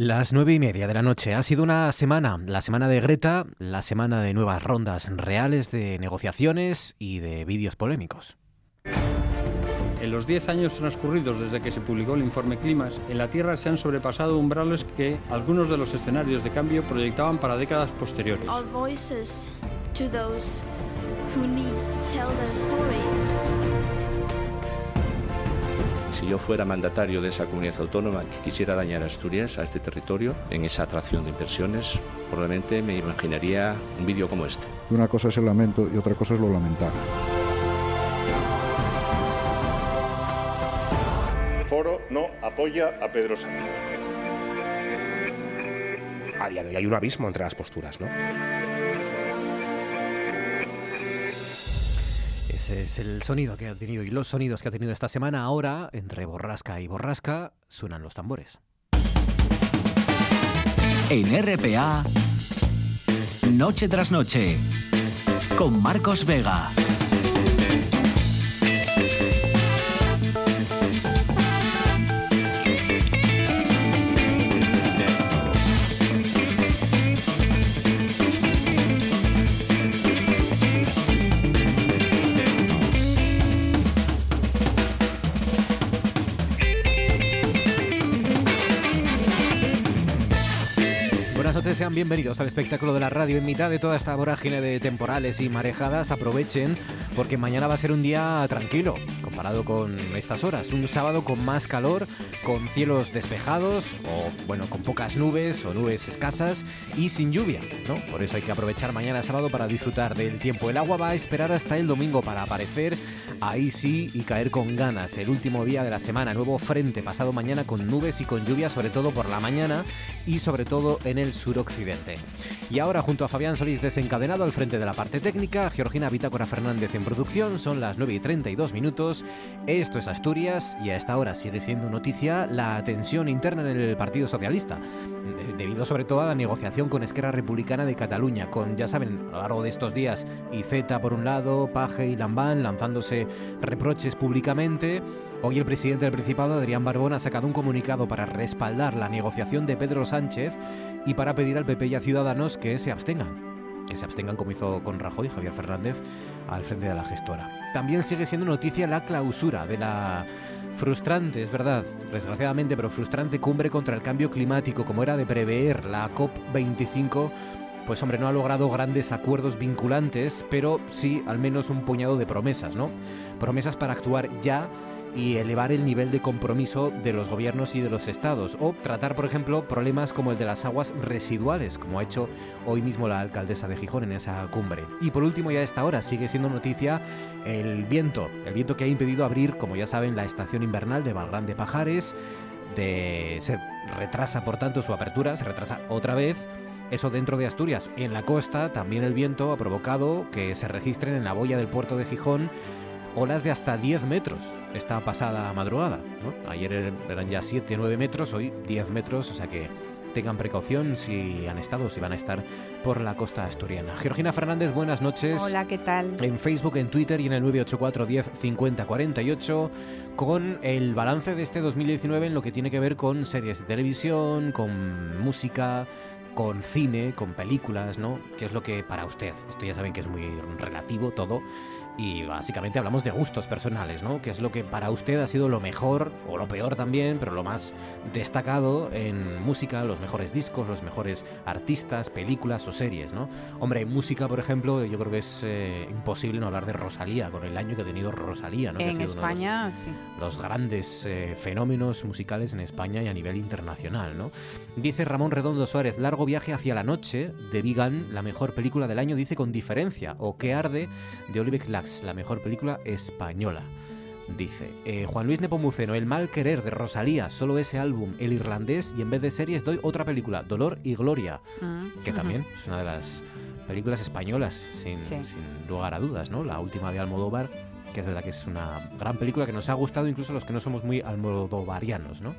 Las nueve y media de la noche ha sido una semana, la semana de Greta, la semana de nuevas rondas reales de negociaciones y de vídeos polémicos. En los 10 años transcurridos desde que se publicó el informe Climas, en la Tierra se han sobrepasado umbrales que algunos de los escenarios de cambio proyectaban para décadas posteriores. Si yo fuera mandatario de esa comunidad autónoma que quisiera dañar a Asturias, a este territorio, en esa atracción de inversiones, probablemente me imaginaría un vídeo como este. Una cosa es el lamento y otra cosa es lo lamentable. Foro no apoya a Pedro Sánchez. A día de hoy hay un abismo entre las posturas, ¿no? Ese es el sonido que ha tenido y los sonidos que ha tenido esta semana. Ahora, entre borrasca y borrasca, suenan los tambores. En RPA, Noche tras Noche, con Marcos Vega. Sean bienvenidos al espectáculo de la radio. En mitad de toda esta vorágine de temporales y marejadas, aprovechen porque mañana va a ser un día tranquilo comparado con estas horas. Un sábado con más calor, con cielos despejados o, bueno, con pocas nubes o nubes escasas y sin lluvia, ¿no? Por eso hay que aprovechar mañana sábado para disfrutar del tiempo. El agua va a esperar hasta el domingo para aparecer ahí sí y caer con ganas. El último día de la semana, nuevo frente pasado mañana con nubes y con lluvia, sobre todo por la mañana y sobre todo en el suroccidente. Y ahora junto a Fabián Solís desencadenado al frente de la parte técnica, Georgina Bitácora Fernández en producción, son las 9 y 32 minutos. Esto es Asturias y a esta hora sigue siendo noticia la tensión interna en el Partido Socialista, debido sobre todo a la negociación con Esquerra Republicana de Cataluña, con, ya saben, a lo largo de estos días, IZ por un lado, Paje y Lambán lanzándose reproches públicamente. Hoy el presidente del Principado, Adrián Barbón, ha sacado un comunicado para respaldar la negociación de Pedro Sánchez y para pedir al PP y a Ciudadanos que se abstengan que se abstengan como hizo con Rajoy, Javier Fernández, al frente de la gestora. También sigue siendo noticia la clausura de la frustrante, es verdad, desgraciadamente, pero frustrante cumbre contra el cambio climático, como era de prever la COP25 pues hombre, no ha logrado grandes acuerdos vinculantes, pero sí al menos un puñado de promesas, ¿no? Promesas para actuar ya y elevar el nivel de compromiso de los gobiernos y de los estados, o tratar, por ejemplo, problemas como el de las aguas residuales, como ha hecho hoy mismo la alcaldesa de Gijón en esa cumbre. Y por último, ya a esta hora sigue siendo noticia el viento, el viento que ha impedido abrir, como ya saben, la estación invernal de Valgrán de Pajares, de se retrasa por tanto su apertura, se retrasa otra vez eso dentro de Asturias. En la costa también el viento ha provocado que se registren en la boya del puerto de Gijón olas de hasta 10 metros esta pasada madrugada. Ayer eran ya 7, 9 metros, hoy 10 metros, o sea que tengan precaución si han estado, si van a estar por la costa asturiana. Georgina Fernández, buenas noches. Hola, ¿qué tal? En Facebook, en Twitter y en el 984 10 50 48 con el balance de este 2019 en lo que tiene que ver con series de televisión, con música, con cine, con películas, ¿no? ¿Qué es lo que para usted? Esto ya saben que es muy relativo todo y básicamente hablamos de gustos personales, ¿no? Que es lo que para usted ha sido lo mejor o lo peor también, pero lo más destacado en música, los mejores discos, los mejores artistas, películas o series, ¿no? Hombre, en música, por ejemplo, yo creo que es eh, imposible no hablar de Rosalía, con el año que ha tenido Rosalía, ¿no? En España, los, sí. Los grandes eh, fenómenos musicales en España y a nivel internacional, ¿no? Dice Ramón Redondo Suárez, largo viaje hacia la noche de Vigan, la mejor película del año, dice con diferencia, o que arde de Oliver Lax la mejor película española. Dice eh, Juan Luis Nepomuceno, El mal querer de Rosalía, solo ese álbum, El irlandés, y en vez de series doy otra película, Dolor y Gloria, ah. que también es una de las películas españolas, sin, lugar a dudas, ¿no? La última de Almodóvar, que es verdad que es una gran película que nos ha gustado incluso a los que no somos muy almodovarianos, ¿no?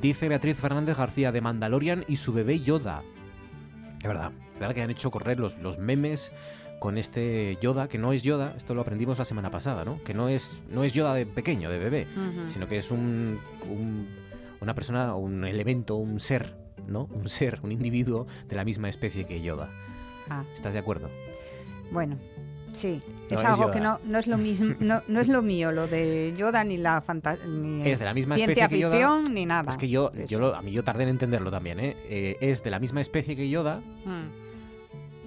Dice Beatriz Fernández García de Mandalorian y su bebé Yoda. Es verdad, es verdad que han hecho correr los, los memes con este Yoda, que no es Yoda, esto lo aprendimos la semana pasada, ¿no? Que no es, no es Yoda de pequeño, de bebé, sino que es un, una persona, un elemento, un ser ¿no? Un ser, un individuo de la misma especie que Yoda. Ah, ¿Estás de acuerdo? bueno, sí. No es algo que no, no es lo mismo, no, no es lo mío, lo de Yoda ni la fanta- ni Es de la misma ciencia especie que Yoda. ficción ni nada. Es que yo, yo lo- a mí yo tardé en entenderlo también, ¿eh? Eh, Es de la misma especie que Yoda, Mm,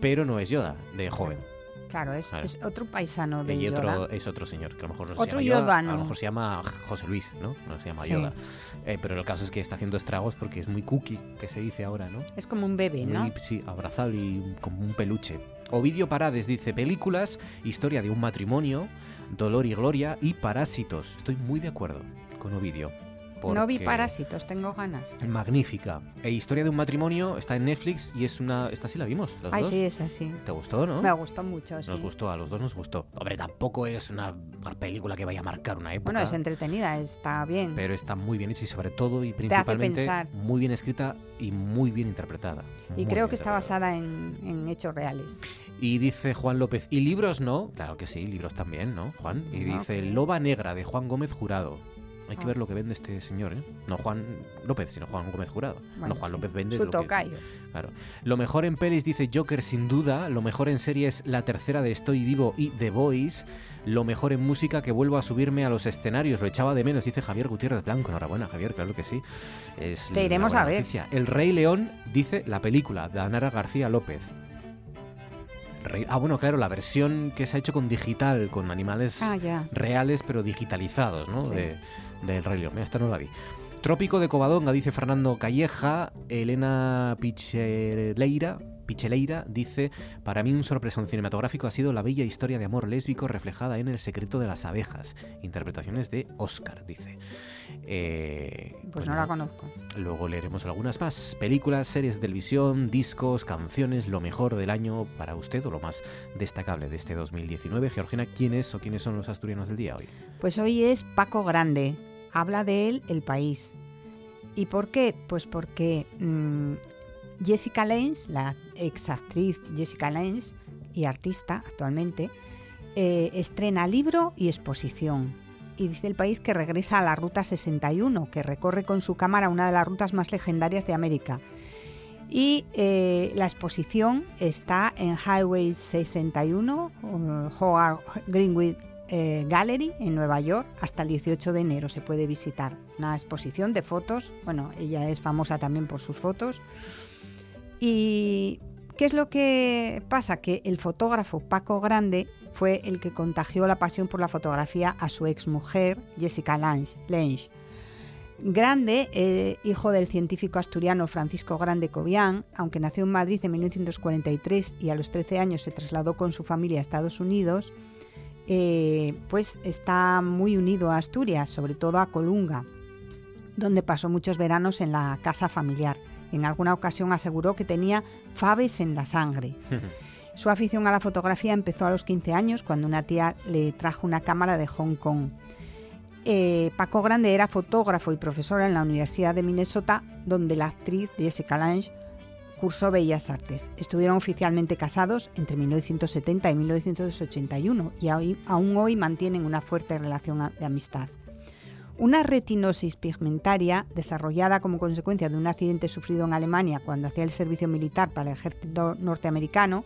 pero no es Yoda, de joven. claro, es, Claro. es otro paisano de y otro Yoda. es otro señor, que a lo mejor no se Otro llama Yoda, Yoda, a no. lo mejor se llama José Luis, ¿no? No se llama Sí. Yoda. Eh, pero el caso es que está haciendo estragos porque es muy cookie, que se dice ahora, ¿no? Es como un bebé, ¿no? Muy, sí, abrazable y como un peluche. Ovidio Parades dice películas, historia de un matrimonio, dolor y gloria y parásitos. Estoy muy de acuerdo con Ovidio. No vi parásitos, tengo ganas. Magnífica. E Historia de un matrimonio está en Netflix y es una... Esta sí la vimos, los Ay, dos. sí, es así. ¿Te gustó, no? Me gustó mucho, sí. Nos gustó, a los dos nos gustó. Hombre, tampoco es una película que vaya a marcar una época. Bueno, es entretenida, está bien. Pero está muy bien hecha y sobre todo y hace principalmente pensar. muy bien escrita y muy bien interpretada. y Muy creo que está basada en, en hechos reales. Y dice Juan López, ¿y libros no? Claro que sí, libros también, ¿no, Juan? Y No, dice, Loba Negra, de Juan Gómez Jurado. Hay que Ah. ver lo que vende este señor, ¿eh? No Juan López, sino Juan Gómez Jurado. Bueno, no, Juan sí. López vende Su lo tocayo. Claro. Lo mejor en pelis dice Joker sin duda, lo mejor en serie es la tercera de Estoy Vivo y The Voice, lo mejor en música que vuelvo a subirme a los escenarios, lo echaba de menos, dice Javier Gutiérrez Blanco, enhorabuena Javier, claro que sí. Es Te iremos a ver. noticia. El Rey León dice la película de Anara García López. Ah, bueno, claro, la versión que se ha hecho con digital, con animales Ah, reales pero digitalizados, ¿no? Sí, de, sí. Del Rey León. Esta no la vi. Trópico de Covadonga, dice Fernando Calleja. Elena Picheleira, Picheleira dice: Para mí, un sorpresón cinematográfico ha sido la bella historia de amor lésbico reflejada en El secreto de las abejas. Interpretaciones de Oscar, dice. Eh, Pues no la conozco. Luego leeremos algunas más. Películas, series de televisión, discos, canciones, lo mejor del año para usted o lo más destacable de este 2019. Georgina, ¿quién es o quiénes son los asturianos del día hoy? Pues hoy es Paco Grande. Habla de él el país. ¿Y por qué? Pues porque mm, Jessica Lange, la exactriz Jessica Lange y artista actualmente, eh, estrena libro y exposición. Y dice el país que regresa a la Ruta 61, que recorre con su cámara una de las rutas más legendarias de América. Y eh, la exposición está en Highway 61, uh, Howard Greenwood eh, Gallery en Nueva York hasta el 18 de enero se puede visitar. Una exposición de fotos. Bueno, ella es famosa también por sus fotos. ¿Y qué es lo que pasa? Que el fotógrafo Paco Grande fue el que contagió la pasión por la fotografía a su exmujer Jessica Lange. Grande, eh, hijo del científico asturiano Francisco Grande Cobian, aunque nació en Madrid en 1943 y a los 13 años se trasladó con su familia a Estados Unidos, eh, pues está muy unido a Asturias, sobre todo a Colunga, donde pasó muchos veranos en la casa familiar. En alguna ocasión aseguró que tenía faves en la sangre. Su afición a la fotografía empezó a los 15 años cuando una tía le trajo una cámara de Hong Kong. Eh, Paco Grande era fotógrafo y profesora en la Universidad de Minnesota, donde la actriz Jessica Lange cursó Bellas Artes. Estuvieron oficialmente casados entre 1970 y 1981 y aún hoy mantienen una fuerte relación de amistad. Una retinosis pigmentaria, desarrollada como consecuencia de un accidente sufrido en Alemania cuando hacía el servicio militar para el ejército norteamericano,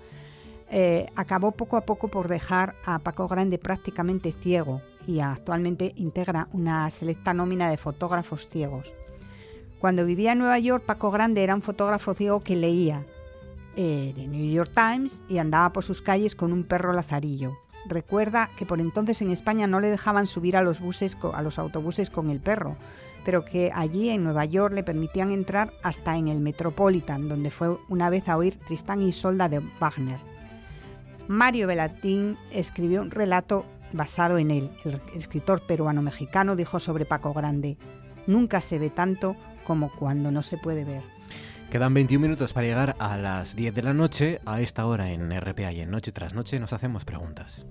eh, acabó poco a poco por dejar a Paco Grande prácticamente ciego y actualmente integra una selecta nómina de fotógrafos ciegos. Cuando vivía en Nueva York, Paco Grande era un fotógrafo ciego que leía eh, The New York Times y andaba por sus calles con un perro lazarillo. Recuerda que por entonces en España no le dejaban subir a los buses, a los autobuses con el perro, pero que allí en Nueva York le permitían entrar hasta en el Metropolitan, donde fue una vez a oír Tristán y Solda de Wagner. Mario Velatín escribió un relato basado en él. El escritor peruano-mexicano dijo sobre Paco Grande, nunca se ve tanto como cuando no se puede ver. Quedan 21 minutos para llegar a las 10 de la noche. A esta hora en RPA y en Noche tras Noche nos hacemos preguntas.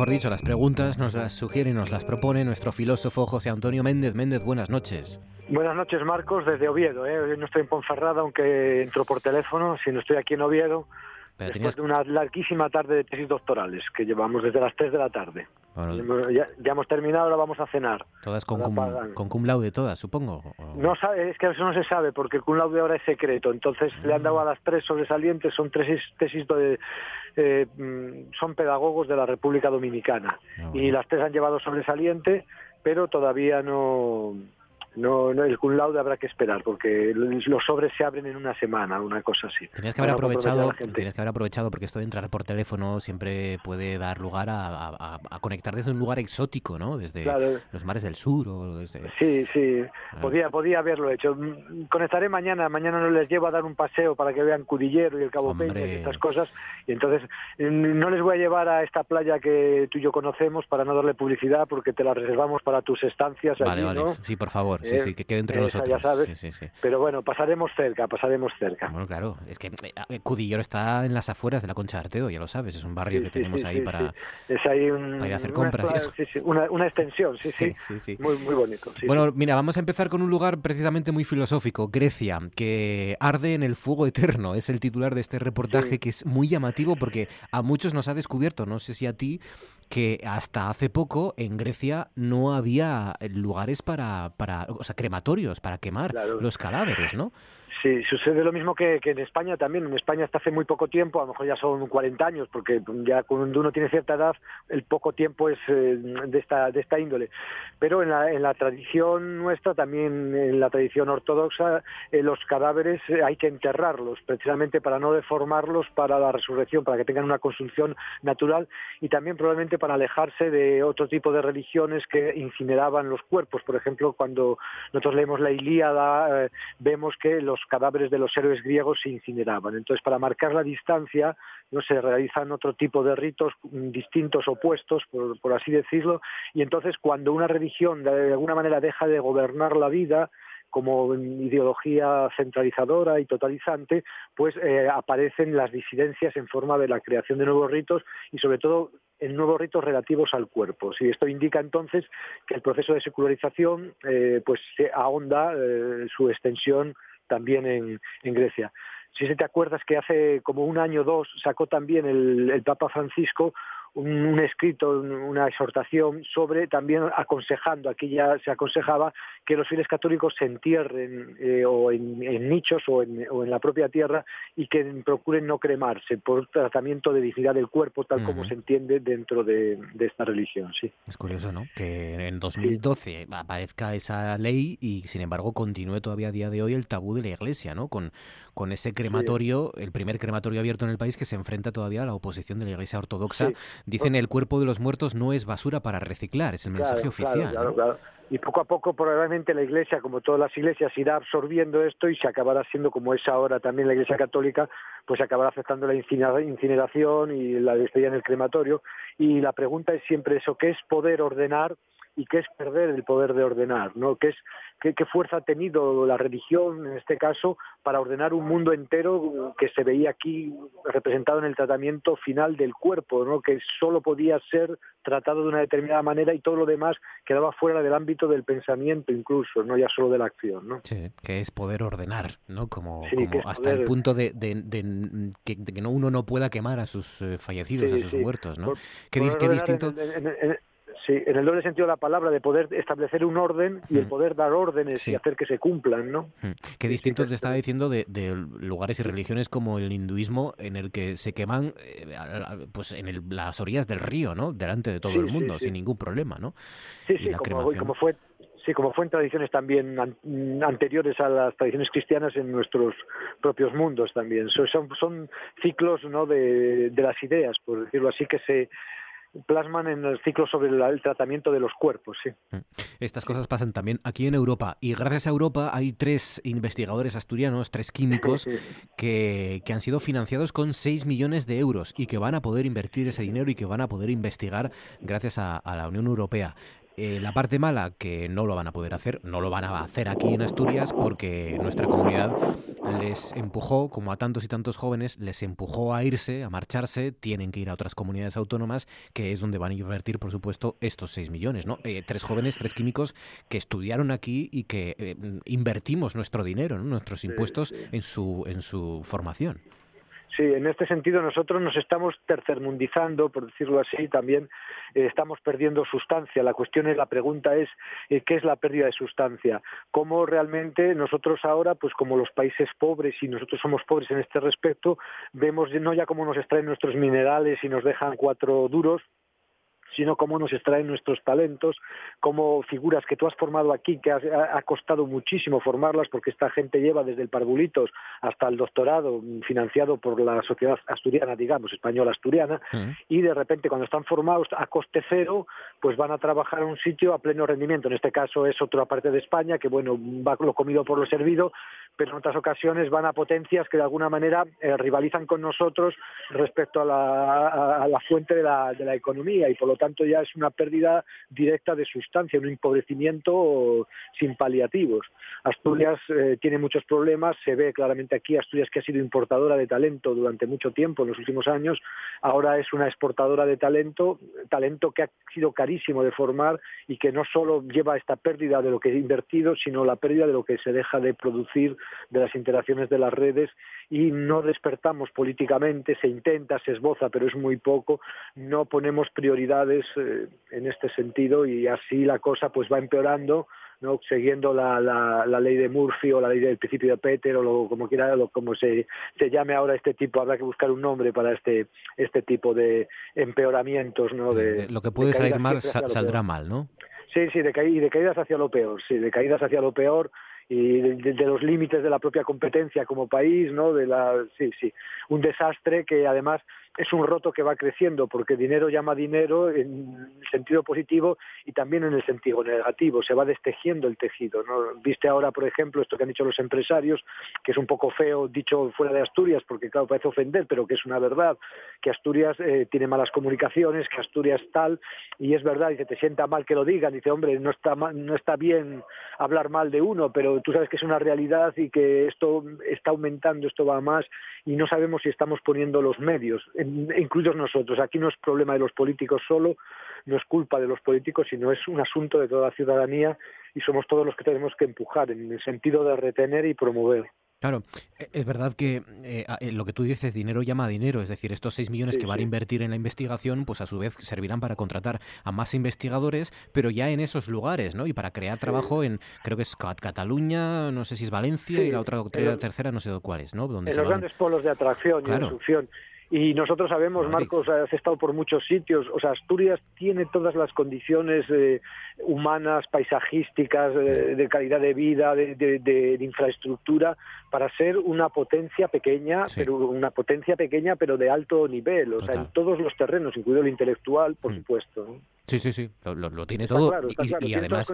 Mejor dicho, las preguntas nos las sugiere y nos las propone nuestro filósofo José Antonio Méndez. Méndez, buenas noches. Buenas noches, Marcos, desde Oviedo. ¿eh? no estoy en Ponferrada, aunque entro por teléfono, si no estoy aquí en Oviedo. después de una larguísima tarde de tesis doctorales que llevamos desde las 3 de la tarde. ya, hemos terminado, ahora vamos a cenar. Todas con, cum, con cum laude, todas, supongo. No sabe, es que eso no se sabe, porque el cum laude ahora es secreto. Entonces le han dado a las tres sobresalientes, son tres tesis de, eh, mm, son pedagogos de la República Dominicana. Ah, y las tres han llevado sobresaliente, pero todavía no no, no el cum laude habrá que esperar porque los sobres se abren en una semana, una cosa así. Tenías que haber aprovechado, tenías que haber aprovechado porque esto de entrar por teléfono siempre puede dar lugar a, conectar desde un lugar exótico, ¿no? Desde los mares del sur o desde... Sí, sí, ah. podía, podía haberlo hecho. Conectaré mañana, mañana no les llevo a dar un paseo para que vean Cudillero y el Cabo Peña y estas cosas y entonces no les voy a llevar a esta playa que tú y yo conocemos para no darle publicidad porque te la reservamos para tus estancias. Vale, vale, sí, por favor sí, sí, que quede entre nosotros. Ya sabes. Pero bueno, pasaremos cerca, pasaremos cerca. Bueno, claro, es que eh, Cudillero está en las afueras de la Concha de Artedo, ya lo sabes, es un barrio que tenemos ahí para, es ahí un, para ir a hacer compras. Una, una, extensión, sí, sí, Muy, muy bonito. bueno, mira, vamos a empezar con un lugar precisamente muy filosófico, Grecia, que arde en el fuego eterno. Es el titular de este reportaje que es muy llamativo porque a muchos nos ha descubierto, no sé si a ti, que hasta hace poco en Grecia no había lugares para, para o sea, crematorios para quemar los cadáveres, ¿no? Sí, sucede lo mismo que, en España también. En España hasta hace muy poco tiempo, a lo mejor ya son 40 años, porque ya cuando uno tiene cierta edad, el poco tiempo es eh, de, esta, de esta índole. Pero en la, en la tradición nuestra, también en la tradición ortodoxa, eh, los cadáveres eh, hay que enterrarlos, precisamente para no deformarlos para la resurrección, para que tengan una consunción natural y también probablemente para alejarse de otro tipo de religiones que incineraban los cuerpos. Por ejemplo, cuando nosotros leemos la Ilíada, vemos que los cadáveres de los héroes griegos se incineraban. Entonces, para marcar la distancia, no se realizan otro tipo de ritos distintos, opuestos, por, así decirlo, y entonces cuando una religión de alguna manera deja de gobernar la vida, como ideología centralizadora y totalizante, pues eh, aparecen las disidencias en forma de la creación de nuevos ritos y sobre todo en nuevos ritos relativos al cuerpo. Si esto indica entonces que el proceso de secularización eh, pues se ahonda eh, su extensión también en, en Grecia. Si se te acuerdas que hace como un año o dos sacó también el, el Papa Francisco un, escrito, una exhortación sobre también aconsejando, aquí ya se aconsejaba que los fieles católicos se entierren eh, o en, nichos o en, o en, la propia tierra y que procuren no cremarse por tratamiento de dignidad del cuerpo, tal como se entiende dentro de, esta religión. Sí. Es curioso, ¿no? Que en 2012 aparezca esa ley y, sin embargo, continúe todavía a día de hoy el tabú de la Iglesia, ¿no? Con, con ese crematorio, el primer crematorio abierto en el país que se enfrenta todavía a la oposición de la Iglesia Ortodoxa. Dicen el cuerpo de los muertos no es basura para reciclar, es el mensaje oficial. y poco a poco probablemente la Iglesia, como todas las iglesias, irá absorbiendo esto y se acabará siendo como es ahora también la Iglesia Católica, pues se acabará aceptando la incineración y la despedida en el crematorio. Y la pregunta es siempre eso, ¿qué es poder ordenar y qué es perder el poder de ordenar, ¿no? ¿Qué, es, qué, fuerza ha tenido la religión, en este caso, para ordenar un mundo entero que se veía aquí representado en el tratamiento final del cuerpo, ¿no? que solo podía ser tratado de una determinada manera y todo lo demás quedaba fuera del ámbito del pensamiento incluso, no ya solo de la acción. ¿no? Sí, que es poder ordenar, ¿no? como, hasta el punto de, que, uno no pueda quemar a sus eh, fallecidos, a sus muertos. ¿no? ¿Qué, distinto... Sí, en el doble sentido de la palabra, de poder establecer un orden y el poder dar órdenes y hacer que se cumplan, ¿no? Qué distinto te estaba diciendo de, lugares y religiones como el hinduismo, en el que se queman eh, pues en las orillas del río, ¿no? Delante de todo el mundo, sin ningún problema, ¿no? Sí, sí, como, fue Sí, como fue en tradiciones también anteriores a las tradiciones cristianas en nuestros propios mundos también. Son, son ciclos ¿no? de, de, las ideas, por decirlo así, que se, plasman en el ciclo sobre el, tratamiento de los cuerpos. Sí. Mm. Estas cosas pasan también aquí en Europa y gracias a Europa hay tres investigadores asturianos, tres químicos que, que, han sido financiados con 6 millones de euros y que van a poder invertir ese dinero y que van a poder investigar gracias a, la Unión Europea. Eh, la parte mala, que no lo van a poder hacer, no lo van a hacer aquí en Asturias porque nuestra comunidad les empujó, como a tantos y tantos jóvenes, les empujó a irse, a marcharse, tienen que ir a otras comunidades autónomas, que es donde van a invertir, por supuesto, estos 6 millones, ¿no? Eh, tres jóvenes, tres químicos que estudiaron aquí y que eh, invertimos nuestro dinero, nuestros impuestos en su en su formación. Sí, en este sentido nosotros nos estamos tercermundizando, por decirlo así, también eh, estamos perdiendo sustancia. La cuestión es, la pregunta es, eh, ¿qué es la pérdida de sustancia? ¿Cómo realmente nosotros ahora, pues como los países pobres y nosotros somos pobres en este respecto, vemos no ya cómo nos extraen nuestros minerales y nos dejan cuatro duros, sino cómo nos extraen nuestros talentos, como figuras que tú has formado aquí, que ha, costado muchísimo formarlas, porque esta gente lleva desde el parvulitos hasta el doctorado financiado por la sociedad asturiana, digamos, española asturiana, y de repente cuando están formados a coste cero, pues van a trabajar en un sitio a pleno rendimiento. En este caso es otra parte de España, que bueno, va lo comido por lo servido, pero en otras ocasiones van a potencias que de alguna manera eh, rivalizan con nosotros respecto a la, fuente de la, de la economía y por lo tanto ya es una pérdida directa de sustancia, un empobrecimiento sin paliativos. Asturias eh, tiene muchos problemas, se ve claramente aquí Asturias que ha sido importadora de talento durante mucho tiempo, en los últimos años, ahora es una exportadora de talento, talento que ha sido carísimo de formar y que no solo lleva esta pérdida de lo que he invertido, sino la pérdida de lo que se deja de producir de las interacciones de las redes y no despertamos políticamente, se intenta, se esboza, pero es muy poco, no ponemos prioridades eh, en este sentido y así la cosa pues va empeorando, ¿no? siguiendo la, la, ley de Murphy o la ley del principio de Peter o lo, como quiera, lo, como se, se llame ahora este tipo, habrá que buscar un nombre para este, este tipo de empeoramientos. ¿no? De, lo que puede salir mal saldrá mal, ¿no? Sí, sí, de, de caídas hacia lo peor, sí, de caídas hacia lo peor y de, los límites de la propia competencia como país, ¿no? De la, sí, sí, un desastre que además es un roto que va creciendo porque dinero llama dinero en sentido positivo y también en el sentido negativo, se va destejiendo el tejido. ¿no? Viste ahora, por ejemplo, esto que han dicho los empresarios, que es un poco feo dicho fuera de Asturias, porque claro, parece ofender, pero que es una verdad, que Asturias eh, tiene malas comunicaciones, que Asturias tal, y es verdad, dice, te sienta mal que lo digan, dice, hombre, no está, no está bien hablar mal de uno, pero tú sabes que es una realidad y que esto está aumentando, esto va más, y no sabemos si estamos poniendo los medios incluidos nosotros. Aquí no es problema de los políticos solo, no es culpa de los políticos, sino es un asunto de toda la ciudadanía y somos todos los que tenemos que empujar en el sentido de retener y promover. Claro, e, es verdad que eh, eh, lo que tú dices, dinero llama dinero, es decir, estos 6 millones que van a invertir en la investigación, pues a su vez servirán para contratar a más investigadores, pero ya en esos lugares, ¿no? Y para crear trabajo en, creo que es Cataluña, no sé si es Valencia, y la otra, tercera no sé cuál es, ¿no? Donde en los grandes polos de atracción y de. Y nosotros sabemos, Marcos, has estado por muchos sitios, o sea, Asturias tiene todas las condiciones eh, humanas, paisajísticas, eh, de calidad de vida, de, infraestructura, para ser una potencia pequeña, pero una potencia pequeña, pero de alto nivel, o sea, en todos los terrenos, incluido el intelectual, por mm. supuesto. Sí, sí, sí, lo, tiene todo. y, además,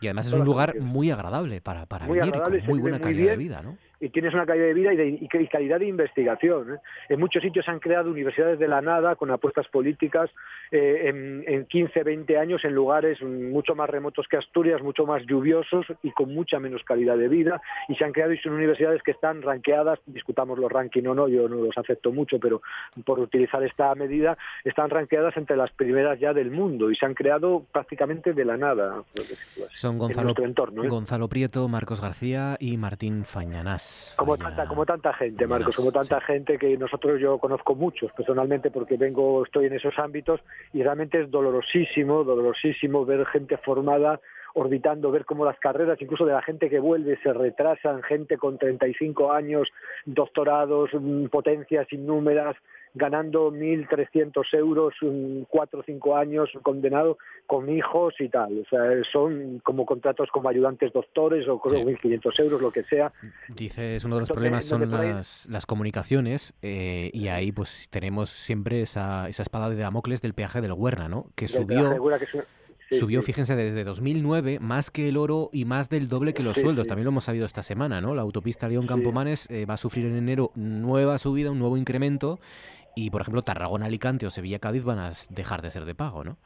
y además es un lugar muy agradable para, para vivir y con muy buena calidad de vida, ¿no? Y tienes una calidad de vida y, de, calidad de investigación. ¿eh? En muchos sitios se han creado universidades de la nada con apuestas políticas eh, en, en, 15, 20 años en lugares mucho más remotos que Asturias, mucho más lluviosos y con mucha menos calidad de vida. Y se han creado y son universidades que están ranqueadas, discutamos los rankings o no, yo no los acepto mucho, pero por utilizar esta medida, están ranqueadas entre las primeras ya del mundo y se han creado prácticamente de la nada. Son Gonzalo, ¿eh? Gonzalo Prieto, Marcos García y Martín Fañanás. Como tanta, como tanta gente, Marcos, como tanta gente que nosotros yo conozco muchos personalmente porque vengo, estoy en esos ámbitos y realmente es dolorosísimo, dolorosísimo ver gente formada orbitando, ver cómo las carreras, incluso de la gente que vuelve, se retrasan, gente con 35 años, doctorados, mm, potencias innúmeras, ganando 1.300 euros, cuatro o cinco años condenado con hijos y tal. O sea, son como contratos como ayudantes doctores o con 1.500 euros, lo que sea. Dices, uno de los problemas son las, las comunicaciones eh, y ahí pues tenemos siempre esa, esa espada de Damocles del peaje del Huerna, ¿no? Que subió... subió, fíjense, desde 2009 más que el oro y más del doble que los sueldos. También lo hemos sabido esta semana, ¿no? La autopista León-Campomanes eh, va a sufrir en enero nueva subida, un nuevo incremento y, por ejemplo, Tarragona, Alicante o Sevilla, Cádiz van a dejar de ser de pago, ¿no?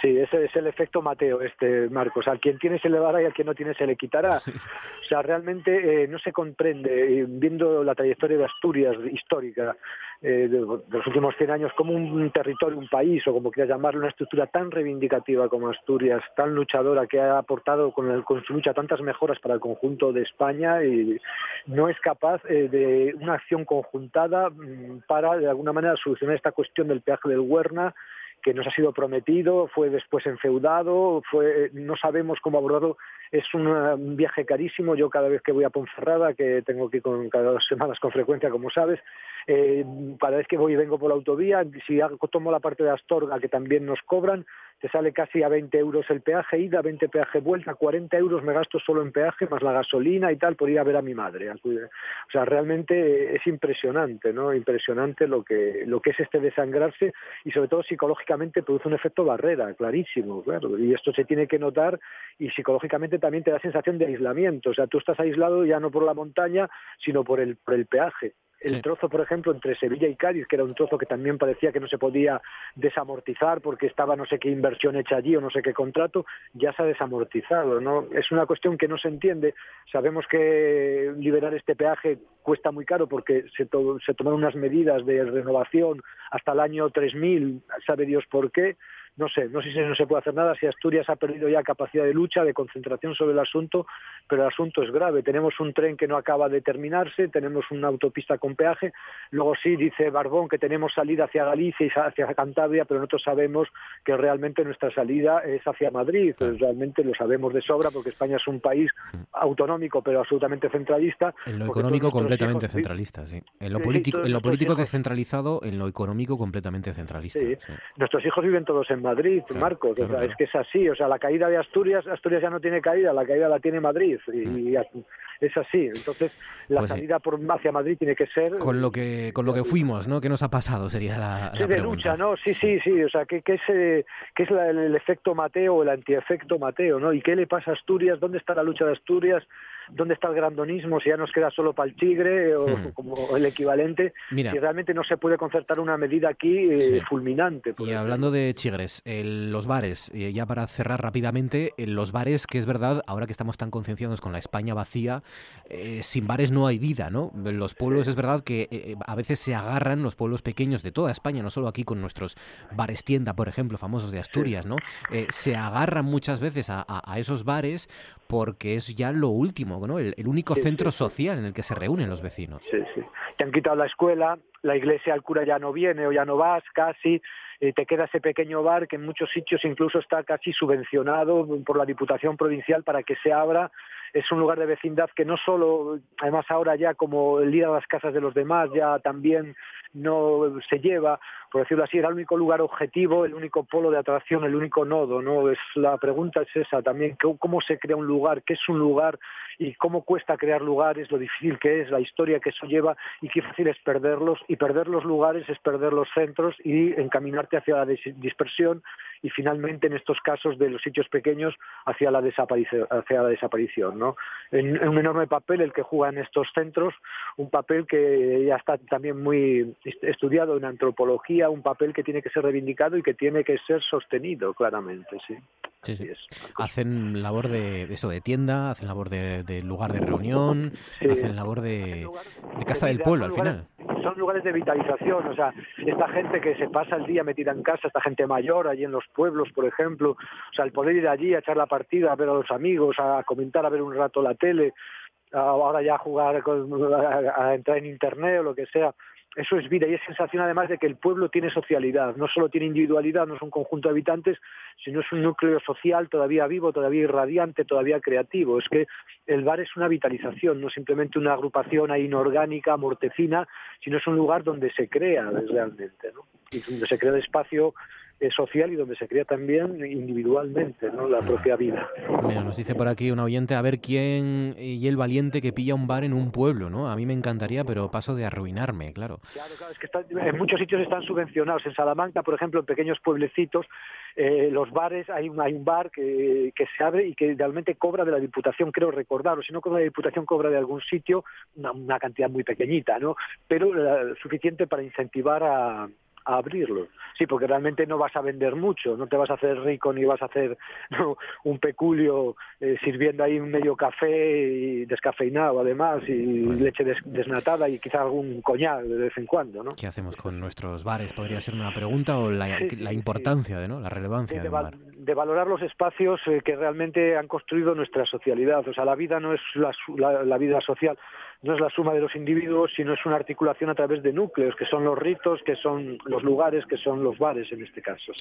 Sí, ese es el efecto Mateo, este Marcos. Al quien tiene se le dará y al quien no tiene se le quitará. O sea, realmente eh, no se comprende, eh, viendo la trayectoria de Asturias histórica eh, de, los últimos 100 años, como un territorio, un país, o como quieras llamarlo, una estructura tan reivindicativa como Asturias, tan luchadora, que ha aportado con, el, con su lucha tantas mejoras para el conjunto de España, y no es capaz de una acción conjuntada mm, para, de alguna manera, solucionar esta cuestión del peaje del Huerna que nos ha sido prometido, fue después enfeudado, fue, no sabemos cómo abordarlo. Es un, viaje carísimo. Yo cada vez que voy a Ponferrada, que tengo que ir con, cada dos semanas con frecuencia, como sabes, eh, cada vez que voy y vengo por la autovía, si tomo la parte de Astorga, que también nos cobran, te sale casi a 20 euros el peaje ida, 20 peaje vuelta, 40 euros me gasto solo en peaje, más la gasolina y tal, por ir a ver a mi madre. O sea, realmente es impresionante, ¿no? Impresionante lo que, lo que es este desangrarse y sobre todo psicológicamente produce un efecto barrera, clarísimo, claro. Y esto se tiene que notar y psicológicamente también te da sensación de aislamiento. O sea, tú estás aislado ya no por la montaña, sino por el, por el peaje. El trozo, por ejemplo, entre Sevilla y Cádiz, que era un trozo que también parecía que no se podía desamortizar porque estaba no sé qué inversión hecha allí o no sé qué contrato, ya se ha desamortizado. ¿no? Es una cuestión que no se entiende. Sabemos que liberar este peaje cuesta muy caro porque se, se tomaron unas medidas de renovación hasta el año 3000, sabe Dios por qué no sé, no sé si no se puede hacer nada, si Asturias ha perdido ya capacidad de lucha, de concentración sobre el asunto, pero el asunto es grave. Tenemos un tren que no acaba de terminarse, tenemos una autopista con peaje, luego sí dice Barbón que tenemos salida hacia Galicia y hacia Cantabria, pero nosotros sabemos que realmente nuestra salida es hacia Madrid, pues realmente lo sabemos de sobra porque España es un país autonómico pero absolutamente centralista. En lo económico completamente centralista, sí. En lo político, en lo político descentralizado, en lo económico completamente centralista. Nuestros hijos viven todos en Madrid, Marcos. es que es así. O sea, la caída de Asturias, Asturias ya no tiene caída, la caída la tiene Madrid. Y, mm. es así. Entonces, la pues salida por, hacia Madrid tiene que ser... Con lo que con lo que fuimos, ¿no? ¿Qué nos ha pasado? Sería la, sí, de lucha, ¿no? Sí, sí, sí. O sea, ¿qué, qué es, eh, qué es el efecto Mateo o el antiefecto Mateo, ¿no? ¿Y qué le pasa a Asturias? ¿Dónde está la lucha de Asturias? Dónde está el grandonismo, si ya nos queda solo para el tigre o hmm. como el equivalente, Mira, si realmente no se puede concertar una medida aquí eh, fulminante. Y hablando de chigres, los bares, eh, ya para cerrar rápidamente, los bares, que es verdad, ahora que estamos tan concienciados con la España vacía, eh, sin bares no hay vida, ¿no? Los pueblos es verdad que a veces se agarran, los pueblos pequeños de toda España, no solo aquí con nuestros bares tienda, por ejemplo, famosos de Asturias, ¿no? se agarran muchas veces a esos bares porque es ya lo último el, único centro social en el que se reúnen los vecinos. Sí, sí. Te han quitado la escuela, la iglesia, el cura ya no viene o ya no vas casi, eh, te queda ese pequeño bar que en muchos sitios incluso está casi subvencionado por la Diputación Provincial para que se abra. Es un lugar de vecindad que no solo, además ahora ya como el día de las casas de los demás, ya también no se lleva, por decirlo así, era el único lugar objetivo, el único polo de atracción, el único nodo, ¿no? Es, la pregunta es esa también, ¿cómo se crea un lugar? ¿Qué es un lugar? Y cómo cuesta crear lugares, lo difícil que es, la historia que eso lleva y qué fácil es perderlos. Y perder los lugares es perder los centros y encaminarte hacia la dispersión y finalmente en estos casos de los sitios pequeños hacia la desaparición, hacia ¿no? Un enorme papel el que juega en estos centros, un papel que ya está también muy estudiado en antropología, un papel que tiene que ser reivindicado y que tiene que ser sostenido claramente, sí. hacen labor de, eso, de tienda, hacen labor de, lugar de reunión, hacen labor de, casa del pueblo al final. son lugares de vitalización, o sea, esta gente que se pasa el día metida en casa, esta gente mayor allí en los pueblos, por ejemplo, o sea, el poder ir allí a echar la partida, a ver a los amigos, a comentar, a ver un rato la tele, ahora ya a jugar, a entrar en internet o lo que sea, eso es vida y es sensación además de que el pueblo tiene socialidad, no solo tiene individualidad, no es un conjunto de habitantes, sino es un núcleo social todavía vivo, todavía irradiante, todavía creativo. Es que el bar es una vitalización, no simplemente una agrupación ahí inorgánica, mortecina, sino es un lugar donde se crea realmente, ¿no? y donde se crea el espacio social y donde se crea también individualmente ¿no? la propia vida. Mira, nos dice por aquí un oyente, a ver quién y el valiente que pilla un bar en un pueblo, ¿no? A mí me encantaría, pero paso de arruinarme, claro. Claro, claro, es que en muchos sitios están subvencionados. En Salamanca, por ejemplo, en pequeños pueblecitos, eh, los bares, hay un, hay un bar que, que, se abre y que realmente cobra de la Diputación, creo recordarlo, si no cobra de la Diputación, cobra de algún sitio una, cantidad muy pequeñita, ¿no? Pero eh, suficiente para incentivar a a abrirlo. Sí, porque realmente no vas a vender mucho, no te vas a hacer rico ni vas a hacer un peculio eh, sirviendo ahí un medio café y descafeinado además y leche desnatada y quizá algún coñac de vez en cuando, ¿no? ¿Qué hacemos con nuestros bares? Podría ser una pregunta o la, importancia, de, ¿no? La relevancia de, bar. de, valorar los espacios eh, que realmente han construido nuestra socialidad. O sea, la vida no es la vida social no es la suma de los individuos, sino es una articulación a través de núcleos, que son los ritos, que son los lugares, que son los bares en este caso.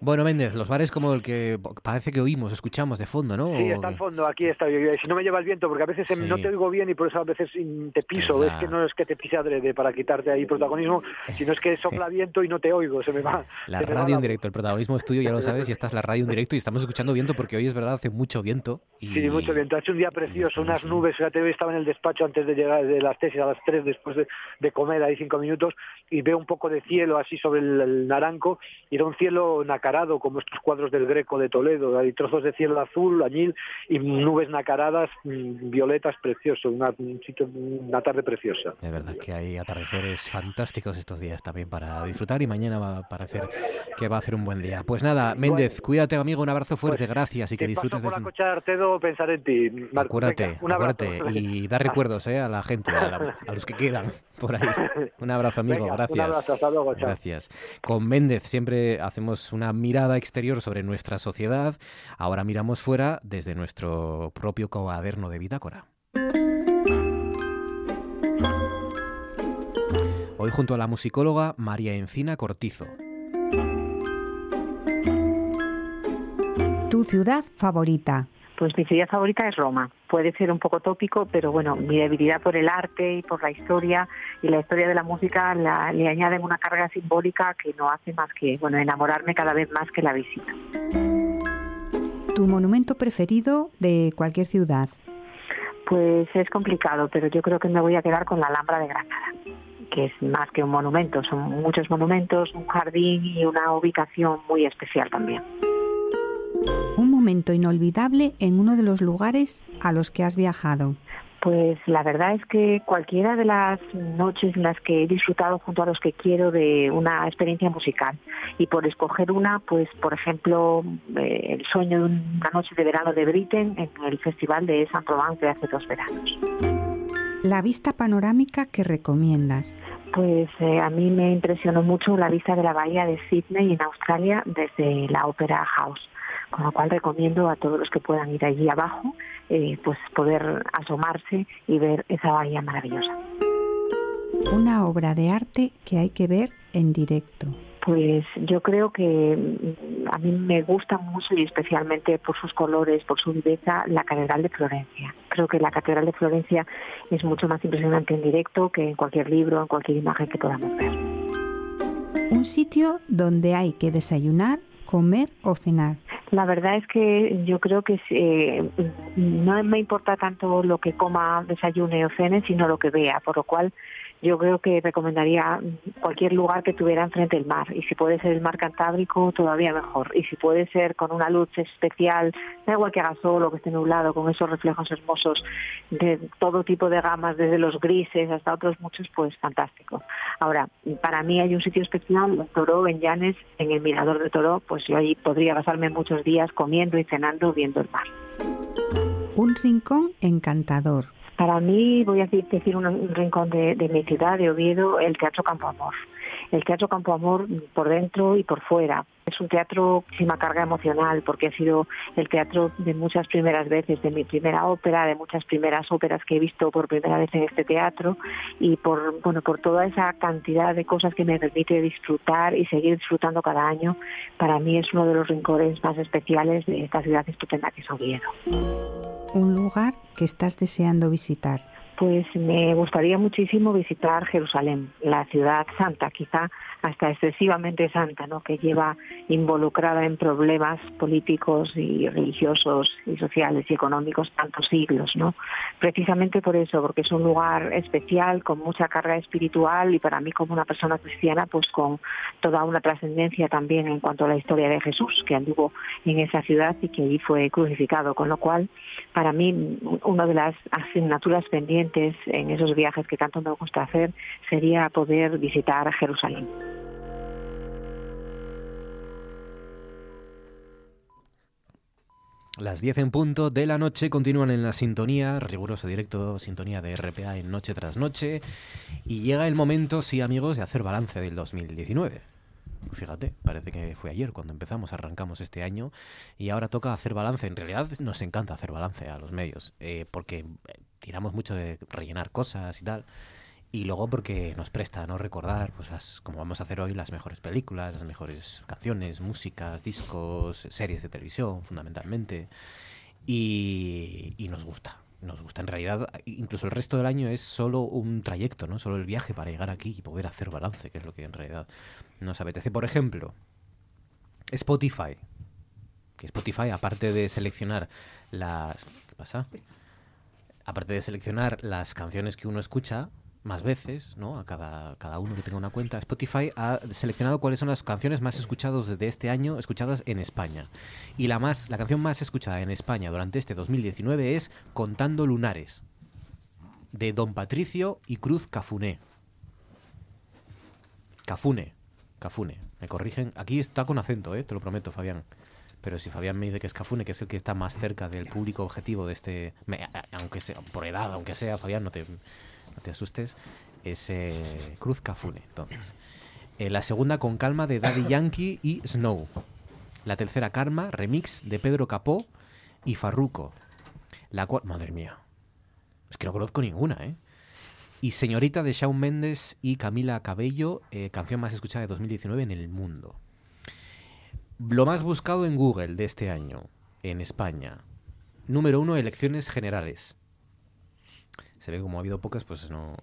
Bueno, Méndez, los bares como el que parece que oímos, escuchamos de fondo, ¿no? Sí, está al fondo, aquí está. Si no me lleva el viento, porque a veces no te oigo bien y por eso a veces te piso, es, que no es que te pise adrede para quitarte ahí protagonismo, sino es que sopla viento y no te oigo, se me va. La radio en directo, el protagonismo es tuyo, ya lo sabes, y estás la radio en directo y estamos escuchando viento porque hoy es verdad, hace mucho viento. Sí, mucho viento, ha hecho un día precioso, unas nubes, fíjate, estaba en el despacho antes de llegar de las tesis a las 3 después de, comer ahí cinco minutos y veo un poco de cielo así sobre el, naranco y era un cielo nacarado como estos cuadros del Greco de Toledo, hay trozos de cielo azul, añil y nubes nacaradas mm, violetas precioso, una, una tarde preciosa. De verdad que hay atardeceres fantásticos estos días también para disfrutar y mañana va a parecer que va a hacer un buen día. Pues nada, Méndez, cuídate amigo, un abrazo fuerte, pues, gracias y que disfrutes de la cocha Artedo, pensar en ti. acuérdate, acuérdate y da recuerdos eh, a la gente, a, a los que quedan por ahí. Un abrazo, amigo. gracias. Un abrazo, hasta luego. Gracias. Con Méndez siempre hacemos una mirada exterior sobre nuestra sociedad. Ahora miramos fuera desde nuestro propio cuaderno de bitácora. Hoy junto a la musicóloga María Encina Cortizo. Tu ciudad favorita. Pues mi ciudad favorita es Roma. Puede ser un poco tópico, pero bueno, mi debilidad por el arte y por la historia y la historia de la música le añaden una carga simbólica que no hace más que bueno enamorarme cada vez más que la visita. ¿Tu monumento preferido de cualquier ciudad? Pues es complicado, pero yo creo que me voy a quedar con la Alhambra de Granada que es más que un monumento, son muchos monumentos, un jardín y una ubicación muy especial también un momento inolvidable en uno de los lugares a los que has viajado. Pues la verdad es que cualquiera de las noches en las que he disfrutado junto a los que quiero de una experiencia musical y por escoger una, pues por ejemplo eh, el sueño de una noche de verano de Britten en el Festival de San Provence de hace dos veranos. La vista panorámica que recomiendas. Pues eh, a mí me impresionó mucho la vista de la bahía de Sydney en Australia desde la Opera House con lo cual recomiendo a todos los que puedan ir allí abajo, eh, pues poder asomarse y ver esa bahía maravillosa. Una obra de arte que hay que ver en directo. Pues yo creo que mm, a mí me gusta mucho y especialmente por sus colores, por su viveza, la Catedral de Florencia. Creo que la Catedral de Florencia es mucho más impresionante en directo que en cualquier libro, en cualquier imagen que podamos ver. Un sitio donde hay que desayunar, comer o cenar. La verdad es que yo creo que eh, no me importa tanto lo que coma, desayune o cene, sino lo que vea, por lo cual yo creo que recomendaría cualquier lugar que tuviera enfrente el mar. Y si puede ser el mar Cantábrico, todavía mejor. Y si puede ser con una luz especial, da igual que haga sol o que esté nublado, con esos reflejos hermosos de todo tipo de gamas, desde los grises hasta otros muchos, pues fantástico. Ahora, para mí hay un sitio especial, Toro, en Llanes, en el Mirador de Toro, pues yo ahí podría pasarme muchos días comiendo y cenando viendo el mar. Un rincón encantador para mí, voy a decir un, rincón de, mi ciudad, de Oviedo, el Teatro Campo Amor. El Teatro Campo Amor por dentro y por fuera. Es un teatro sin carga emocional porque ha sido el teatro de muchas primeras veces, de mi primera ópera, de muchas primeras óperas que he visto por primera vez en este teatro y por, bueno, por toda esa cantidad de cosas que me permite disfrutar y seguir disfrutando cada año. Para mí es uno de los rincones más especiales de esta ciudad estupenda que es Oviedo un lugar que estás deseando visitar. Pues me gustaría muchísimo visitar Jerusalén, la ciudad santa, quizá hasta excesivamente santa, ¿no? que lleva involucrada en problemas políticos y religiosos y sociales y económicos tantos siglos. ¿no? Precisamente por eso, porque es un lugar especial, con mucha carga espiritual y para mí como una persona cristiana, pues con toda una trascendencia también en cuanto a la historia de Jesús, que anduvo en esa ciudad y que allí fue crucificado, con lo cual para mí una de las asignaturas pendientes en esos viajes que tanto me gusta hacer sería poder visitar Jerusalén. Las 10 en punto de la noche continúan en la sintonía, riguroso directo, sintonía de RPA en noche tras noche. Y llega el momento, sí amigos, de hacer balance del 2019. Fíjate, parece que fue ayer cuando empezamos, arrancamos este año y ahora toca hacer balance. En realidad nos encanta hacer balance a los medios, eh, porque eh, tiramos mucho de rellenar cosas y tal. Y luego porque nos presta no recordar, pues las, como vamos a hacer hoy, las mejores películas, las mejores canciones, músicas, discos, series de televisión, fundamentalmente. Y, y nos gusta, nos gusta. En realidad, incluso el resto del año es solo un trayecto, ¿no? Solo el viaje para llegar aquí y poder hacer balance, que es lo que en realidad nos apetece. Por ejemplo, Spotify. Que Spotify, aparte de seleccionar las... ¿Qué pasa? Aparte de seleccionar las canciones que uno escucha, más veces, ¿no? A cada, cada uno que tenga una cuenta, Spotify ha seleccionado cuáles son las canciones más escuchadas de este año, escuchadas en España. Y la más, la canción más escuchada en España durante este 2019 es Contando Lunares, de Don Patricio y Cruz Cafuné. Cafune, Cafune, me corrigen. Aquí está con acento, ¿eh? te lo prometo, Fabián. Pero si Fabián me dice que es Cafune, que es el que está más cerca del público objetivo de este, aunque sea por edad, aunque sea, Fabián, no te, no te asustes, es Cruz Cafune. Entonces, Eh, la segunda con calma de Daddy Yankee y Snow. La tercera Karma, remix de Pedro Capó y Farruko. La cual, madre mía, es que no conozco ninguna, ¿eh? Y Señorita de Shawn Mendes y Camila Cabello, eh, canción más escuchada de 2019 en el mundo. Lo más buscado en Google de este año, en España. Número uno, elecciones generales. Se ve como ha habido pocas, pues no,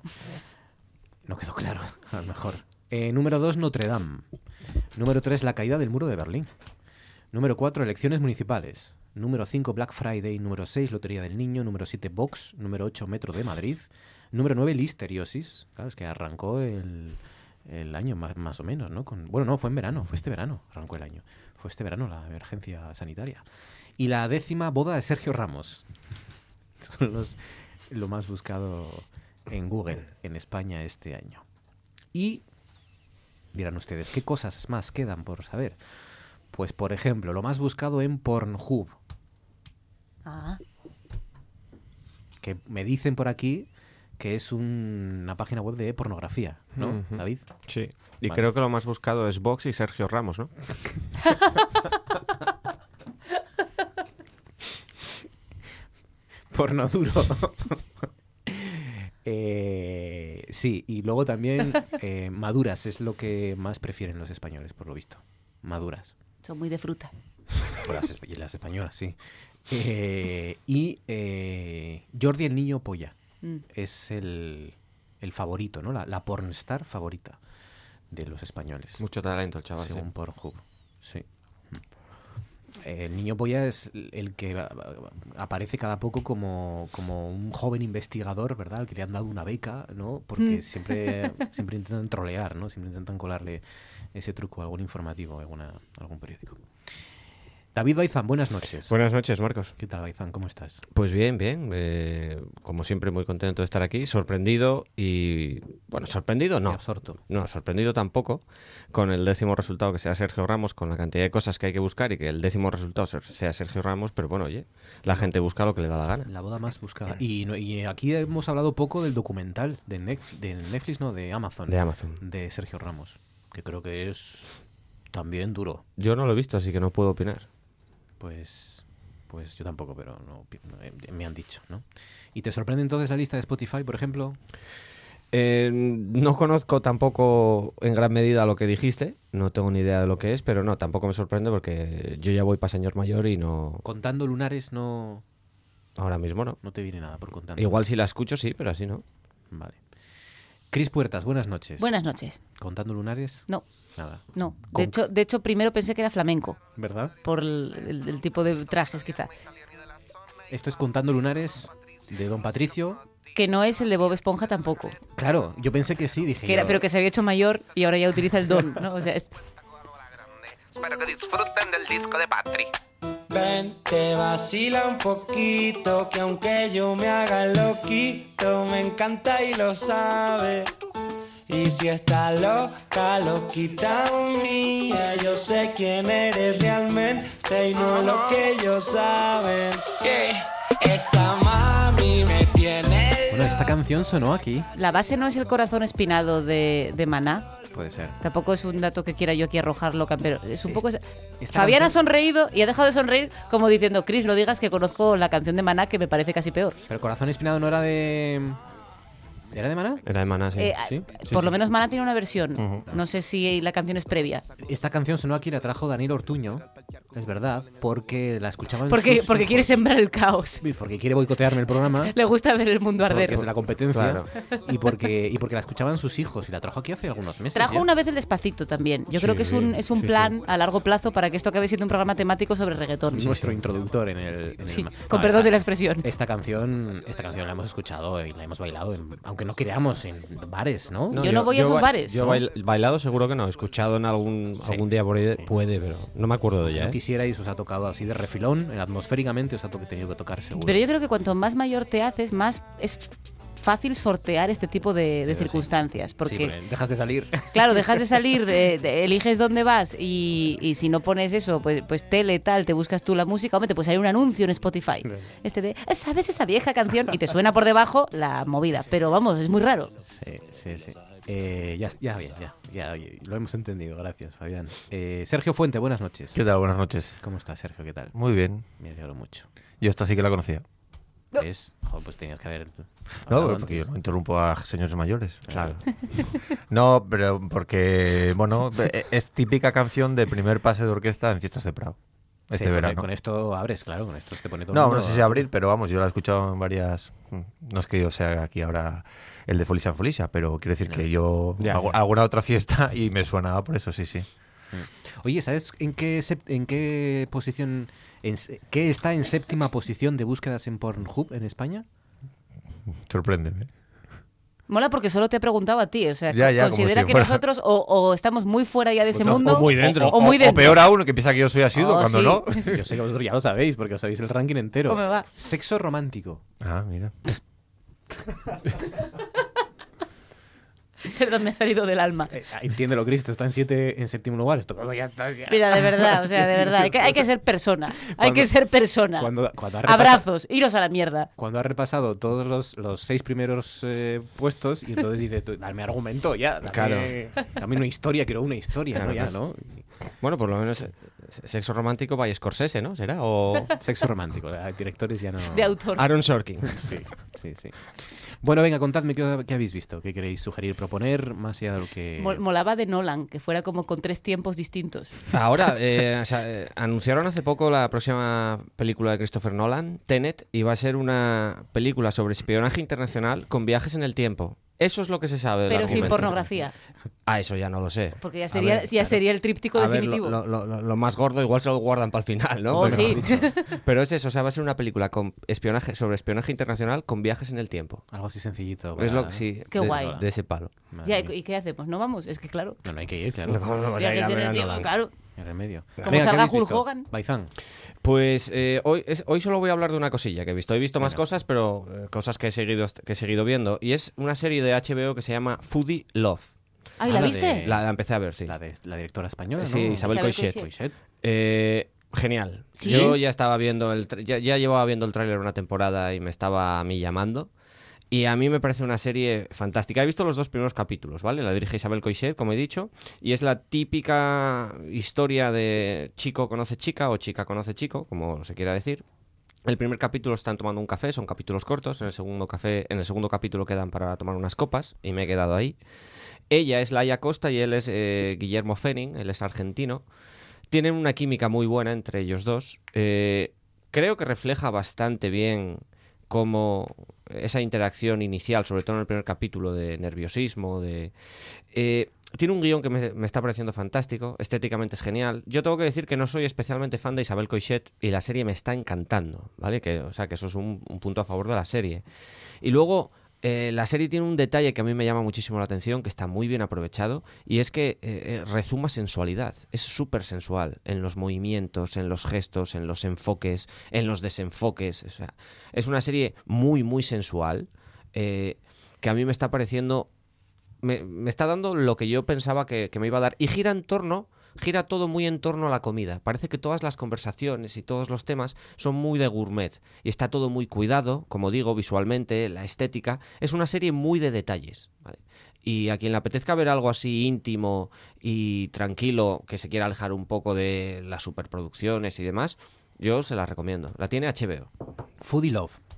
no quedó claro, a lo mejor. Eh, número dos, Notre Dame. Número tres, la caída del muro de Berlín. Número cuatro, elecciones municipales. Número 5, Black Friday. Número 6, Lotería del Niño. Número 7, Vox. Número 8, Metro de Madrid. Número 9, Listeriosis. Claro, es que arrancó el, el año más, más o menos, ¿no? Con, bueno, no, fue en verano. Fue este verano. Arrancó el año. Fue este verano la emergencia sanitaria. Y la décima, boda de Sergio Ramos. Son los, lo más buscado en Google en España este año. Y dirán ustedes, ¿qué cosas más quedan por saber? Pues, por ejemplo, lo más buscado en Pornhub. Ah, que me dicen por aquí que es un- una página web de pornografía, ¿no. David? Sí. Y Vale. creo que lo más buscado es Vox y Sergio Ramos, ¿no? Porno duro. Eh, sí, y luego también eh, maduras es lo que más prefieren los españoles, por lo visto. Maduras. son muy de fruta. Por las, y las españolas, sí. Eh, y eh, Jordi el niño polla Mm. es el, el favorito, ¿no? La, la pornstar favorita de los españoles. Mucho talento el chaval. sí. según Pornhub. Sí. El niño polla es el que a- aparece cada poco como, como un joven investigador, ¿verdad? Al que le han dado una beca, ¿no? Porque Mm. siempre, siempre intentan trolear, ¿no? Siempre intentan colarle ese truco a algún informativo, a alguna, a algún periódico. David Baizán, buenas noches. Buenas noches, Marcos. ¿Qué tal, Baizán? ¿Cómo estás? Pues bien, bien. eh, como siempre, muy contento de estar aquí. Sorprendido y. Bueno, sorprendido no. absorto. No, sorprendido tampoco con el décimo resultado que sea Sergio Ramos, con la cantidad de cosas que hay que buscar y que el décimo resultado se- sea Sergio Ramos. Pero bueno, oye, la gente busca lo que le da la gana. La boda más buscada. Y aquí hemos hablado poco del documental de Netflix, de Netflix, no, de Amazon. De Amazon. De Sergio Ramos, que creo que es también duro. Yo no lo he visto, así que no puedo opinar. Pues, pues yo tampoco, pero no, eh, me han dicho, ¿no? ¿Y te sorprende entonces la lista de Spotify, por ejemplo? Eh, no conozco tampoco en gran medida lo que dijiste, no tengo ni idea de lo que es, pero no, tampoco me sorprende porque yo ya voy para señor mayor y no, Contando lunares no, ahora mismo no. no te viene nada por contando. Igual si la escucho sí, pero así no. Vale. Cris Puertas, buenas noches. Buenas noches. ¿Contando lunares? No, Nada. no. Con- De hecho, de hecho, primero pensé que era flamenco, ¿Verdad? por el, el- el tipo de trajes quizá. Esto es Contando lunares de Don Patricio. Que no es el de Bob Esponja tampoco. Claro, yo pensé que sí, dije Que era, yo, pero que se había hecho mayor y ahora ya utiliza el don, ¿no? O sea, es- Espero que disfruten del disco de Patri. Ven, te vacila un poquito, que aunque yo me haga loquito, me encanta y lo sabe. Y si está loca, loquita mía, yo sé quién eres realmente, y no lo que ellos saben. Que esa mami me tiene. Bueno, esta canción sonó aquí. La base no es el corazón espinado de, de Maná. Puede ser. Tampoco es un dato que quiera yo aquí arrojarlo, pero es un poco... Fabián ha sonreído y ha dejado de sonreír como diciendo, Chris, no digas que conozco la canción de Maná que me parece casi peor. Pero Corazón Espinado no era de. ¿Era de Maná? Era de Maná, sí. Eh, Sí. por lo menos Maná tiene una versión. No sé si la canción es previa. Esta canción sonó aquí, la trajo Daniel Ortuño, es verdad, porque la escuchaban Porque, sus porque quiere sembrar el caos. Porque quiere boicotearme el programa. Le gusta ver el mundo Porque arder. es de la competencia. Claro. Y, porque, y porque la escuchaban sus hijos. Y la trajo aquí hace algunos meses. Trajo ya. una vez el despacito también. Yo creo que es un, es un sí, plan a largo plazo para que esto acabe siendo un programa temático sobre reggaetón. Nuestro introductor en el. en el con perdón esta- de la expresión. Esta canción, esta canción la hemos escuchado y la hemos bailado, en- aunque no creamos en bares, ¿no? Yo no voy a esos ba- bares. Yo ¿No? bail- bailado seguro que no. He escuchado en algún, algún día por ahí. Puede, pero no me acuerdo de ella. No ¿eh? quisierais, os ha tocado así de refilón, atmosféricamente os ha tenido que tocar seguro. Pero yo creo que cuanto más mayor te haces, más es fácil sortear este tipo de, de Sí, sí. circunstancias. Sí, Porque, porque dejas de salir. claro, dejas de salir, eh, de- eliges dónde vas y, y si no pones eso, pues, pues tele, tal, te buscas tú la música, hombre, te puede salir un anuncio en Spotify. Este de, ¿sabes esa vieja canción? Y te suena por debajo la movida. Pero vamos, es muy raro. Sí, sí, sí. Eh, ya, ya, bien, ya, ya, lo hemos entendido, gracias, Fabián. Eh, Sergio Fuente, buenas noches. ¿Qué tal? Buenas noches. ¿Cómo estás, Sergio? ¿Qué tal? Muy bien. Me alegro mucho. Yo esta sí que la conocía. ¿Ves? Joder, pues tenías que haber. No, porque yo antes. no interrumpo a señores mayores. Claro. No, pero porque, bueno, e- es típica canción de primer pase de orquesta en fiestas de Prado. Este Sí, verano. Con esto abres, claro, con esto te pone todo No, mundo no sé si abrir, pero vamos, yo la he escuchado en varias. No es que yo sea aquí ahora el de Folisa en Folisa, pero quiero decir que yo Ya, hago ya. alguna otra fiesta y me suena por eso, sí, sí. Oye, ¿sabes en qué, en qué posición, qué está en séptima posición de búsquedas en Pornhub en España? Sorpréndeme. Mola porque solo te he preguntado a ti. O sea, Ya, ya, como considera si que fuera- nosotros o, o estamos muy fuera ya de ese O- mundo. o muy dentro. O, o muy dentro. peor aún, que piensa que yo soy asiduo Oh, cuando sí. no. Yo sé que vosotros ya lo sabéis, porque os sabéis el ranking entero. ¿Cómo va? Sexo romántico. Ah, mira. Perdón, me ha salido del alma. Eh, entiéndelo, Cristo, está en siete, en séptimo lugar. Esto ya está. ya. Mira, de verdad, o sea, de verdad, hay que, hay que ser persona. Hay que ser persona. Cuando, cuando Abrazos, iros a la mierda. Cuando has repasado todos los, los seis primeros eh, puestos y entonces dices, dame argumento ya, dame, Claro. dame una historia, quiero una historia, Claro, ¿no? Ya. ¿no? Bueno, por lo menos eh, sexo romántico by Scorsese, ¿no? ¿Será? O Sexo romántico, eh, directores ya no... De autor. Aaron Sorkin. Sí, sí, sí. Bueno, venga, contadme qué, qué habéis visto, qué queréis sugerir, proponer, más allá de lo que... Mol- Molaba de Nolan, que fuera como con tres tiempos distintos. Ahora, eh, o sea, eh, anunciaron hace poco la próxima película de Christopher Nolan, Tenet, y va a ser una película sobre espionaje internacional con viajes en el tiempo. Eso es lo que se sabe. del Pero sin pornografía. Ah, eso ya no lo sé. Porque ya sería, ver, ya claro. sería el tríptico A ver, definitivo. lo, lo- lo- lo más gordo igual se lo guardan para el final, ¿no? Oh, Pero- sí. Pero es eso, o sea, va a ser una película con espionaje sobre espionaje internacional con viajes en el tiempo. Algo así sencillito. Es lo sí, Qué de, guay. de ese palo. Ya. ¿Y qué hacemos? ¿No vamos? Es que claro. No, no hay que ir, claro. No, no vas a ir a ver a Nolan. claro. Qué remedio. Como Venga, ¿qué salga Hulk? Hogan. Baizán. Pues eh, hoy, es- hoy solo voy a hablar de una cosilla que he visto. He visto más Venga. cosas, pero eh, cosas que he, seguido, que he seguido viendo. Y es una serie de HBO que se llama Foodie Love. Ay, Ah, ¿la la viste? de- La, la empecé a ver, sí. La, de, la directora española, Sí, ¿no? Isabel, Isabel Coixet. Coixet. Eh, genial. ¿Sí? Yo ya estaba viendo el ya, ya llevaba viendo el tráiler una temporada y me estaba a mí llamando. Y a mí me parece una serie fantástica. He visto los dos primeros capítulos, ¿vale? La dirige Isabel Coixet, como he dicho, y es la típica historia de chico conoce chica o chica conoce chico, como se quiera decir. El primer capítulo están tomando un café, son capítulos cortos. En el segundo café, en el segundo capítulo quedan para tomar unas copas y me he quedado ahí. Ella es Laia Costa y él es eh, Guillermo Fenning, él es argentino. Tienen una química muy buena entre ellos dos. Eh, creo que refleja bastante bien cómo esa interacción inicial, sobre todo en el primer capítulo de nerviosismo, de... eh, tiene un guion que me, está pareciendo fantástico, estéticamente es genial. Yo tengo que decir que no soy especialmente fan de Isabel Coixet y la serie me está encantando, ¿vale? Que, o sea, que eso es un punto a favor de la serie. Y luego, eh, la serie tiene un detalle que a mí me llama muchísimo la atención, que está muy bien aprovechado, y es que eh, eh, rezuma sensualidad. Es súper sensual en los movimientos, en los gestos, en los enfoques, en los desenfoques. O sea, es una serie muy, muy sensual, eh, que a mí me está pareciendo... Me, está dando lo que yo pensaba que me iba a dar. Y gira en torno gira todo muy en torno a la comida. Parece que todas las conversaciones y todos los temas son muy de gourmet y está todo muy cuidado, como digo, visualmente, la estética. Es una serie muy de detalles. Y a quien le apetezca ver algo así íntimo y tranquilo, que se quiera alejar un poco de las superproducciones y demás, yo se la recomiendo. La tiene HBO. Foodie Love.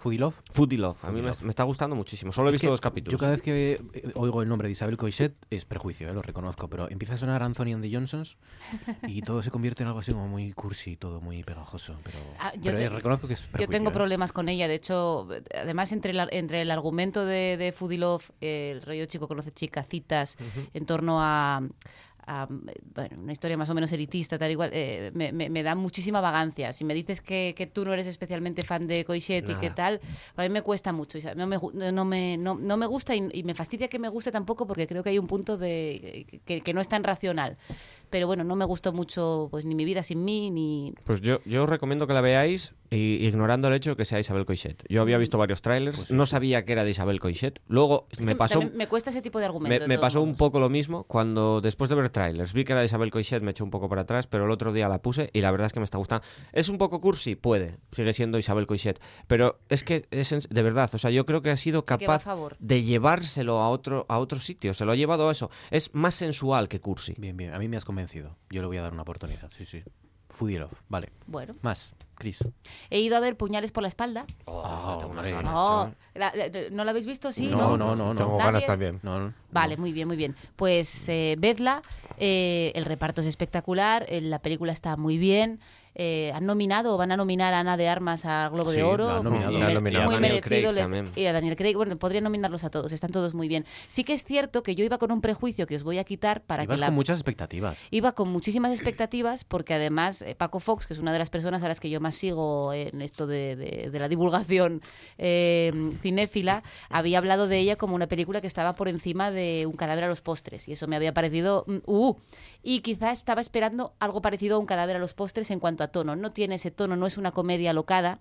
Foodie Love. Foodie Love. A mí me, Love. me está gustando muchísimo. Solo he visto dos capítulos. Yo cada vez que oigo el nombre de Isabel Coixet es prejuicio, eh, lo reconozco, pero empieza a sonar Anthony and the Johnsons y todo se convierte en algo así como muy cursi, todo muy pegajoso. Pero, Ah, yo pero, te- eh, reconozco que es Yo prejuicio. tengo eh. problemas con ella, de hecho, además entre, la- entre el argumento de, de Foodie Love, eh, el rollo chico conoce chica, citas, en torno a, a, bueno, una historia más o menos elitista, tal igual, eh, me, me- me da muchísima vagancia. Si me dices que, que tú no eres especialmente fan de Coixet y que tal, a mí me cuesta mucho, no me, no me, no, no me gusta y, y me fastidia que me guste tampoco porque creo que hay un punto de que, que no es tan racional. Pero bueno, no me gustó mucho pues ni mi vida sin mí, ni... Pues yo, yo os recomiendo que la veáis y- ignorando el hecho de que sea Isabel Coixet. Yo había visto varios trailers, no sabía que era de Isabel Coixet. Luego Es me pasó, me cuesta ese tipo de argumento. me, de me todos pasó un poco lo mismo cuando después de ver trailers vi que era de Isabel Coixet, me eché un poco para atrás, pero el otro día la puse y la verdad es que me está gustando. ¿Es un poco cursi? Puede, sigue siendo Isabel Coixet. Pero es que es en- de verdad, o sea, yo creo que ha sido capaz favor. de llevárselo a otro, a otro sitio. Se lo ha llevado a eso. Es más sensual que cursi. Bien, bien, a mí me has convencido. Yo le voy a dar una oportunidad, sí, sí. Foodie Love, vale. Bueno. Más, He ido a ver Puñales por la espalda. Oh, tengo unas hombre. ganas, No, la- la- ¿no la habéis visto? Sí, No, no, no, no. Tengo ¿Nadie? ganas también. No, no. Vale, muy bien, muy bien. Pues eh, vedla, eh, el reparto es espectacular, eh, la película está muy bien. Eh, han nominado o van a nominar a Ana de Armas a Globo Sí, de Oro. la han nominado. Muy han nominado. Muy Y a Daniel merecido. Craig les- también. y a Daniel Craig, bueno, podrían nominarlos a todos, están todos muy bien. Sí que es cierto que yo iba con un prejuicio que os voy a quitar para Ibas que la... con muchas expectativas. Iba con muchísimas expectativas porque además eh, Paco Fox, que es una de las personas a las que yo más sigo en esto de, de- de la divulgación eh, cinéfila, había hablado de ella como una película que estaba por encima de un cadáver a los postres y eso me había parecido... mm, uh, y quizá estaba esperando algo parecido a un cadáver a los postres en cuanto a tono. No tiene ese tono, no es una comedia locada.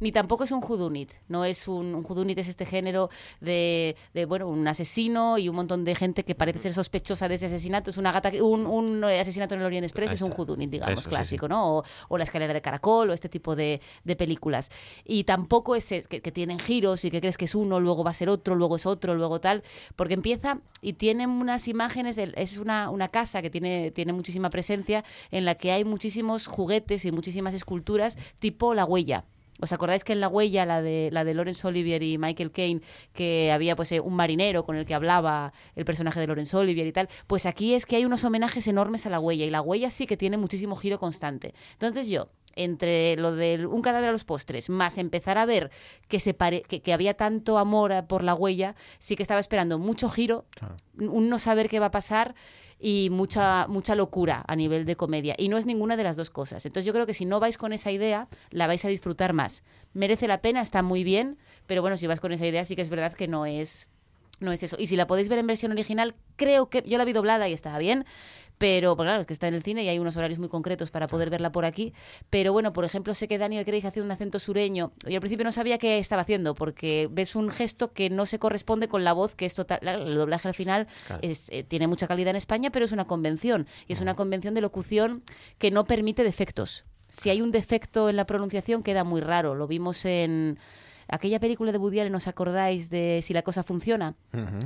Ni tampoco es un whodunit, no es un, un es este género de, de, bueno, un asesino y un montón de gente que parece ser sospechosa de ese asesinato. Es una gata, un, un asesinato en el Orient Express es un whodunit, digamos, Eso, sí, clásico, ¿no? O, o la escalera de caracol o este tipo de, de películas. Y tampoco es eh, que, que tienen giros y que crees que es uno, luego va a ser otro, luego es otro, luego tal, porque empieza y tiene unas imágenes, es una, una casa que tiene, tiene muchísima presencia en la que hay muchísimos juguetes y muchísimas esculturas tipo La Huella. ¿Os acordáis que en La Huella, la de, la de Laurence Olivier y Michael Caine, que había pues eh, un marinero con el que hablaba el personaje de Laurence Olivier y tal? Pues aquí es que hay unos homenajes enormes a La Huella y La Huella sí que tiene muchísimo giro constante. Entonces yo, entre lo de un cadáver a los postres, más empezar a ver que, se pare- que, que había tanto amor por La Huella, sí que estaba esperando mucho giro, un no saber qué va a pasar y mucha mucha locura a nivel de comedia y no es ninguna de las dos cosas. Entonces yo creo que si no vais con esa idea la vais a disfrutar más. Merece la pena, está muy bien, pero bueno, si vas con esa idea sí que es verdad que no es no es eso. Y si la podéis ver en versión original, creo que yo la vi doblada y estaba bien, pero pues claro, es que está en el cine y hay unos horarios muy concretos para poder verla por aquí. Pero bueno, por ejemplo, sé que Daniel Craig hacía un acento sureño. Yo al principio no sabía qué estaba haciendo porque ves un gesto que no se corresponde con la voz, que es total. El doblaje al final Claro. es, eh, tiene mucha calidad en España, pero es una convención. Y es una convención de locución que no permite defectos. Si hay un defecto en la pronunciación, queda muy raro. Lo vimos en aquella película de Woody Allen, ¿os acordáis de Si la cosa funciona?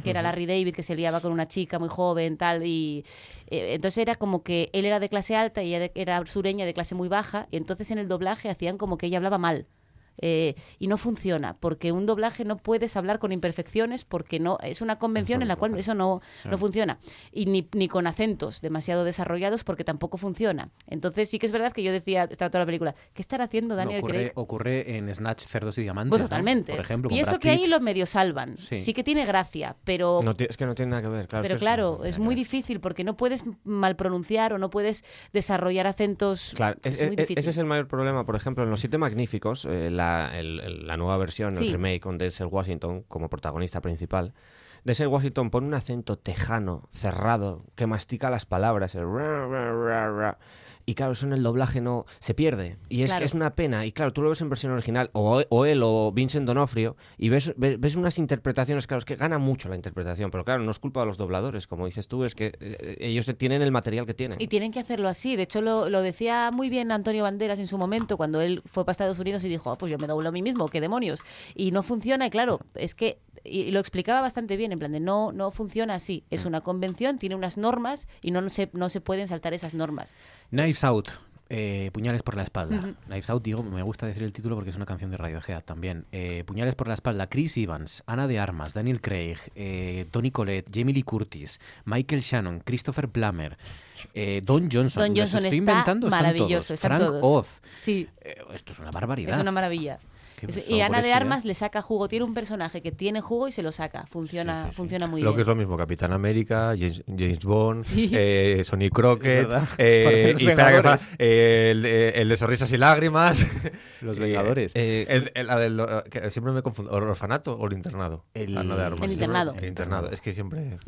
Que era. Larry David, que se liaba con una chica muy joven, tal, y eh, entonces era como que él era de clase alta y ella de- era sureña de clase muy baja, y entonces en el doblaje hacían como que ella hablaba mal. Eh, y no funciona, porque un doblaje no puedes hablar con imperfecciones, porque no es una convención en la cual eso no, no funciona. Y ni, ni con acentos demasiado desarrollados, porque tampoco funciona. Entonces sí que es verdad que yo decía, estaba toda la película, ¿qué estará haciendo Daniel ocurre, Craig? ocurre en Snatch, Cerdos y Diamantes. Pues ¿no? totalmente. Por ejemplo, y eso Brad que ahí Pitt. lo medio salvan. Sí. Sí, que tiene gracia, pero No es que no tiene nada que ver, claro. pero claro, es muy difícil porque no puedes mal pronunciar o no puedes desarrollar acentos. Claro, es es- muy difícil. ese es el mayor problema. Por ejemplo, en Los Siete Magníficos, eh, la, el- el- la nueva versión, Sí. el remake con Denzel Washington como protagonista principal, Denzel Washington pone un acento tejano, cerrado, que mastica las palabras. el ra, ra, ra, ra. Y claro, eso en el doblaje no se pierde. Y es Claro. es una pena. Y claro, tú lo ves en versión original, o, o él o Vincent Donofrio, y ves, ves, ves unas interpretaciones, claro, es que gana mucho la interpretación, pero claro, no es culpa de los dobladores, como dices tú, es que eh, ellos tienen el material que tienen. Y tienen que hacerlo así. De hecho, lo, lo decía muy bien Antonio Banderas en su momento, cuando él fue para Estados Unidos y dijo, "Ah, pues yo me doblo a mí mismo, qué demonios. Y no funciona, y claro, es que, y y lo explicaba bastante bien, en plan de no, no funciona así. Es una convención, tiene unas normas y no se, no se pueden saltar esas normas. Knives Out. eh, Puñales por la espalda. Ujú. Knives Out, digo, me gusta decir el título porque es una canción de Radiohead también. Eh, Puñales por la espalda. Chris Evans, Ana de Armas, Daniel Craig, eh, Tony Collette, Jamie Lee Curtis, Michael Shannon, Christopher Plummer, eh, Don Johnson. Don ¿Los Johnson está inventando? Están maravilloso, todos. están Frank todos. Oz. Sí. Eh, esto es una barbaridad. Es una maravilla. Y Ana de. Armas le saca jugo. Tiene un personaje que tiene jugo y se lo saca. Funciona, funciona muy Lo bien. que es lo mismo, Capitán América, James, James Bond, Sí. eh, Sonny Crockett, eh, y espera que eh, el, de- el de Sonrisas y Lágrimas. Los Eh, Vengadores. el- el- la lo- que siempre me confundo, ¿el orfanato o el internado? El- Ana de Armas. El internado. El internado, es que siempre...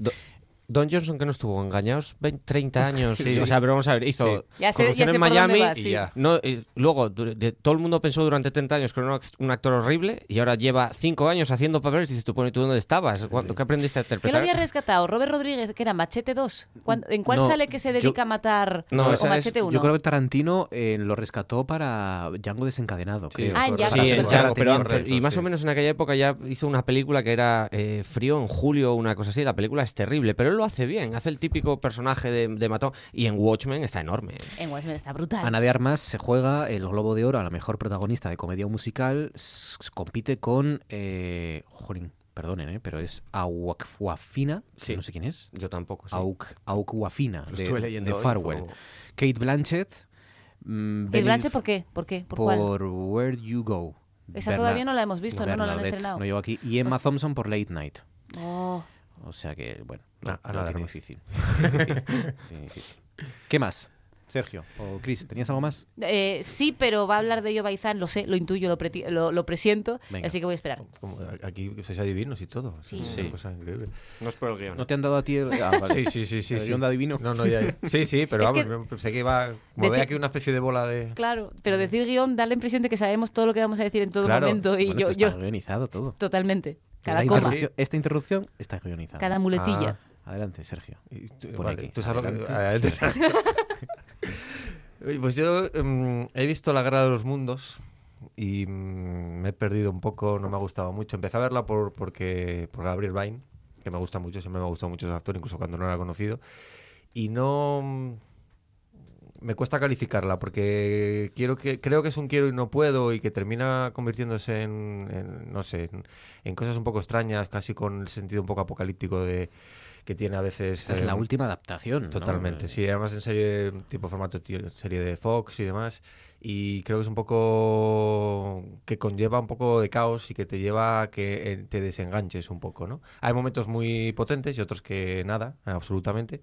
Don Johnson que no estuvo engañados 20, 30 años, Sí. o sea, pero vamos a ver, hizo Sí. Ya sé- ya sé en Miami vas, y sí. ya. No, y luego du- de- todo el mundo pensó durante 30 años que era un act- un actor horrible y ahora lleva 5 años haciendo papeles y dices tú, bueno, ¿y tú dónde estabas? ¿Cuándo- ¿Qué aprendiste a ¿Qué lo interpretar? había rescatado? Robert Rodríguez, que era Machete 2. ¿Cuán- ¿En cuál No, sale que se yo- dedica a matar No, o esa es- Machete 1? Yo creo que Tarantino eh, lo rescató para Django desencadenado, creo. Ah, en. Django. Sí, en Correcto, Django, pero, correcto, y más sí. o menos en aquella época ya hizo una película que era eh, Frío en julio, una cosa así. La película es terrible, pero él lo hace bien. Hace el típico personaje de, de matón. Y en Watchmen está enorme. En Watchmen está brutal. Ana de Armas se juega el Globo de Oro a la mejor protagonista de comedia musical. compite con. Eh, jolín, perdonen, eh, pero es Aukwafina. Sí. No sé quién es. Yo tampoco. sí. Lo de, estuve leyendo de Farwell. Kate Blanchett. mm, ¿Kate Blanchett por qué? ¿Por qué? ¿Por, cuál? Where You Go. Esa todavía no la hemos visto, ¿no? No la han estrenado. No llevo aquí. Y Emma Thompson por Late Night. Oh. O sea que, bueno, no, Ana lo de tiene difícil. Tiene difícil. ¿Qué más? Sergio o Chris, ¿tenías algo más? Eh, sí, pero va a hablar de ello Baizán, lo sé, lo intuyo, lo, preti- lo, lo presiento, Venga. así que voy a esperar. Como aquí sois adivinos y todo. Sí. Es Sí. cosa increíble. No es por el guion. ¿No te han dado a ti el... Ah, vale. Sí, sí, sí, sí. ¿El sí. guion de adivino? No, no, ya, ya. Sí, sí, pero Es vamos, que- pensé que iba... Como Decir- ve aquí una especie de bola de... Claro, pero decir guion da la impresión de que sabemos todo lo que vamos a decir en todo Claro. momento y Bueno, yo, esto yo está guionizado todo. totalmente, cada esta, coma, interrupción, esta interrupción está guionizada. cada muletilla. Adelante, Sergio. Vale, aquí, tú sabes lo que- adelante. Pues yo mm, he visto La Guerra de los Mundos y mm, me he perdido un poco, no me ha gustado mucho. Empecé a verla por, porque, por Gabriel Byrne, que me gusta mucho, siempre me ha gustado mucho ese actor, incluso cuando no era conocido. Y no... Me cuesta calificarla porque quiero que creo que es un quiero y no puedo y que termina convirtiéndose en, en, no sé en, en cosas un poco extrañas casi con el sentido un poco apocalíptico de que tiene a veces Esta es eh, la última adaptación. Totalmente, Eh, sí, además en serie, tipo formato tío, serie de Fox y demás. Y creo que es un poco que conlleva un poco de caos y que te lleva a que eh, te desenganches un poco, ¿no? Hay momentos muy potentes y otros que nada, absolutamente.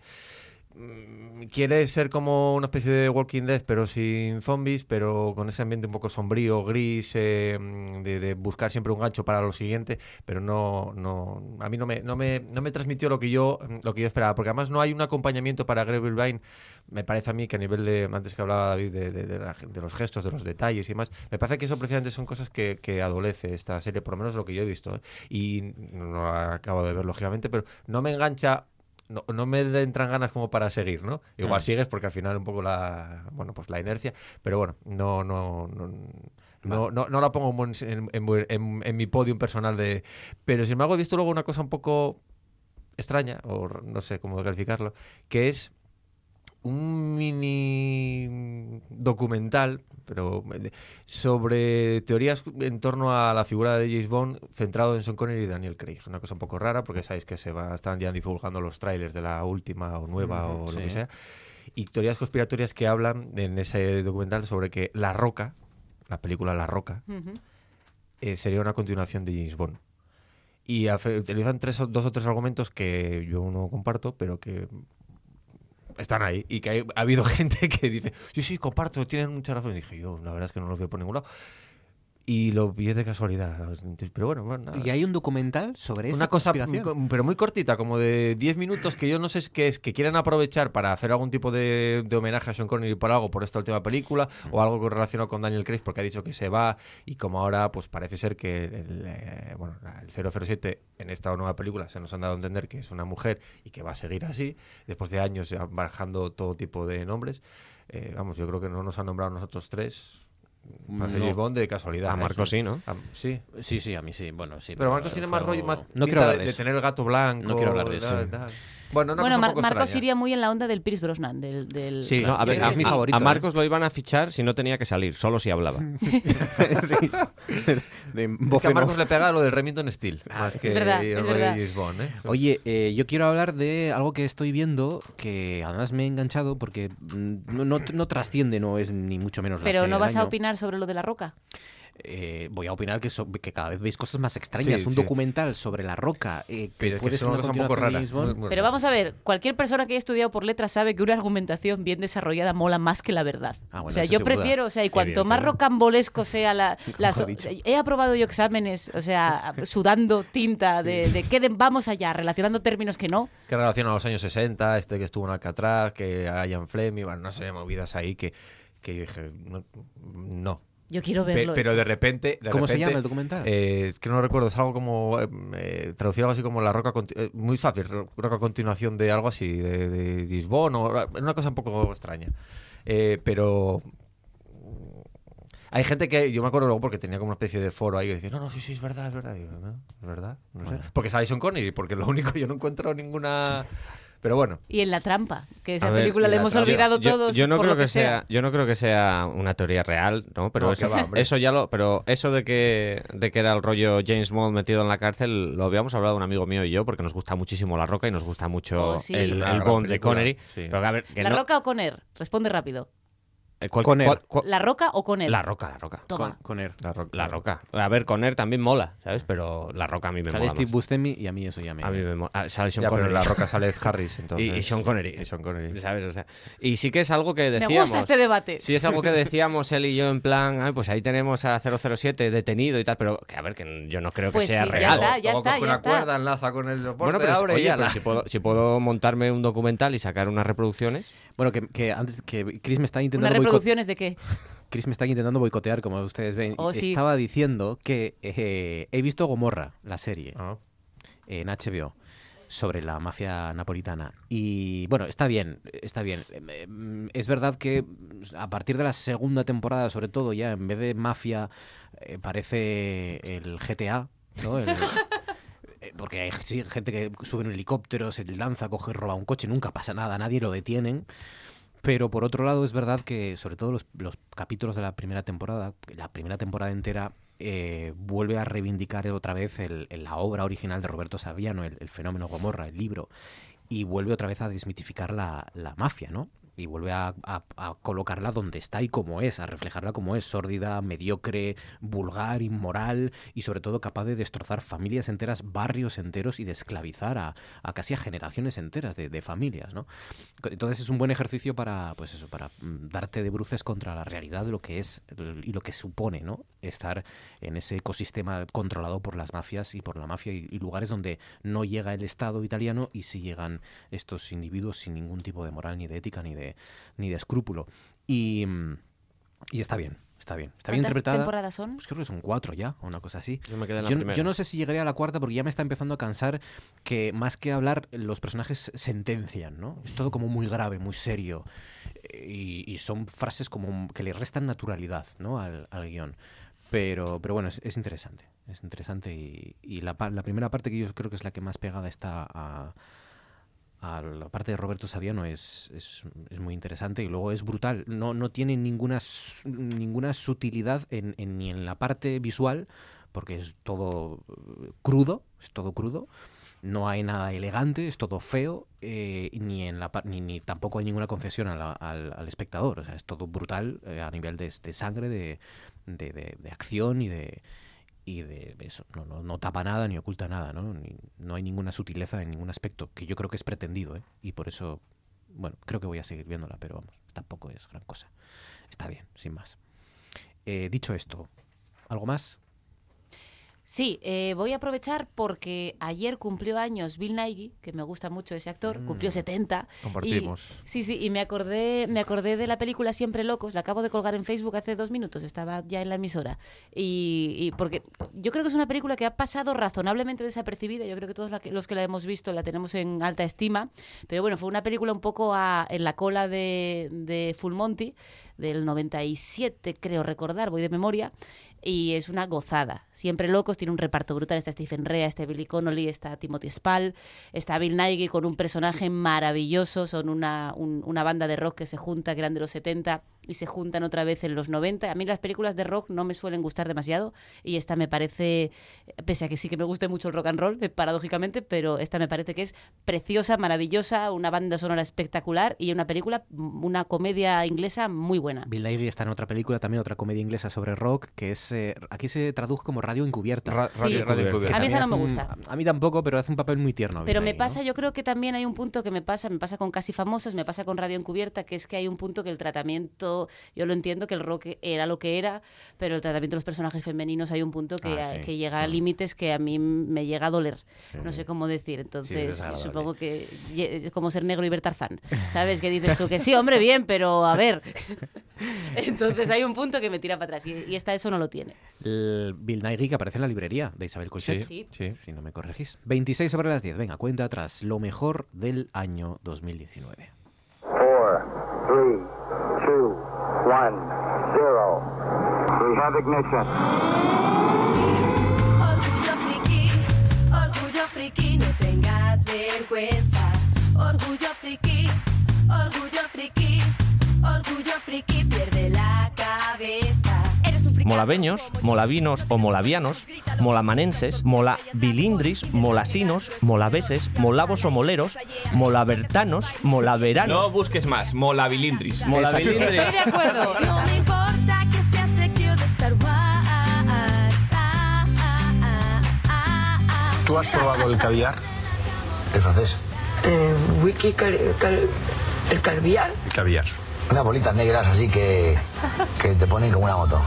Mm, Quiere ser como una especie de Walking Dead, pero sin zombies, pero con ese ambiente un poco sombrío, gris, eh, mm, de, buscar siempre un gancho para lo siguiente, pero no, no a mí no me, no me, no me transmitió lo que yo lo que yo esperaba, porque además no hay un acompañamiento para Greg Vine, me parece a mí que a nivel de, antes que hablaba David, de, la de los gestos, de los detalles y demás, me parece que eso precisamente son cosas que, que adolece esta serie, por lo menos lo que yo he visto, ¿eh? y no la acabo de ver lógicamente, pero no me engancha no, no me entran ganas como para seguir, ¿no? Igual Mm. sigues porque al final un poco la, bueno, pues la inercia, pero bueno, no, no, no, no, no, no la pongo en, en- en- en- mi podium personal de, pero sin embargo he visto luego una cosa un poco extraña, o no sé cómo calificarlo, que es un mini documental pero de- sobre teorías en torno a la figura de James Bond centrado en Sean Connery y Daniel Craig. Una cosa un poco rara porque sabéis que se va, están ya divulgando los trailers de la última o nueva o lo que sea. Y teorías conspiratorias que hablan en ese documental sobre que La Roca, la película La Roca, eh, sería una continuación de James Bond. Y utilizan tres, dos o tres argumentos que yo no comparto, pero que están ahí. Y que ha habido gente que dice, sí, sí, comparto, tienen mucha razón. Y dije, yo la verdad es que no los veo por ningún lado. Y lo vi de casualidad. Pero bueno, bueno nada. ¿Y hay un documental sobre esa Una cosa, pero muy cortita, como de 10 minutos, que yo no sé qué es, que quieren aprovechar para hacer algún tipo de, de homenaje a Sean Connery por algo, por esta última película, o algo relacionado con Daniel Craig, porque ha dicho que se va, y como ahora, pues parece ser que el, eh, bueno, el 007 en esta nueva película se nos han dado a entender que es una mujer y que va a seguir así, después de años barajando todo tipo de nombres. Eh, vamos, yo creo que no nos han nombrado nosotros tres. Para ser No. James Bond de casualidad. A ¿eh? Marcos sí, ¿no? A- sí. Sí, sí, a mí sí. Bueno, sí. Pero Marcos tiene más rollo, más No quiero hablar de, de, tener el gato blanco. No quiero hablar de eso. tal, tal. Bueno, una Bueno, cosa Mar- un poco Marcos extraña. iría muy en la onda del Pierce Brosnan, del... del Sí, No, a ver, Es a, mi a- favorito, a ¿eh? Marcos lo iban a fichar si no tenía que salir, solo si hablaba. sí. De Es que a Marcos le pega lo de Remington Steel. más que verdad, es verdad. Bond, ¿eh? Oye, eh, yo quiero hablar de algo que estoy viendo que además me he enganchado porque mm, no, no, no trasciende, no es ni mucho menos la Pero serie no del vas a opinar sobre lo de la roca. Eh, voy a opinar que, so- que cada vez veis cosas más extrañas. Sí, un sí. documental sobre la roca eh, que Pero es que puede es ser una una cosa un poco rara. Pero vamos a ver, cualquier persona que haya estudiado por letras sabe que una argumentación bien desarrollada mola más que la verdad. Ah, bueno, o sea, yo duda. prefiero, o sea, y cuanto más Evidentemente. rocambolesco sea la... he aprobado yo exámenes, o sea, sudando tinta de, de qué de- vamos allá, relacionando términos que no. Que relaciona a los años 60, este que estuvo en Alcatraz, que a Ian Fleming, bueno, no sé, movidas ahí que, que dije, no. no. Yo quiero Pe- verlo. pero eso. de repente, de ¿Cómo se llama el documental? eh, es que no recuerdo, es algo como eh, traducido algo así como la roca eh, muy fácil, ro- roca continuación de algo así, de, de Lisbon o una cosa un poco extraña. Eh, pero hay gente que, yo me acuerdo luego porque tenía como una especie de foro ahí que decía, no, no, sí, sí, es verdad, es verdad. Y yo, "No, es verdad, no sé. Bueno. Porque sale Sean Connery, porque lo único yo no encuentro ninguna... Pero bueno. Y en La Trampa, que esa ver, película la hemos Trampa. olvidado yo, todos yo no por creo lo que, que sea, yo no creo que sea una teoría real, ¿no? Pero No, eso, va, eso ya lo, pero eso de que de que era el rollo James Bond metido en la cárcel lo habíamos hablado un amigo mío y yo porque nos gusta muchísimo La Roca y nos gusta mucho Oh, sí. el, Bond de Connery. sí. Pero a ver, que ¿La no- Roca o Conner? Responde rápido. Eh, cuál- Conner. cuál- cuál- ¿La Roca o Conner? La Roca, la Roca. Toma. Con, con él. La roca. La Roca. A ver, Conner también mola, ¿sabes? Pero La Roca a mí me Sale mola Steve más. Buscemi y a mí eso ya me... A mí me mola. ah, sale Sean Ya, pero Connery. en la roca sale Harris, entonces. y, y Sean Connery. Y Sean Connery. ¿Sabes? O sea, y sí que es algo que Me decíamos. gusta este debate. Sí, es algo que decíamos él y yo en plan, "Ay, pues ahí tenemos a 007 detenido y tal, pero que a ver, que yo no creo que Pues sea sí, ya real. está, ya Luego está, ya una está. cuerda, enlaza con el soporte, Bueno, pero, abre oye, y ya pero si, puedo, si puedo montarme un documental y sacar unas reproducciones. Bueno, que, que antes que Chris me está ¿Unas intentando reproducciones de qué? Chris me está intentando boicotear, como ustedes ven. Oh, sí. Estaba diciendo que eh, he visto Gomorra, la serie, Ah. en HBO, sobre la mafia napolitana. Y bueno, está bien, está bien. Eh, mm, Es verdad que a partir de la segunda temporada, sobre todo, ya en vez de mafia, eh, parece el GTA, ¿no? El- eh, porque hay sí, gente que sube en un helicóptero, se lanza, coge, roba un coche, nunca pasa nada, nadie lo detienen. Pero por otro lado es verdad que sobre todo los, los capítulos de la primera temporada, la primera temporada entera eh, vuelve a reivindicar otra vez el- la obra original de Roberto Saviano, el, el fenómeno Gomorra, el libro, y vuelve otra vez a desmitificar la, la mafia, ¿no? Y vuelve a, colocarla donde está y como es, a reflejarla como es, sórdida, mediocre, vulgar, inmoral y sobre todo capaz de destrozar familias enteras, barrios enteros y de esclavizar a, casi a generaciones enteras de, de familias, ¿no? Entonces es un buen ejercicio para, pues eso, para mm, darte de bruces contra la realidad de lo que es y lo que supone, ¿no? Estar en ese ecosistema controlado por las mafias y por la mafia y, y lugares donde no llega el Estado italiano y sí llegan estos individuos sin ningún tipo de moral ni de ética ni de ni de escrúpulo y y está bien. Está bien, está bien ¿Cuántas interpretada. temporadas son? Pues creo que son cuatro ya, o una cosa así. Yo me quedé en la Yo, primera. yo no sé si llegaré a la cuarta porque ya me está empezando a cansar que más que hablar, los personajes sentencian, ¿no? Es todo como muy grave, muy serio. eh, Y, y son frases como que le restan naturalidad, ¿no? Al, al guion. Pero, pero bueno, es, es interesante. Es interesante y, y la, la primera parte que yo creo que es la que más pegada está a, la parte de Roberto Saviano es, es, es muy interesante y luego es brutal. No, no tiene ninguna, ninguna sutilidad en, en- ni en la parte visual, porque es todo eh, crudo, es todo crudo. No hay nada elegante, es todo feo, eh, ni, en la, ni, ni tampoco hay ninguna concesión a la- al, al espectador. O sea, es todo brutal eh, a nivel de, de sangre, de, de, de- de acción y de, y de eso. No, no, no tapa nada ni oculta nada, ¿no? Ni- no hay ninguna sutileza en ningún aspecto, que yo creo que es pretendido, ¿eh? Y por eso, bueno, creo que voy a seguir viéndola, pero vamos, tampoco es gran cosa. Está bien, sin más. Eh, dicho esto, ¿Algo más? Sí, eh, voy a aprovechar porque ayer cumplió años Bill Nighy, que me gusta mucho ese actor, Mm. cumplió 70. Compartimos. Y- sí, sí, y me acordé, me acordé de la película Siempre Locos, la acabo de colgar en Facebook hace dos minutos, estaba ya en la emisora. Y, y porque yo creo que es una película que ha pasado razonablemente desapercibida, yo creo que todos la que- los que la hemos visto la tenemos en alta estima, pero bueno, fue una película un poco a- en la cola de, de Full Monty, del 97 creo recordar, voy de memoria, y es una gozada. Siempre locos, tiene un reparto brutal. Está Stephen Rea, está Billy Connolly, está Timothy Spall, está Bill Nighy con un personaje maravilloso. Son una, un- una banda de rock que se junta, que eran de los 70 y se juntan otra vez en los 90. A mí las películas de rock no me suelen gustar demasiado y esta me parece, pese a que sí que me guste mucho el rock and roll, eh, paradójicamente, pero esta me parece que es preciosa, maravillosa, una banda sonora espectacular y una película, una comedia inglesa muy buena. Bill Nighy está en otra película, también otra comedia inglesa sobre rock, que es eh, aquí se traduce como radio encubierta. Ra- radio- Sí. radio encubierta. A mí esa no me hace un- gusta. a mí tampoco, pero hace un papel muy tierno. Pero Bill me Nighy, pasa, yo creo que también hay un punto que me pasa, me pasa con Casi Famosos, me pasa con Radio Encubierta, que es que hay un punto que el tratamiento, yo lo entiendo que el rock era lo que era, pero el tratamiento de los personajes femeninos hay un punto que, Ah, sí. que llega a límites que a mí me llega a doler. Sí. No sé cómo decir, entonces supongo que es como ser negro y ver Tarzán. ¿Sabes? Que dices tú que sí, hombre, bien, pero a ver. Entonces hay un punto que me tira para atrás y, y esta eso no lo tiene. El Bill Nighy que aparece en la librería de Isabel Cochet. Sí, sí. Si no me corregís. 26 sobre las 10. Venga, cuenta atrás. Lo mejor del año 2019. Four, three, one, zero. We have ignition. Orgullo friki, orgullo friki, no tengas vergüenza. Orgullo friki, orgullo friki, Molaveños, molavinos o molavianos, molamanenses, molavilindris, molasinos, molaveses, molavos o moleros, molabertanos, molaveranos. No busques más, molabilindris. Molavilindris. Estoy de acuerdo. No me importa que seas trekio de Star Wars. ¿Tú has probado el caviar? ¿El francés? Eh, wiki, cal- cal- el caviar. El caviar. Unas bolitas negras así que, que te ponen como una moto.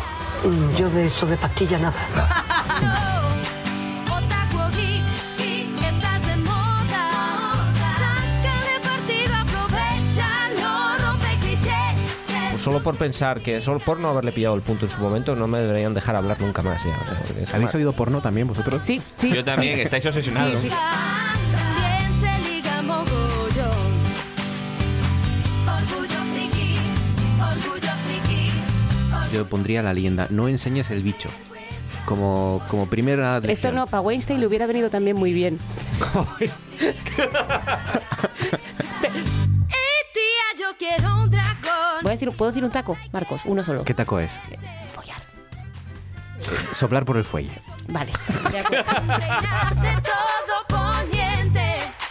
Yo de eso de pastillas nada. Pues solo por pensar que, solo por no haberle pillado el punto en su momento, no me deberían dejar hablar nunca más. Ya. O sea, ¿Habéis oído porno también vosotros? Sí, sí. Yo también, sí. estáis obsesionados. Sí, sí. Yo pondría la leyenda. No enseñes el bicho. Como, como primera Esto lección. no, para Weinstein le hubiera venido también muy bien. Eh, tía, yo quiero un dragón. Voy a decir, ¿Puedo decir un taco, Marcos? Uno solo. ¿Qué taco es? Follar. Eh, Soplar por el fuelle. Vale.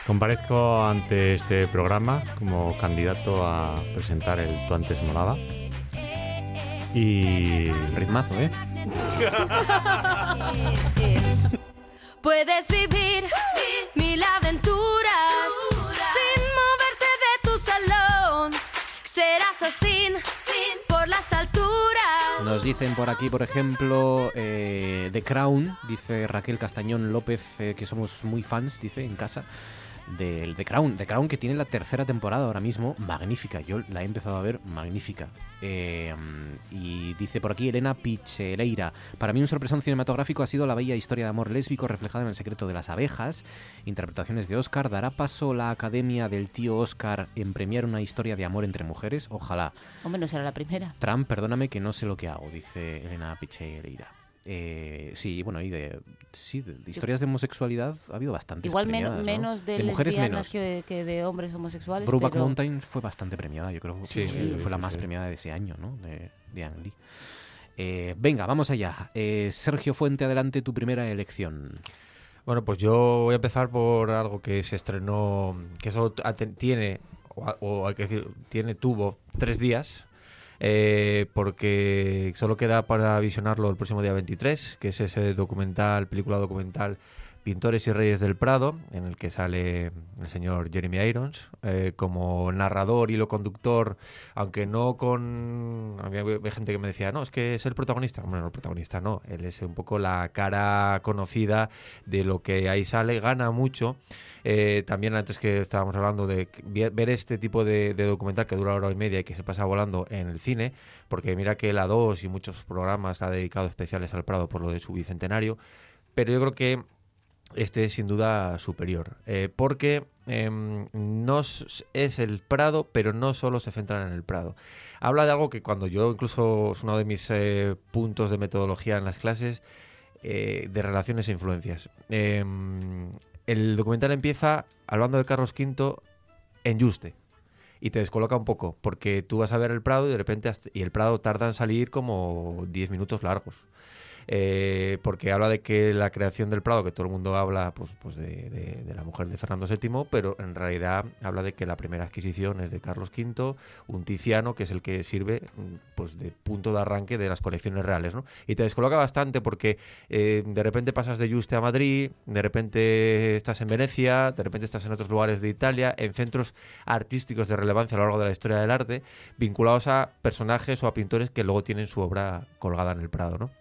Comparezco ante este programa como candidato a presentar el Tú antes molaba. Y... Ritmazo, ¿eh? Puedes vivir mil aventuras sin moverte de tu salón. Serás así por las alturas. Nos dicen por aquí, por ejemplo, eh, The Crown, dice Raquel Castañón López, eh, que somos muy fans, dice, en casa, del The Crown. The Crown que tiene la tercera temporada ahora mismo, magnífica. Yo la he empezado a ver, magnífica. Eh, y dice por aquí Elena Picheleira, para mí un sorpresón cinematográfico ha sido la bella historia de amor lésbico reflejada en El secreto de las abejas, interpretaciones de Oscar. ¿Dará paso la academia del tío Oscar en premiar una historia de amor entre mujeres? Ojalá. Hombre, no será la primera. Trump, perdóname que no sé lo que hago, dice Elena Picheira. Eh, sí, bueno, y de, sí, de, de historias de homosexualidad ha habido bastantes Igual men- premiadas, ¿no? menos de, mujeres lesbianas menos. Que, de, que de hombres homosexuales. Brokeback pero... Mountain fue bastante premiada, yo creo que Sí, fue, sí, fue la sí, más sí. premiada de ese año, ¿no? De, de Ang Lee. Eh, venga, vamos allá. Eh, Sergio Fuente, adelante tu primera elección. Bueno, pues yo voy a empezar por algo que se estrenó, que solo tiene, o, a- o hay que decir, tiene, tuvo tres días, eh, porque solo queda para visionarlo el próximo día 23, que es ese documental, película documental Pintores y Reyes del Prado, en el que sale el señor Jeremy Irons eh, como narrador y lo conductor, aunque no con... Había gente que me decía, no, es que es el protagonista. Bueno, no, el protagonista no, él es un poco la cara conocida de lo que ahí sale, gana mucho. Eh, también antes que estábamos hablando de ver este tipo de, documental que dura hora y media y que se pasa volando en el cine, porque mira que la 2 y muchos programas ha dedicado especiales al Prado por lo de su bicentenario, pero yo creo que este es sin duda superior, eh, porque em, no es el Prado, pero no solo se centra en el Prado. Habla de algo que cuando yo, incluso es uno de mis eh, puntos de metodología en las clases, de relaciones e influencias. El documental empieza hablando de Carlos V en Yuste y te descoloca un poco, porque tú vas a ver el Prado y de repente y el Prado tarda en salir como 10 minutos largos. Eh, porque habla de que la creación del Prado, que todo el mundo habla pues, pues de, la mujer de Fernando VII, pero en realidad habla de que la primera adquisición es de Carlos V, un Tiziano, que es el que sirve mm, pues de punto de arranque de las colecciones reales. ¿no? Y te descoloca bastante porque eh, de repente pasas de Juste a Madrid, de repente estás en Venecia, de repente estás en otros lugares de Italia, en centros artísticos de relevancia a lo largo de la historia del arte, vinculados a personajes o a pintores que luego tienen su obra colgada en el Prado, ¿no?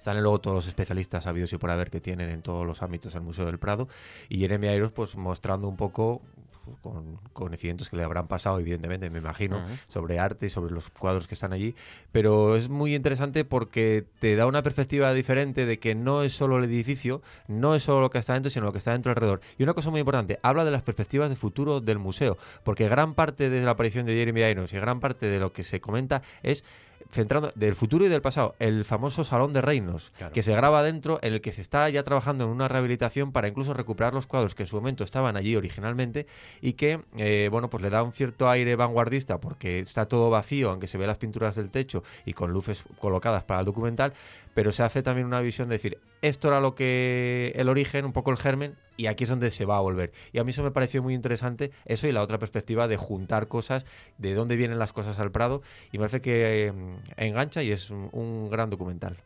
Salen luego todos los especialistas sabidos y por haber que tienen en todos los ámbitos el Museo del Prado y Jeremy Airos pues mostrando un poco pues, con conocimientos que le habrán pasado evidentemente me imagino sobre arte y sobre los cuadros que están allí. Pero es muy interesante porque te da una perspectiva diferente de que no es solo el edificio no es solo lo que está dentro sino lo que está dentro alrededor. Y una cosa muy importante habla de las perspectivas de futuro del museo porque gran parte de la aparición de Jeremy Irons y gran parte de lo que se comenta es centrando del futuro y del pasado, el famoso Salón de Reinos, que se graba dentro, en el que se está ya trabajando en una rehabilitación para incluso recuperar los cuadros que en su momento estaban allí originalmente y que, eh, bueno, pues le da un cierto aire vanguardista porque está todo vacío, aunque se ve las pinturas del techo y con luces colocadas para el documental, pero se hace también una visión de decir, esto era lo que el origen, un poco el germen, y aquí es donde se va a volver. Y a mí eso me pareció muy interesante, eso y la otra perspectiva de juntar cosas, de dónde vienen las cosas al Prado, y me parece que eh, engancha y es un gran documental.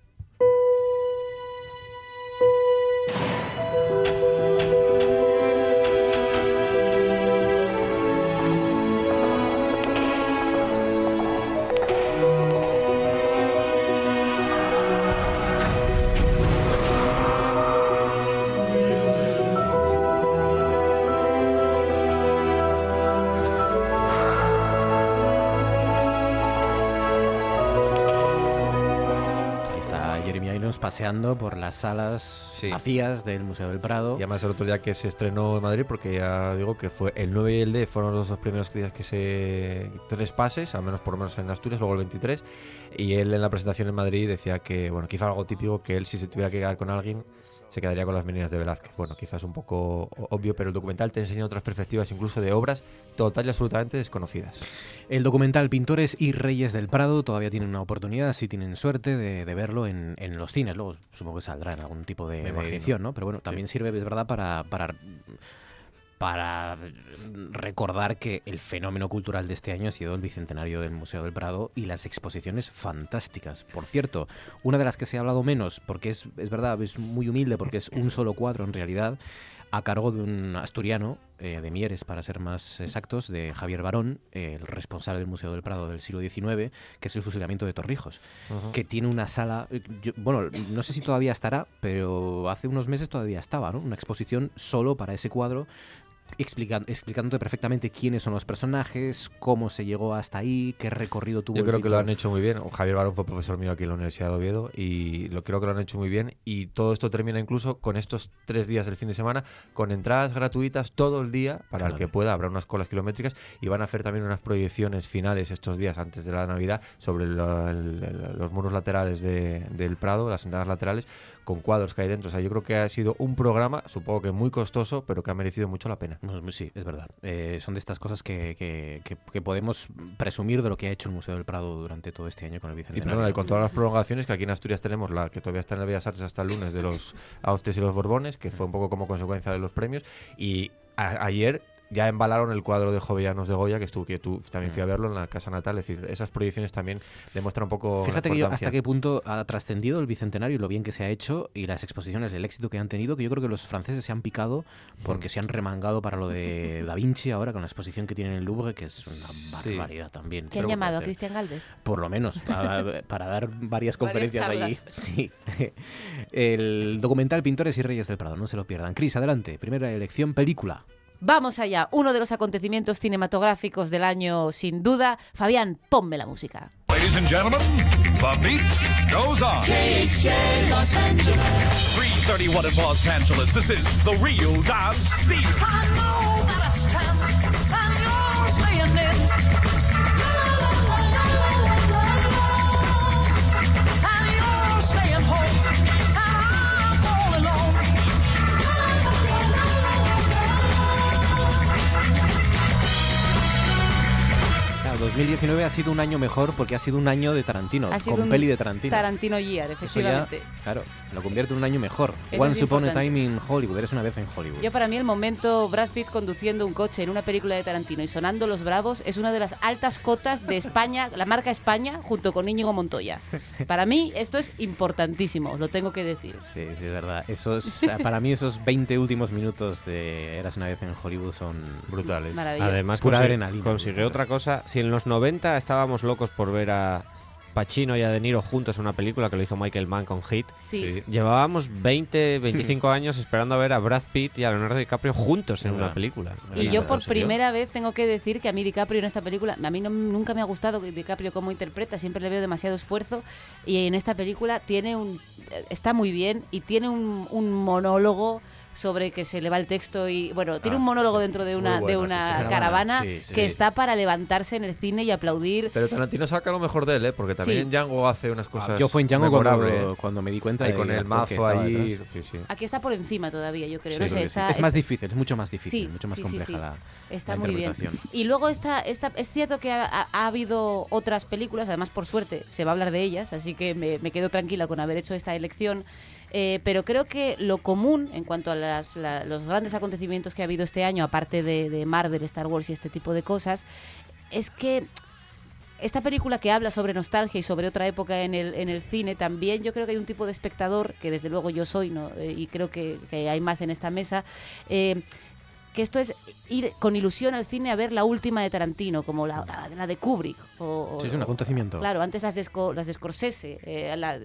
Paseando por las salas vacías del Museo del Prado. Y además el otro día que se estrenó en Madrid, porque ya digo que fue el 9 y el 10 fueron los dos primeros días que se... tres pases, al menos por lo menos en Asturias, luego el 23, y él en la presentación en Madrid decía que, bueno, quizá algo típico, que él si se tuviera que quedar con alguien, se quedaría con las meninas de Velázquez. Bueno, quizás un poco obvio, pero el documental te enseña otras perspectivas, incluso de obras total y absolutamente desconocidas. El documental Pintores y Reyes del Prado todavía tienen una oportunidad, si tienen suerte, de, de verlo en, en los cines. Luego supongo que saldrá en algún tipo de, de edición, ¿no? Pero bueno, también sirve, es verdad, para, para, para recordar que el fenómeno cultural de este año ha sido el bicentenario del Museo del Prado y las exposiciones fantásticas. Por cierto, una de las que se ha hablado menos, porque es, es verdad, es muy humilde, porque es un solo cuadro en realidad, a cargo de un asturiano, eh, de Mieres para ser más exactos, de Javier Barón, eh, el responsable del Museo del Prado del siglo XIX, que es el fusilamiento de Torrijos, que tiene una sala, eh, yo- bueno, no sé si todavía estará, pero hace unos meses todavía estaba, ¿no? Una exposición solo para ese cuadro. Explican- explicándote perfectamente quiénes son los personajes, cómo se llegó hasta ahí, qué recorrido tuvo. Yo el creo que lo han hecho muy bien. Javier Barón fue profesor mío aquí en la Universidad de Oviedo y lo creo que lo han hecho muy bien. Y todo esto termina incluso con estos tres días del fin de semana, con entradas gratuitas todo el día para el que pueda. Habrá unas colas kilométricas y van a hacer también unas proyecciones finales estos días antes de la Navidad sobre lo- el- el- los muros laterales de- del Prado, las entradas laterales, con cuadros que hay dentro. O sea, yo creo que ha sido un programa, supongo que muy costoso, pero que ha merecido mucho la pena. Sí, es verdad. Eh, son de estas cosas que, que- que- que podemos presumir de lo que ha hecho el Museo del Prado durante todo este año con el Y, Bicentenario. perdona, y con todas las prolongaciones que aquí en Asturias tenemos, la que todavía está en el Bellas Artes hasta el lunes, de los Austes y los Borbones, que fue un poco como consecuencia de los premios. Y a- ayer ya embalaron el cuadro de Jovellanos de Goya, que estuvo que tú también fui a Mm. verlo en la casa natal. Es decir, esas proyecciones también demuestran un poco. la Fíjate que yo importancia. hasta qué punto ha trascendido el bicentenario y lo bien que se ha hecho y las exposiciones, el éxito que han tenido, que yo creo que los franceses se han picado porque se han remangado para lo de Da Vinci ahora con la exposición que tienen en el Louvre, que es una barbaridad también. ¿Qué han llamado a Cristian Galvez? Por lo menos, para, para dar varias Varias conferencias allí. charlas. Sí. El documental Pintores y Reyes del Prado, no se lo pierdan. Cris, adelante. Primera elección, película. Vamos allá, uno de los acontecimienos cinematográficos del año, sin duda. Fabián, ponme la música. Ladies and gentlemen, the beat goes on. KHJ Los Angeles. 331 in Los Angeles. This is the real dance theater. 2019 ha sido un año mejor porque ha sido un año de Tarantino, Ha sido con un peli de Tarantino. Tarantino Year, Eso ya, efectivamente. claro, lo convierte en un año mejor. Eso Once Upon a. Time in Hollywood, eres una vez en Hollywood. Yo para mí el momento Brad Pitt conduciendo un coche en una película de Tarantino y sonando Los Bravos es una de las altas cotas de España, la marca España, junto con Íñigo Montoya. Para mí esto es importantísimo, os lo tengo que decir. Sí, sí, es verdad. Esos, para mí esos 20 últimos minutos de Eras una vez en Hollywood son brutales. Maravilloso. Además, pura consiguió otra cosa. Si en los 90 estábamos locos por ver a Pacino y a De Niro juntos en una película que lo hizo Michael Mann con Hit, Sí. llevábamos 20, 25 años esperando a ver a Brad Pitt y a Leonardo DiCaprio juntos en una película. Y yo por primera vez tengo que decir que a mí DiCaprio en esta película, a mí no- nunca me ha gustado DiCaprio cómo interpreta, siempre le veo demasiado esfuerzo y en esta película tiene un está muy bien y tiene un, un monólogo sobre que se le va el texto y bueno, tiene Ah, un monólogo dentro de una bueno, de una sí. caravana Sí, sí. que está para levantarse en el cine y aplaudir. Pero Tarantino saca lo mejor de él, ¿eh? porque también Sí. en Django hace unas cosas. Ah, yo fue en Django cuando- me di cuenta Ahí de con el mazo ahí. detrás. Sí, sí. Aquí está por encima todavía, yo creo. Sí, no sé, está- es está- más difícil, es mucho más difícil, Sí, mucho más compleja sí. la, Está la muy bien. Y luego está, está, es cierto que ha, ha- ha habido otras películas, además por suerte se va a hablar de ellas, así que me, me quedo tranquila con haber hecho esta elección. Eh, pero creo que lo común en cuanto a las- la- los grandes acontecimientos que ha habido este año, aparte de, de Marvel, Star Wars y este tipo de cosas, es que esta película que habla sobre nostalgia y sobre otra época en el, en el cine, también yo creo que hay un tipo de espectador, que desde luego yo soy, ¿no? Eh, y creo que, que hay más en esta mesa, eh, que esto es ir con ilusión al cine a ver la última de Tarantino, como la, la- la de Kubrick. O, Sí, es un o- acontecimiento. Claro, antes las de, las de Scorsese. eh, la-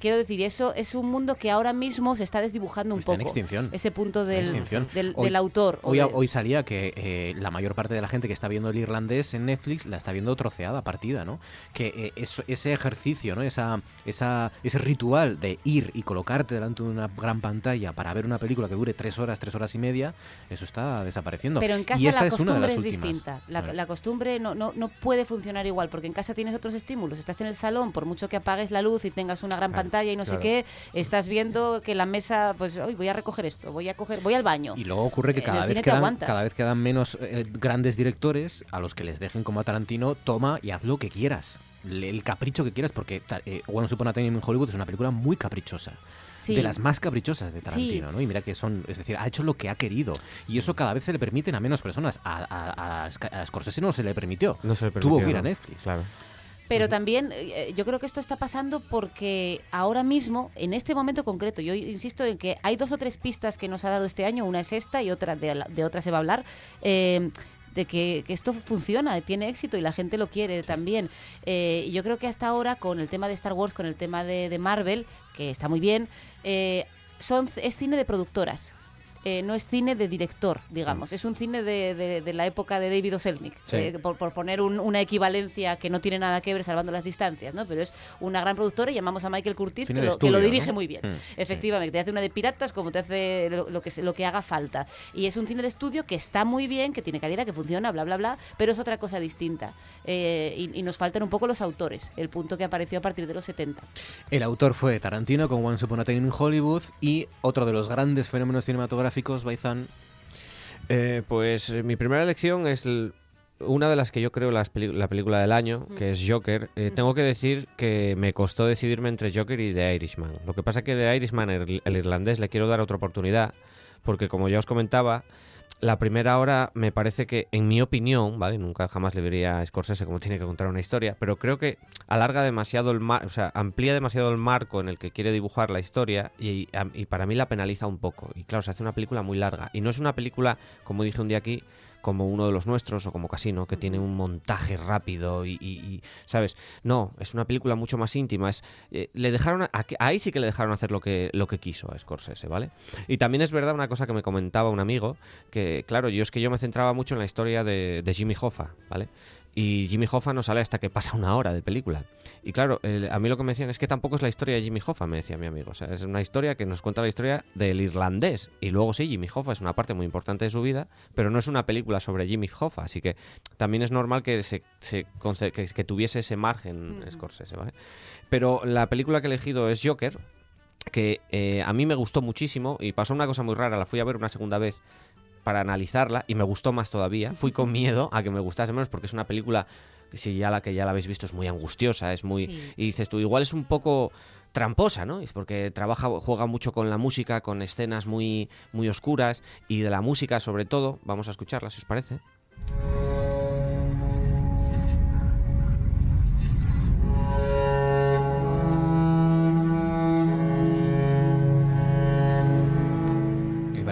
quiero decir, eso es un mundo que ahora mismo se está desdibujando un Está en poco. extinción. Ese punto en del, extinción. del, Hoy- del autor. Hoy, hoy salía que eh, la mayor parte de la gente que está viendo el irlandés en Netflix la está viendo troceada, partida, ¿no? Que eh, ese ejercicio, ¿no? Esa, esa, ese ritual de ir y colocarte delante de una gran pantalla para ver una película que dure tres horas, tres horas y media, eso está desapareciendo. Pero en Y casa esta la costumbre es distinta. La, la costumbre no, no, no puede funcionar igual, porque en casa tienes otros estímulos. Estás en el salón, por mucho que apagues la luz y tengas una gran pantalla y no claro. sé qué, estás viendo que la mesa, pues, hoy voy a recoger esto, voy a coger, voy al baño. Y luego ocurre que En cada vez, quedan, cada vez quedan menos eh, grandes directores a los que les dejen como a Tarantino, toma y haz lo que quieras. Le- El capricho que quieras, porque eh, Once Upon a Time in Hollywood es una película muy caprichosa. Sí. De las más caprichosas de Sí. Tarantino, ¿no? Y mira que son, es decir, ha hecho lo que ha querido. Y eso cada vez se le permiten a menos personas. A, a, a Sc- a Scorsese no se le permitió. No se le Tuvo permitió, que ir a. Netflix. Claro. Pero también eh, yo creo que esto está pasando porque ahora mismo, en este momento concreto, yo insisto en que hay dos o tres pistas que nos ha dado este año, una es esta y otra de, de otra se va a hablar. eh, de que, que esto funciona, tiene éxito y la gente lo quiere también. Eh, yo creo que hasta ahora, con el tema de Star Wars, con el tema de, de Marvel, que está muy bien, eh, son, es cine de productoras. Eh, no es cine de director, digamos. Es un cine de, de- de la época de David O. Selznick, Sí. eh, por, por poner un- una equivalencia que no tiene nada que ver salvando las distancias, ¿no? Pero es una gran productora y llamamos a Michael Curtiz, que lo, que lo estudio, dirige ¿no? muy bien. Mm, Efectivamente, te hace una de piratas como te hace lo, lo que, lo que haga falta. Y es un cine de estudio que está muy bien, que tiene calidad, que funciona, bla, bla, bla, pero es otra cosa distinta. Eh, y, y nos faltan un poco los autores, el punto que apareció a partir de los 70. El autor fue Tarantino con Once Upon a Time in Hollywood y otro de los grandes fenómenos cinematográficos, Baizán. Eh, pues eh, mi primera elección es el- una de las que yo creo las la película del año, que es Joker. Eh, Tengo que decir que me costó decidirme entre Joker y The Irishman. Lo que pasa que The Irishman, el, el irlandés, le quiero dar otra oportunidad, porque como ya os comentaba, la primera hora me parece que, en mi opinión, ¿vale? Nunca jamás le vería a Scorsese como tiene que contar una historia, pero creo que alarga demasiado el mar, o sea, amplía demasiado el marco en el que quiere dibujar la historia y, y para mí la penaliza un poco. Y claro, se hace una película muy larga. Y no es una película, como dije un día aquí, como uno de los nuestros o como Casino, que tiene un montaje rápido y, y- y, ¿sabes? No, es una película mucho más íntima. Es, eh, le dejaron a- ahí sí que le dejaron hacer lo que, lo que quiso a Scorsese, ¿vale? Y también es verdad una cosa que me comentaba un amigo, que claro, yo es que yo me centraba mucho en la historia de, de Jimmy Hoffa, ¿vale? Y Jimmy Hoffa no sale hasta que pasa una hora de película. Y claro, a mí lo que me decían es que tampoco es la historia de Jimmy Hoffa, me decía mi amigo. O sea, es una historia que nos cuenta la historia del irlandés. Y luego sí, Jimmy Hoffa es una parte muy importante de su vida, pero no es una película sobre Jimmy Hoffa. Así que también es normal que, se, se que, que tuviese ese margen Scorsese, ¿vale? Pero la película que he elegido es Joker, que eh, a mí me gustó muchísimo y pasó una cosa muy rara. La fui a ver una segunda vez para analizarla y me gustó más todavía. Fui con miedo a que me gustase menos porque es una película que si ya la que ya la habéis visto es muy angustiosa, es muy Sí. y dices tú igual es un poco tramposa, ¿no? Es porque trabaja juega mucho con la música, con escenas muy muy oscuras y de la música sobre todo, vamos a escucharla si os parece.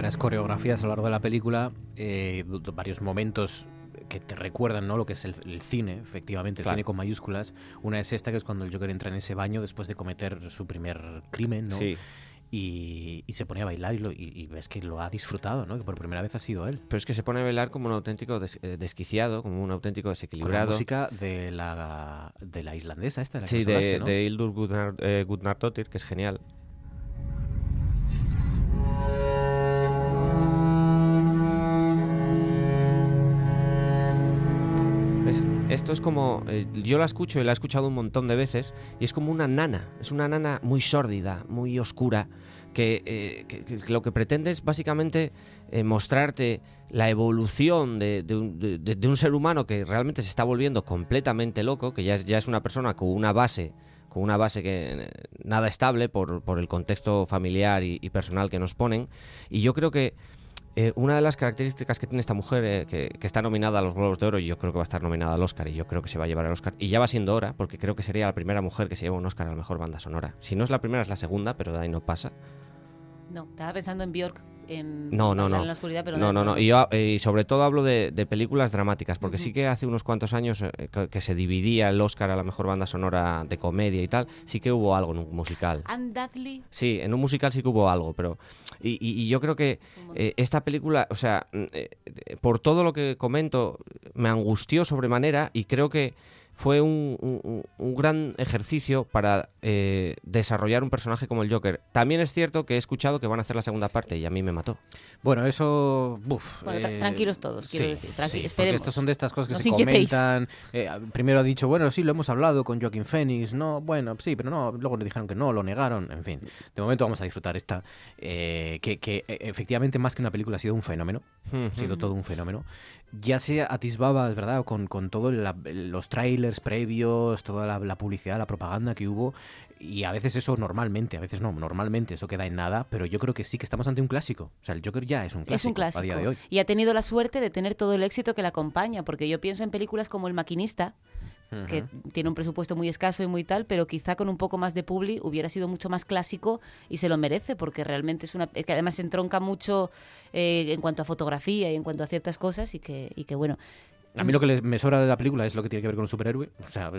Varias coreografías a lo largo de la película, eh, varios momentos que te recuerdan ¿no? lo que es el, el cine, efectivamente, el Claro. cine con mayúsculas. Una es esta, que es cuando el Joker entra en ese baño después de cometer su primer crimen, ¿no? Sí. Y, y se pone a bailar y, lo- y- y ves que lo ha disfrutado, ¿no? Que por primera vez ha sido él. Pero es que se pone a bailar como un auténtico des- eh, desquiciado, como un auténtico Con la desequilibrado. música de la, de la islandesa esta, de la Sí, de, ¿no? de Hildur Gudnar, eh, que es genial. Esto es como. eh, yo la escucho y la he escuchado un montón de veces, y es como una nana. Es una nana muy sórdida, muy oscura, que, eh, lo que pretende es básicamente eh, mostrarte la evolución de, de un, ser humano que realmente se está volviendo completamente loco, que ya es, ya es una persona con una base con una base que nada estable por, por el contexto familiar y personal que nos ponen. Y yo creo que eh, una de las características que tiene esta mujer, eh, que, está nominada a los Globos de Oro, y yo creo que va a estar nominada al Oscar, y yo creo que se va a llevar al Oscar, y ya va siendo hora, porque creo que sería la primera mujer que se lleva un Oscar a la mejor banda sonora. Si no es la primera, es la segunda, pero de ahí no pasa. No, estaba pensando en Bjork, en No, no, Bailar no. en la oscuridad, pero no, no, no. no. Y, yo, eh, y sobre todo hablo de, de películas dramáticas, porque sí que hace unos cuantos años eh, que, que se dividía el Oscar a la mejor banda sonora de comedia y tal, sí que hubo algo en un musical. Anne Dudley, Sí, en un musical sí que hubo algo, pero... Y, y- y yo creo que eh, esta película, o sea, eh, por todo lo que comento, me angustió sobremanera y creo que fue un, un- un- gran ejercicio para eh, desarrollar un personaje como el Joker. También es cierto que he escuchado que van a hacer la segunda parte y a mí me mató. Bueno, eso. Buf, Bueno, tra- eh, tranquilos todos, quiero sí, decir, tranqui- sí, esperemos. estos son de estas cosas que No os se inquietéis. comentan. eh, primero ha dicho, bueno, sí, lo hemos hablado con Joaquin Phoenix. No, bueno, sí, pero no. Luego le dijeron que no, lo negaron. En fin, de momento vamos a disfrutar esta. eh, que, que, eh, efectivamente, más que una película, ha sido un fenómeno. Ha sido todo un fenómeno. Ya se atisbaba, es verdad, con, con todos los trailers previos, toda la, la publicidad, la propaganda que hubo. Y a veces eso normalmente, a veces no, normalmente eso queda en nada, pero yo creo que sí que estamos ante un clásico. O sea, el Joker ya es un clásico, es un clásico. a día de hoy. Y ha tenido la suerte de tener todo el éxito que le acompaña, porque yo pienso en películas como El Maquinista, que tiene un presupuesto muy escaso y muy tal, pero quizá con un poco más de publi hubiera sido mucho más clásico y se lo merece, porque realmente es una... es que además se entronca mucho eh, en cuanto a fotografía y en cuanto a ciertas cosas y que, y que bueno... A mí lo que me sobra de la película es lo que tiene que ver con el superhéroe. O sea,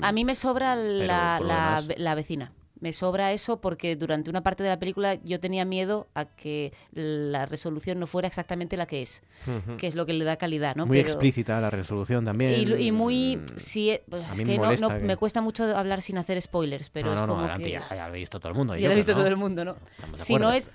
A mí me sobra la, la vecina. Me sobra eso porque durante una parte de la película yo tenía miedo a que la resolución no fuera exactamente la que es, que es lo que le da calidad, ¿no? muy Pero- explícita la resolución también. Y, muy... Sí, eh, pues es que me no, no- que- me cuesta mucho hablar sin hacer spoilers, pero no, es no, no, como adelante, que... ya, ya lo ha visto todo el mundo. Ya lo ha visto ¿no? todo el mundo, ¿no? Si no es...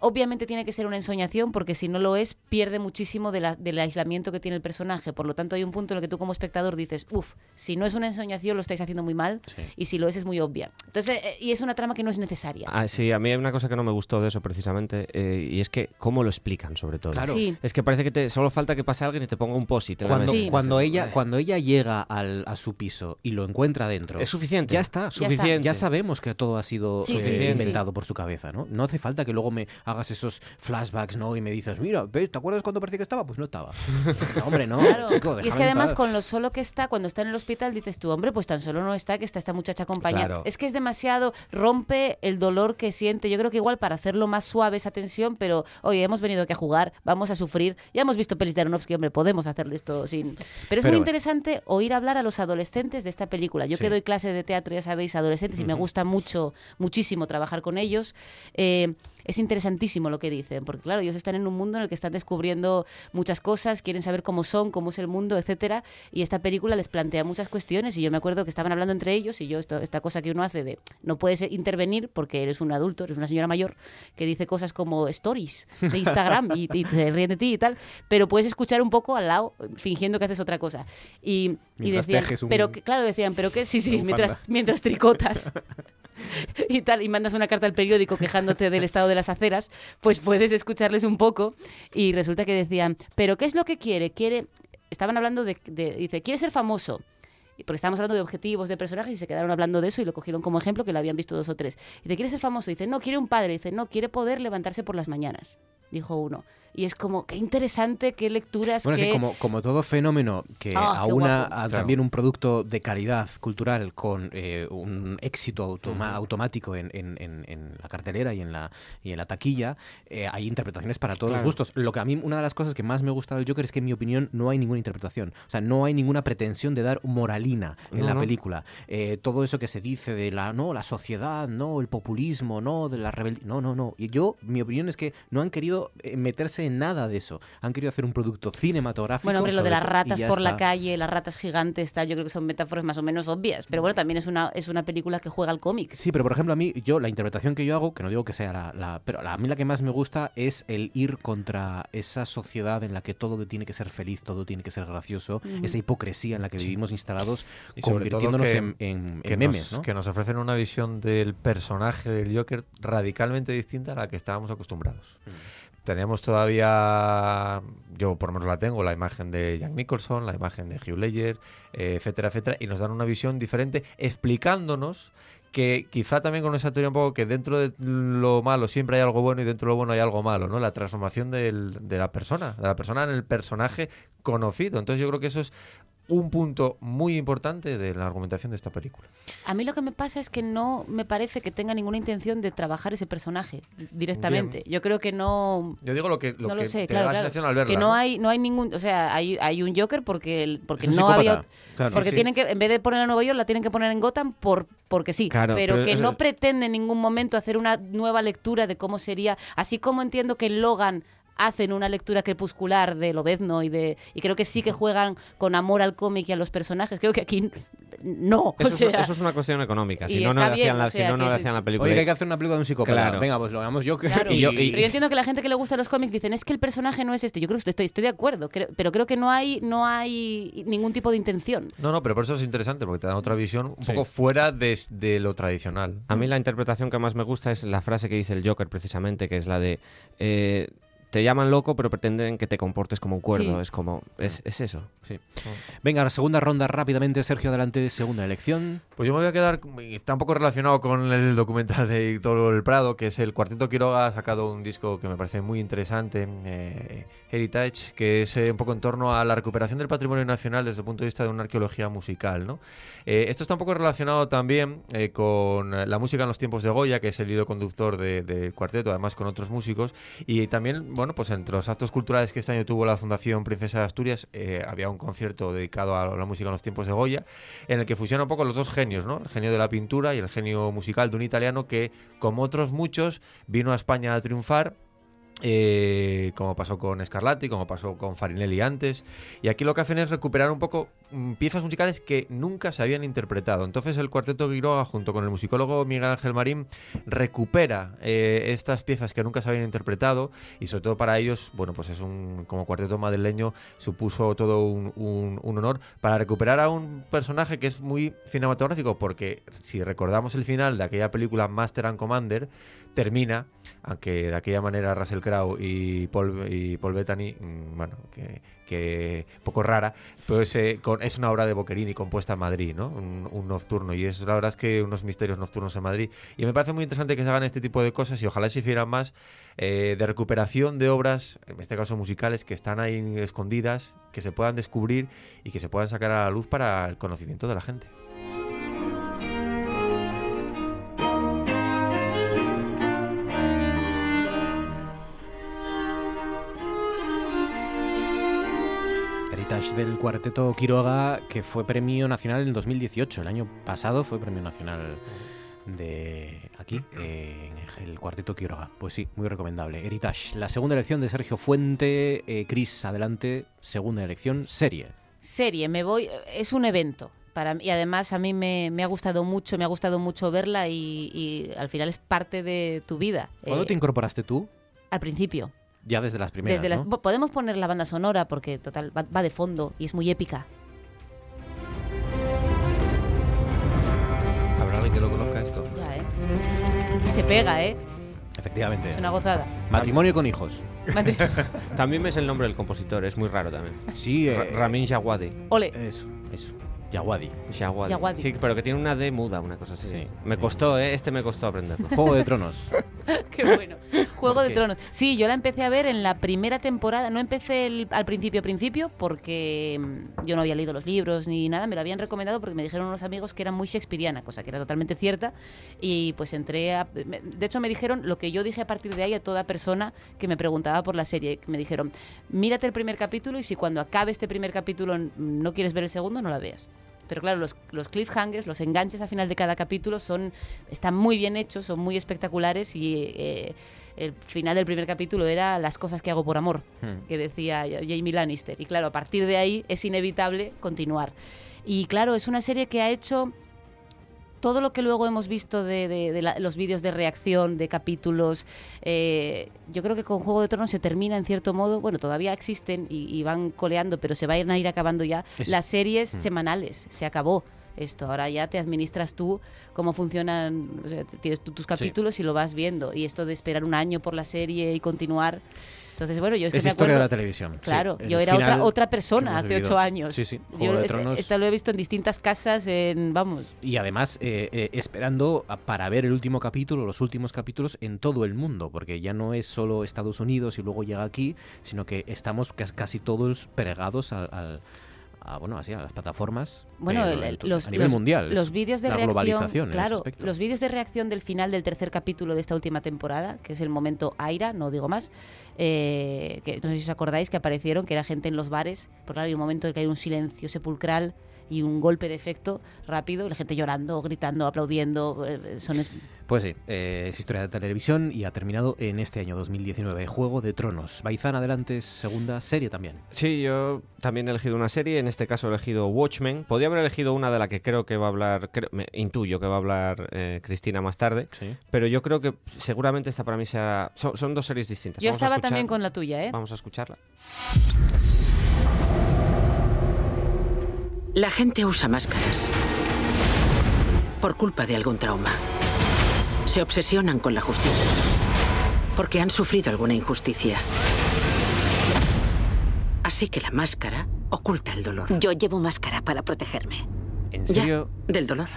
Obviamente tiene que ser una ensoñación porque si no lo es, pierde muchísimo de la- del aislamiento que tiene el personaje. Por lo tanto, hay un punto en el que tú como espectador dices, uff, si no es una ensoñación lo estáis haciendo muy mal y si lo es es muy obvia. Entonces, eh, y es una trama que no es necesaria. Ah, sí, a mí hay una cosa que no me gustó de eso precisamente, eh, y es que cómo lo explican sobre todo. Claro. Sí. Es que parece que te, solo falta que pase alguien y te ponga un la Cuando, mesa. cuando, ella, cuando ella llega al- a su piso y lo encuentra dentro. Es suficiente. Ya está. Ya está. Ya sabemos que todo ha sido Sí, eh, sí, sí, sí. inventado por su cabeza, ¿no? No hace falta que luego me hagas esos flashbacks, ¿no? Y me dices, mira, ¿ves? ¿te acuerdas cuando parecía que estaba? Pues no estaba. No, hombre, no, Claro. chico, y es que además con lo solo que está, cuando está en el hospital, dices tú, hombre, pues tan solo no está que está esta muchacha acompañada. Claro. Es que es demasiado, rompe el dolor que siente. Yo creo que igual para hacerlo más suave esa tensión, pero oye, hemos venido aquí a jugar, vamos a sufrir. Ya hemos visto pelis de Aronofsky, hombre, podemos hacerlo esto sin... Pero es Pero muy bueno. interesante oír hablar a los adolescentes de esta película. Yo Sí. que doy clase de teatro, ya sabéis, adolescentes, y me gusta mucho, muchísimo trabajar con ellos. eh, es interesantísimo lo que dicen, porque claro, ellos están en un mundo en el que están descubriendo muchas cosas, quieren saber cómo son, cómo es el mundo, etcétera, y esta película les plantea muchas cuestiones y yo me acuerdo que estaban hablando entre ellos y yo esto, esta cosa que uno hace de no puedes intervenir porque eres un adulto, eres una señora mayor que dice cosas como stories de Instagram y, y te ríen de ti y tal, pero puedes escuchar un poco al lado fingiendo que haces otra cosa. Y, y decían, un- pero que- claro, decían, pero que sí, sí, mientras, mientras tricotas y tal, y mandas una carta al periódico quejándote del estado de las aceras, pues puedes escucharles un poco y resulta que decían, pero ¿qué es lo que quiere? Quiere, estaban hablando de, de- dice, quiere ser famoso. Y Porque estábamos hablando de objetivos, de personajes, y se quedaron hablando de eso y lo cogieron como ejemplo, que lo habían visto dos o tres. Dice, ¿quiere ser famoso? Dice, no, quiere un padre. Dice, no, quiere poder levantarse por las mañanas, dijo uno. Y es como, qué interesante, qué lecturas, Bueno, es que como, como todo fenómeno que Ah, aúna a Claro. también un producto de calidad cultural con eh, un éxito automa- automático en, en- en- en la cartelera y en la, y en la taquilla, eh, hay interpretaciones para todos Claro. los gustos. Lo que a mí, una de las cosas que más me gusta del Joker es que, en mi opinión, no hay ninguna interpretación. O sea, no hay ninguna pretensión de dar moralina en No, la no. película. Eh, todo eso que se dice de la, no, la sociedad, no, el populismo, no, de la rebeldía. No, no, no. Y yo, mi opinión es que no han querido eh, meterse en nada de eso. Han querido hacer un producto cinematográfico. Bueno, hombre, lo de las ratas por la calle, las ratas gigantes, tal, yo creo que son metáforas más o menos obvias. Pero bueno, también es una, es una película que juega al cómic. Sí, pero por ejemplo, a mí, yo, la interpretación que yo hago, que no digo que sea la. la- pero a mí la que más me gusta es el ir contra esa sociedad en la que todo tiene que ser feliz, todo tiene que ser gracioso, esa hipocresía en la que vivimos instalados, Y convirtiéndonos que- en, en- que en memes, nos, ¿no? que nos ofrecen una visión del personaje del Joker radicalmente distinta a la que estábamos acostumbrados. Tenemos todavía, yo por lo menos la tengo, la imagen de Jack Nicholson, la imagen de Hugh Ledger, eh, etcétera, etcétera, y nos dan una visión diferente explicándonos que quizá también con esa teoría un poco que dentro de lo malo siempre hay algo bueno y dentro de lo bueno hay algo malo, ¿no? La transformación de la persona, de la persona en el personaje conocido. Entonces yo creo que eso es un punto muy importante de la argumentación de esta película. A mí lo que me pasa es que no me parece que tenga ninguna intención de trabajar ese personaje directamente. Yo creo que no. Yo digo lo que, lo no que lo sé, te claro, da la claro. sensación al verla. Que no, hay, no hay ningún, o sea, hay, hay un Joker porque el- porque un no había, claro. porque Sí, sí. tienen que en vez de ponerla en Nueva York la tienen que poner en Gotham por porque sí, pero, pero que no pretende en ningún momento hacer una nueva lectura de cómo sería, así como entiendo que Logan hacen una lectura crepuscular de Lobezno y de y creo que sí que juegan con amor al cómic y a los personajes. Creo que aquí no, Eso, o sea, es, eso es una cuestión económica. Si no, no le bien, hacían la, o si no, no le hacían la película. Oye, que hay que hacer una película de un psicópata. Claro. Venga, pues lo hagamos Joker. Claro. y yo- y- pero yo entiendo que la gente que le gusta los cómics dicen es que el personaje no es este. Yo creo que estoy, estoy de acuerdo, creo- pero creo que no hay, no hay ningún tipo de intención. No, no, pero por eso es interesante, porque te dan otra visión un Sí. poco fuera de, de lo tradicional. A mí la interpretación que más me gusta es la frase que dice el Joker precisamente, que es la de eh, te llaman loco pero pretenden que te comportes como un cuerdo. Sí. Es como, es, es eso. Sí. Venga, la segunda ronda rápidamente, Sergio, adelante, segunda elección. Pues yo me voy a quedar, está un poco relacionado con el documental de Héctor El Prado, que es el Cuarteto Quiroga, ha sacado un disco que me parece muy interesante, eh, Heritage, que es eh, un poco en torno a la recuperación del patrimonio nacional desde el punto de vista de una arqueología musical. ¿no? Eh, esto está un poco relacionado también eh, con la música en los tiempos de Goya, que es el hilo conductor de- del cuarteto, además con otros músicos, y también, bueno, pues entre los actos culturales que este año tuvo la Fundación Princesa de Asturias, eh, había un concierto dedicado a la música en los tiempos de Goya, en el que fusiona un poco los dos genios, ¿no? El genio de la pintura y el genio musical de un italiano que, como otros muchos, vino a España a triunfar. Eh, como pasó con Scarlatti, como pasó con Farinelli antes. Y aquí lo que hacen es recuperar un poco mm, piezas musicales que nunca se habían interpretado. Entonces el Cuarteto Quiroga, junto con el musicólogo Miguel Ángel Marín, recupera eh, estas piezas que nunca se habían interpretado. Y sobre todo para ellos, bueno, pues es un, como cuarteto madrileño, supuso todo un, honor para recuperar a un personaje que es muy cinematográfico, porque si recordamos el final de aquella película Master and Commander, termina aunque de aquella manera Russell Crowe y Paul, y Paul Bettany, mm, bueno, que, que poco rara, pues eh, con- es una obra de Boccherini compuesta en Madrid, ¿no? Un, un nocturno, y es la verdad es que unos misterios nocturnos en Madrid. Y me parece muy interesante que se hagan este tipo de cosas y ojalá se hicieran más eh, de recuperación de obras, en este caso musicales, que están ahí escondidas, que se puedan descubrir y que se puedan sacar a la luz para el conocimiento de la gente. Del cuarteto Quiroga, que fue premio nacional en 2018. El año pasado fue premio nacional de aquí, eh, en el cuarteto Quiroga. Pues sí, muy recomendable. Heritage, la segunda elección de Sergio Fuente. Eh, Cris, adelante. Segunda elección, serie. Serie, me voy, es un evento. Para, y además a mí me, me ha gustado mucho, me ha gustado mucho verla y, y al final es parte de tu vida. ¿Cuándo Eh, te incorporaste tú? Al principio. Ya desde las primeras, Desde las- ¿no? po- Podemos poner la banda sonora porque total va, va de fondo y es muy épica. ¿Habrá alguien que lo conozca esto? Ya, ¿eh? Y se pega, ¿eh? Efectivamente. Es una gozada. Matrimonio con hijos. También ves el nombre del compositor, es muy raro también. Sí, eh, Ramin Djawadi. Ole. Eso, eso. Yawadi. Djawadi. Sí, pero que tiene una D muda, una cosa así. me costó, ¿eh? Este me costó aprenderlo. Juego de Tronos. Qué bueno. Juego ¿Por de qué? Tronos. Sí, yo la empecé a ver en la primera temporada. No empecé el- al principio, principio, porque mm, yo no había leído los libros ni nada. Me lo habían recomendado porque me dijeron unos amigos que era muy shakespeariana, cosa que era totalmente cierta. Y pues entré a... me- De hecho, me dijeron lo que yo dije a partir de ahí a toda persona que me preguntaba por la serie. Me dijeron, mírate el primer capítulo y si cuando acabe este primer capítulo no quieres ver el segundo, no la veas. Pero claro, los, los cliffhangers, los enganches al final de cada capítulo son están muy bien hechos, son muy espectaculares y eh, el final del primer capítulo era las cosas que hago por amor, Hmm. que decía Jamie Lannister. Y claro, a partir de ahí es inevitable continuar. Y claro, es una serie que ha hecho todo lo que luego hemos visto de, de- de la- los vídeos de reacción, de capítulos, eh, yo creo que con Juego de Tronos se termina en cierto modo, bueno, todavía existen y, y van coleando, pero se van a ir acabando ya. Es- las series Mm. semanales, se acabó esto, ahora ya te administras tú cómo funcionan, o sea, tienes tú tus capítulos y lo vas viendo, y esto de esperar un año por la serie y continuar... Entonces, bueno, yo es que Es me historia de la televisión. Claro, yo era otra, otra persona hace ocho años. Sí, sí, Yo Juego de Tronos. esta lo he visto en distintas casas, en, vamos, Y además, eh, eh, esperando a- para ver el último capítulo, los últimos capítulos en todo el mundo, porque ya no es solo Estados Unidos y luego llega aquí, sino que estamos cas- casi todos pegados al, al- a, bueno, así, a las plataformas Bueno, el- los, a nivel los- mundial. los vídeos de la reacción, claro, los vídeos de reacción del final del tercer capítulo de esta última temporada, que es el momento Aira, no digo más, eh, que no sé si os acordáis que aparecieron, que era gente en los bares, porque claro, hay un momento en que hay un silencio sepulcral y un golpe de efecto rápido, y la gente llorando, gritando, aplaudiendo, eh, son es- Pues sí, eh, es historia de televisión y ha terminado en este año 2019. Juego de Tronos. Baizán, adelante, segunda serie también. Sí, yo también he elegido una serie, en este caso he elegido Watchmen. Podría haber elegido una de la que creo que va a hablar, creo- me intuyo que va a hablar eh, Cristina más tarde, pero yo creo que seguramente esta para mí sea... Son, son dos series distintas. Yo Vamos estaba también con la tuya, ¿eh? Vamos a escucharla. La gente usa máscaras por culpa de algún trauma. Se obsesionan con la justicia porque han sufrido alguna injusticia. Así que la máscara oculta el dolor. Yo llevo máscara para protegerme. ¿En Ya, serio? del dolor.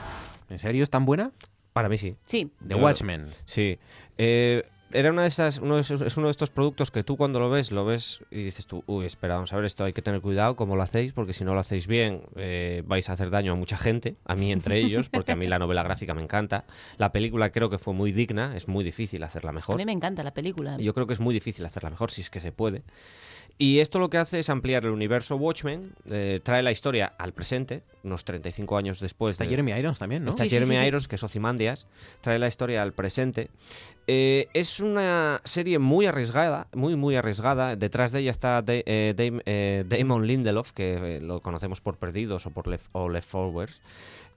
¿En serio es tan buena? Para mí sí. Sí. The Watchmen. Sí. Eh, era una de esas, uno de esos- es uno de estos productos que tú cuando lo ves, lo ves y dices tú, uy, espera, vamos a ver, esto hay que tener cuidado cómo lo hacéis, porque si no lo hacéis bien eh, vais a hacer daño a mucha gente, a mí entre ellos, porque a mí la novela gráfica me encanta. La película creo que fue muy digna, es muy difícil hacerla A mejor. mí me encanta la película. Yo creo que es muy difícil hacerla mejor, si es que se puede. Y esto lo que hace es ampliar el universo Watchmen, eh, trae la historia al presente, unos 35 años después. Está de- Jeremy Irons también, ¿no? Está Sí, Jeremy sí, sí. Irons, que es Ozymandias, trae la historia al presente. Eh, es una serie muy arriesgada, muy, muy arriesgada. Detrás de ella está eh, Dam- eh, Damon Lindelof, que eh, lo conocemos por Perdidos o por Left, o Leftovers.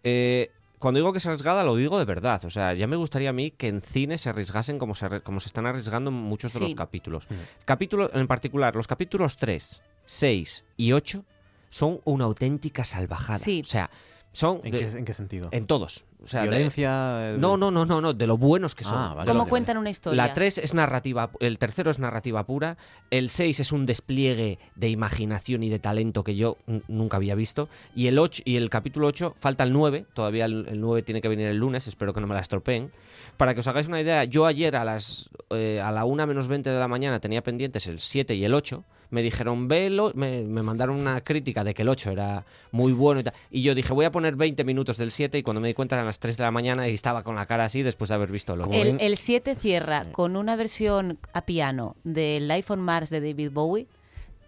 Eh, cuando digo que es arriesgada, lo digo de verdad. O sea, ya me gustaría a mí que en cine se arriesgasen como se, como se están arriesgando en muchos de Sí. los capítulos. Capítulo, en particular, los capítulos 3, 6 y 8 son una auténtica salvajada. Sí. O sea, son... ¿En de- qué, en qué sentido? en todos. O sea, de- Violencia. eh, No, no, no, no, no, de lo buenos que son. Ah, vale, De ¿Cómo cuentan una historia? La 3 es narrativa, el tercero es narrativa pura, el 6 es un despliegue de imaginación y de talento que yo nunca había visto, y el 8 y el capítulo 8 falta el 9, todavía el, el 9 tiene que venir el lunes, espero que no me la estropeen. Para que os hagáis una idea, yo ayer a las eh, a la 1 menos 20 de la mañana tenía pendientes el 7 y el 8. Me dijeron, velo, me, me mandaron una crítica de que el 8 era muy bueno y tal. Y yo dije, voy a poner 20 minutos del 7 y cuando me di cuenta eran las 3 de la mañana y estaba con la cara así después de haber visto el 8. El, el 7 cierra con una versión a piano del Life on Mars de David Bowie,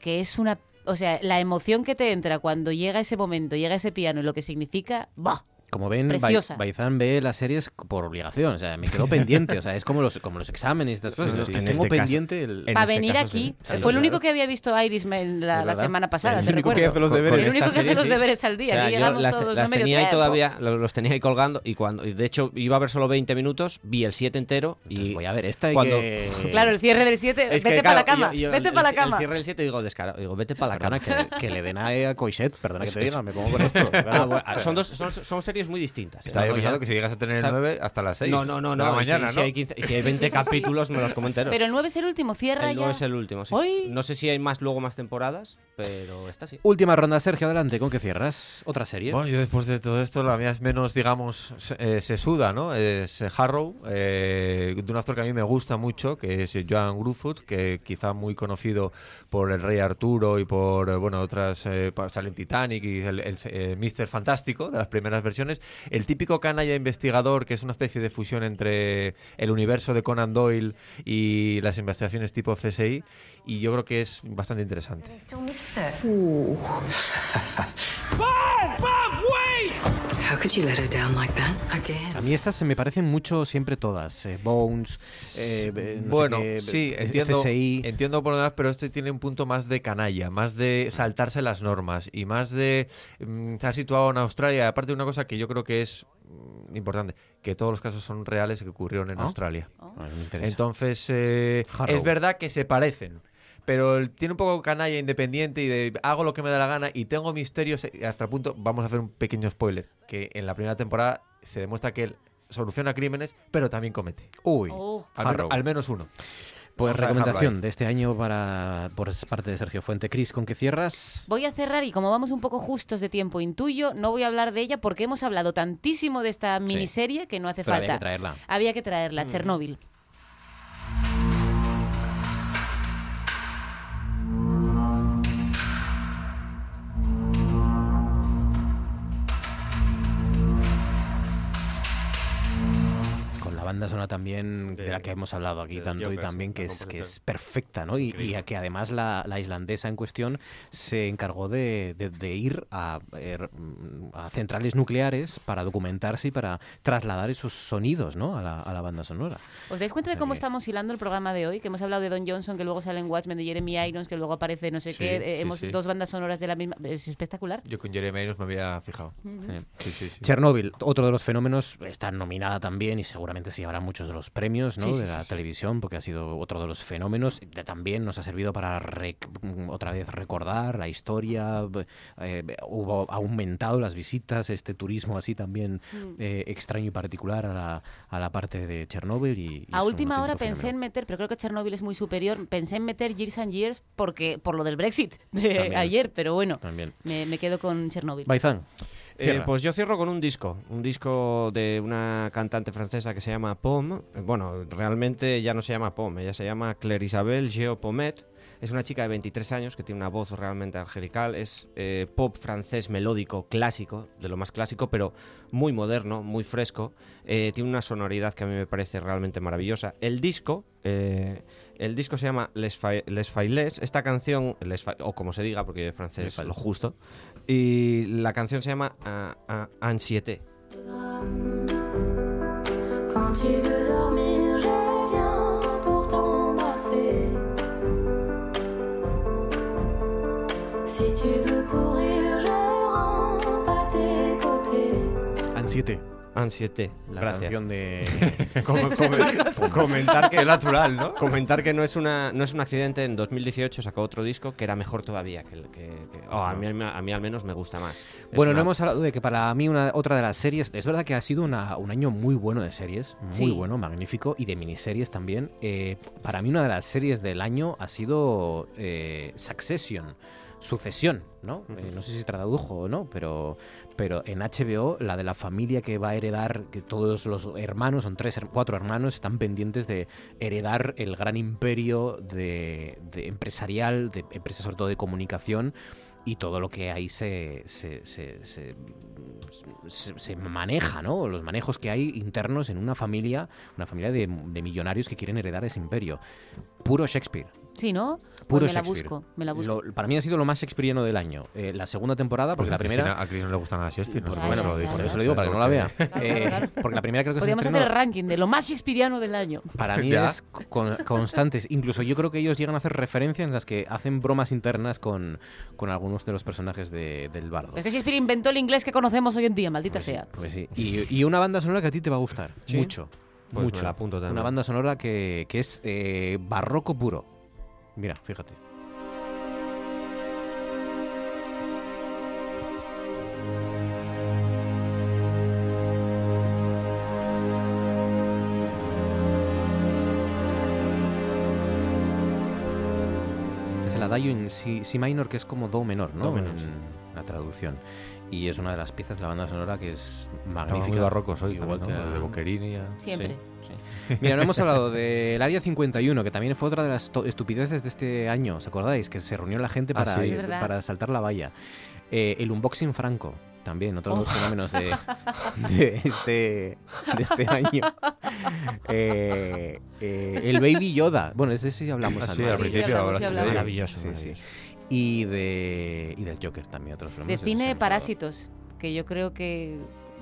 que es una... O sea, la emoción que te entra cuando llega ese momento, llega ese piano y lo que significa, ¡bah! Como ven. Baizán ve las series por obligación, o sea, me quedó pendiente, o sea, es como los, como los exámenes y estas cosas. Sí, Entonces, en tengo este pendiente el... Para este venir caso, aquí. sí. Sí, Fue el único que había visto Irishman la, ¿Es la semana pasada, El te único que hace los deberes. El único que hace los deberes al día. O sea, que llegamos las, todos, las no tenía ahí todavía, lo- los tenía ahí colgando y cuando y de hecho iba a ver solo 20 minutos, vi el 7 entero y voy a ver esta y cuando que- Claro, el cierre del 7, Es que, vete claro, para la cama, yo- yo- vete el- para la el cama. cierre del 7 digo descarado, digo, vete para la cama. que, que le den a Coixet, perdona que te diga, me pongo con esto. Ah, son, dos, son, son series muy distintas. Estaba yo No, pensando que si llegas a tener el o sea, 9 hasta las 6. No, no, no, de la no. si- mañana, si, hay 15 si hay 20 capítulos, me los como enteros. Pero el 9 es el último, cierra el ya. 9 es el último, sí. Hoy- No sé si hay más luego más temporadas, pero esta sí. Última ronda, Sergio, adelante, ¿con qué cierras? ¿Otra serie? Bueno, yo después de todo esto, la mía es menos, digamos, se- eh, sesuda, ¿no? Es eh, Harrow, eh, de un actor que a mí me gusta mucho, que es Joan Gruffudd, que quizá muy conocido por El Rey Arturo y por, eh, bueno, otras, eh, pa- sale en Titanic y el, el, eh, Mister Fantástico, de las primeras versiones. El típico canalla investigador, que es una especie de fusión entre el universo de Conan Doyle y las investigaciones tipo FSI, y yo creo que es bastante interesante. Bob! A mí estas se me parecen mucho siempre todas. eh, Bones, eh, eh, no sé bueno, qué, sí, eh, entiendo, FSI. entiendo por lo demás, pero este tiene un punto más de canalla, más de saltarse las normas y más de mm, estar situado en Australia. Aparte de una cosa que yo creo que es mm, importante, que todos los casos son reales que ocurrieron en Ah. Australia. Me interesa. Entonces, eh, es verdad que se parecen. Pero el- tiene un poco canalla independiente y de hago lo que me da la gana y tengo misterios eh, hasta el punto, vamos a hacer un pequeño spoiler, que en la primera temporada se demuestra que él soluciona crímenes, pero también comete. Uy, Oh. Al, menos uno. Pues Vamos recomendación de este año para por parte de Sergio Fuente. Cris, ¿con qué cierras? Voy a cerrar y como vamos un poco justos de tiempo, intuyo, no voy a hablar de ella porque hemos hablado tantísimo de esta miniserie que no hace Pero falta. había que traerla. Había que traerla, Mm. Chernóbil. Banda sonora también de, la que hemos hablado aquí tanto y también sí, que es, que es perfecta, ¿no? Y, a que además la, la islandesa en cuestión se encargó de, de- de ir a, eh, a centrales nucleares para documentarse y para trasladar esos sonidos, ¿no? A la, a la banda sonora. ¿Os dais cuenta de sea cómo que- estamos hilando el programa de hoy? Que hemos hablado de Don Johnson, que luego sale en Watchmen, de Jeremy Irons, que luego aparece no sé Sí, qué. eh, sí, hemos sí. dos bandas sonoras de la misma. Es espectacular. Yo con Jeremy Irons me había fijado. Sí, sí, sí. Chernobyl, otro de los fenómenos, está nominada también y seguramente se llevará muchos de los premios ¿no? Sí, de sí, la sí. televisión, porque ha sido otro de los fenómenos. También nos ha servido para mm, otra vez recordar la historia, eh, hubo ha aumentado las visitas, este turismo así también Mm. eh, extraño y particular a la, a la parte de Chernobyl. Y, y A última hora pensé en meter, pero creo que Chernobyl es muy superior, pensé en meter Years and Years porque, por lo del Brexit de También. ayer, pero bueno, También. me, me quedo con Chernobyl. Baizán. Eh, pues yo cierro con un disco, un disco de una cantante francesa que se llama Pomme. Eh, Bueno, realmente ya no se llama Pomme, ella se llama Claire Isabelle Geopomet. Es una chica de 23 años que tiene una voz realmente angelical. Es eh, pop francés melódico, clásico, de lo más clásico, pero muy moderno, muy fresco. Eh, tiene una sonoridad que a mí me parece realmente maravillosa. El disco, eh, el disco se llama Les, Fa- Les. Esta canción, Les Fa- o como se diga, porque en francés lo justo. Y la canción se llama Anxiété. Quand Ansiete. La Gracias. canción de... Com- com- Marcos. comentar que Es natural, ¿no? Comentar que no es una no es un accidente. En 2018 sacó otro disco que era mejor todavía. Que, el- que- que- oh, a, mí, a mí al menos me gusta más. Es Bueno, una- no hemos hablado de que para mí una, otra de las series, es verdad que ha sido una- un año muy bueno de series, muy Sí. bueno, magnífico, y de miniseries también. Eh, para mí una de las series del año ha sido eh, Succession, Sucesión, ¿no? Eh, no sé si se tradujo o no, pero, pero en HBO la de la familia que va a heredar, que todos los hermanos, son tres, cuatro hermanos, están pendientes de heredar el gran imperio de, de empresarial, de empresas sobre todo de comunicación, y todo lo que ahí se, se, se, se- se- maneja, ¿no? Los manejos que hay internos en una familia, una familia de millonarios que quieren heredar ese imperio. Puro Shakespeare. Sí, ¿no? Puro Pues me la Shakespeare. busco, me la busco. Lo- para mí ha sido lo más shakespeariano del año. Eh, la segunda temporada, porque Pues la Cristina- primera... a Cris no le gusta nada Shakespeare, no sé por bueno, eso lo dijo. por ¿no? eso lo digo, para que no la vea. Eh, porque la primera creo que se Podríamos estrenó- hacer el ranking de lo más shakespeariano del año. para mí Ya. es con- constantes. Incluso yo creo que ellos llegan a hacer referencias en las que hacen bromas internas con, con algunos de los personajes de- del bardo. Es que Shakespeare inventó el inglés que conocemos hoy en día, maldita sea. Pues sí. Y, y una banda sonora que a ti te va a gustar. ¿Sí? Mucho. Pues mucho. me la apunto también. Una banda sonora que, que es eh, barroco puro. Mira, fíjate. Adagio en si, si minor, que es como do menor, ¿no? Do menor, En sí. la traducción. Y es una de las piezas de la banda sonora que es magnífica. Muy barrocos hoy, igual también, que ¿no? de Boccherini. a- Siempre. Sí, sí. Mira, no hemos hablado del Área 51, que también fue otra de las estupideces de este año, ¿os acordáis? Que se reunió la gente Ah, para, sí. ir- para saltar la valla. Eh, el unboxing franco, también, otro de los fenómenos de, de este, de este año. Eh, eh, el Baby Yoda, bueno, ese sí hablamos Ah, antes. sí, al Sí, sí, principio ahora sí, sí. hablamos. Maravilloso, Sí, maravilloso. Y, de, y del Joker también, otros De fenómenos. cine esos han Parásitos, que yo creo que.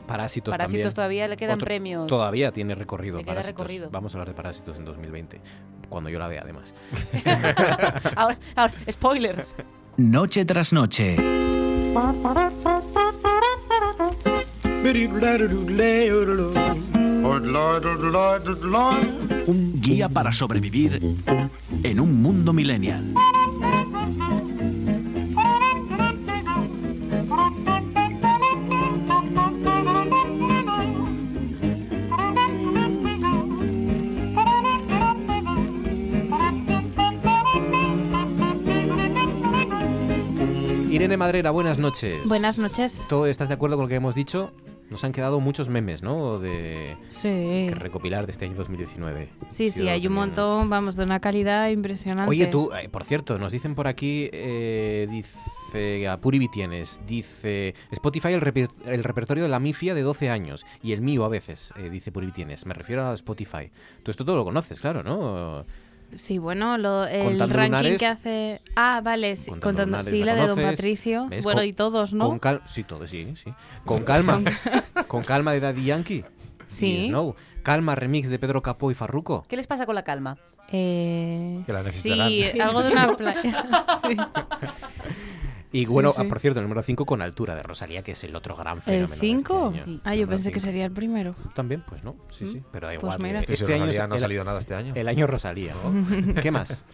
Parásitos, Parásitos también. todavía le quedan Otro- premios. Todavía tiene recorrido. Le queda recorrido. Vamos a hablar de Parásitos en 2020, cuando yo la vea además. ahora, ahora, spoilers. Noche tras noche. Guía para sobrevivir en un mundo millennial. Irene Madrera, buenas noches. Buenas noches. ¿Todo estás de acuerdo con lo que hemos dicho? Nos han quedado muchos memes, ¿no? De Sí. que recopilar de este año 2019. Sí, sí, hay un montón, vamos, de una calidad impresionante. Oye, tú, eh, por cierto, nos dicen por aquí, eh, dice a Puri Vitienes, dice Spotify el, reper- el repertorio de la mifia de 12 años y el mío a veces, eh, dice Puri Vitienes. Me refiero a Spotify. Tú esto todo lo conoces, claro, ¿no? Sí, bueno, lo- el Contando ranking lunares. que hace... Ah, vale, sí, Contando contando, lunares, sí, ¿la la de Don? Patricio. ¿Ves? Bueno, Con- y todos, ¿no? Con calma, sí, todo, sí, sí. Con calma. con calma de Daddy Yankee. Sí. Y Snow. Calma remix de Pedro Capó y Farruko. ¿Qué les pasa con la calma? Eh, Que la necesitarán. sí, algo de una playa. sí. Y Sí, bueno, sí. ah, por cierto, el número 5 con altura de Rosalía, que es el otro gran fenómeno. ¿El de 5? este año. Ah, yo pensé que cinco. sería el primero. ¿Tú también? Pues no, sí, sí. Mm, Pero da pues igual. mira. Pero si Este año Rosalía no ha el- salido nada este año. El año Rosalía. ¿Qué más?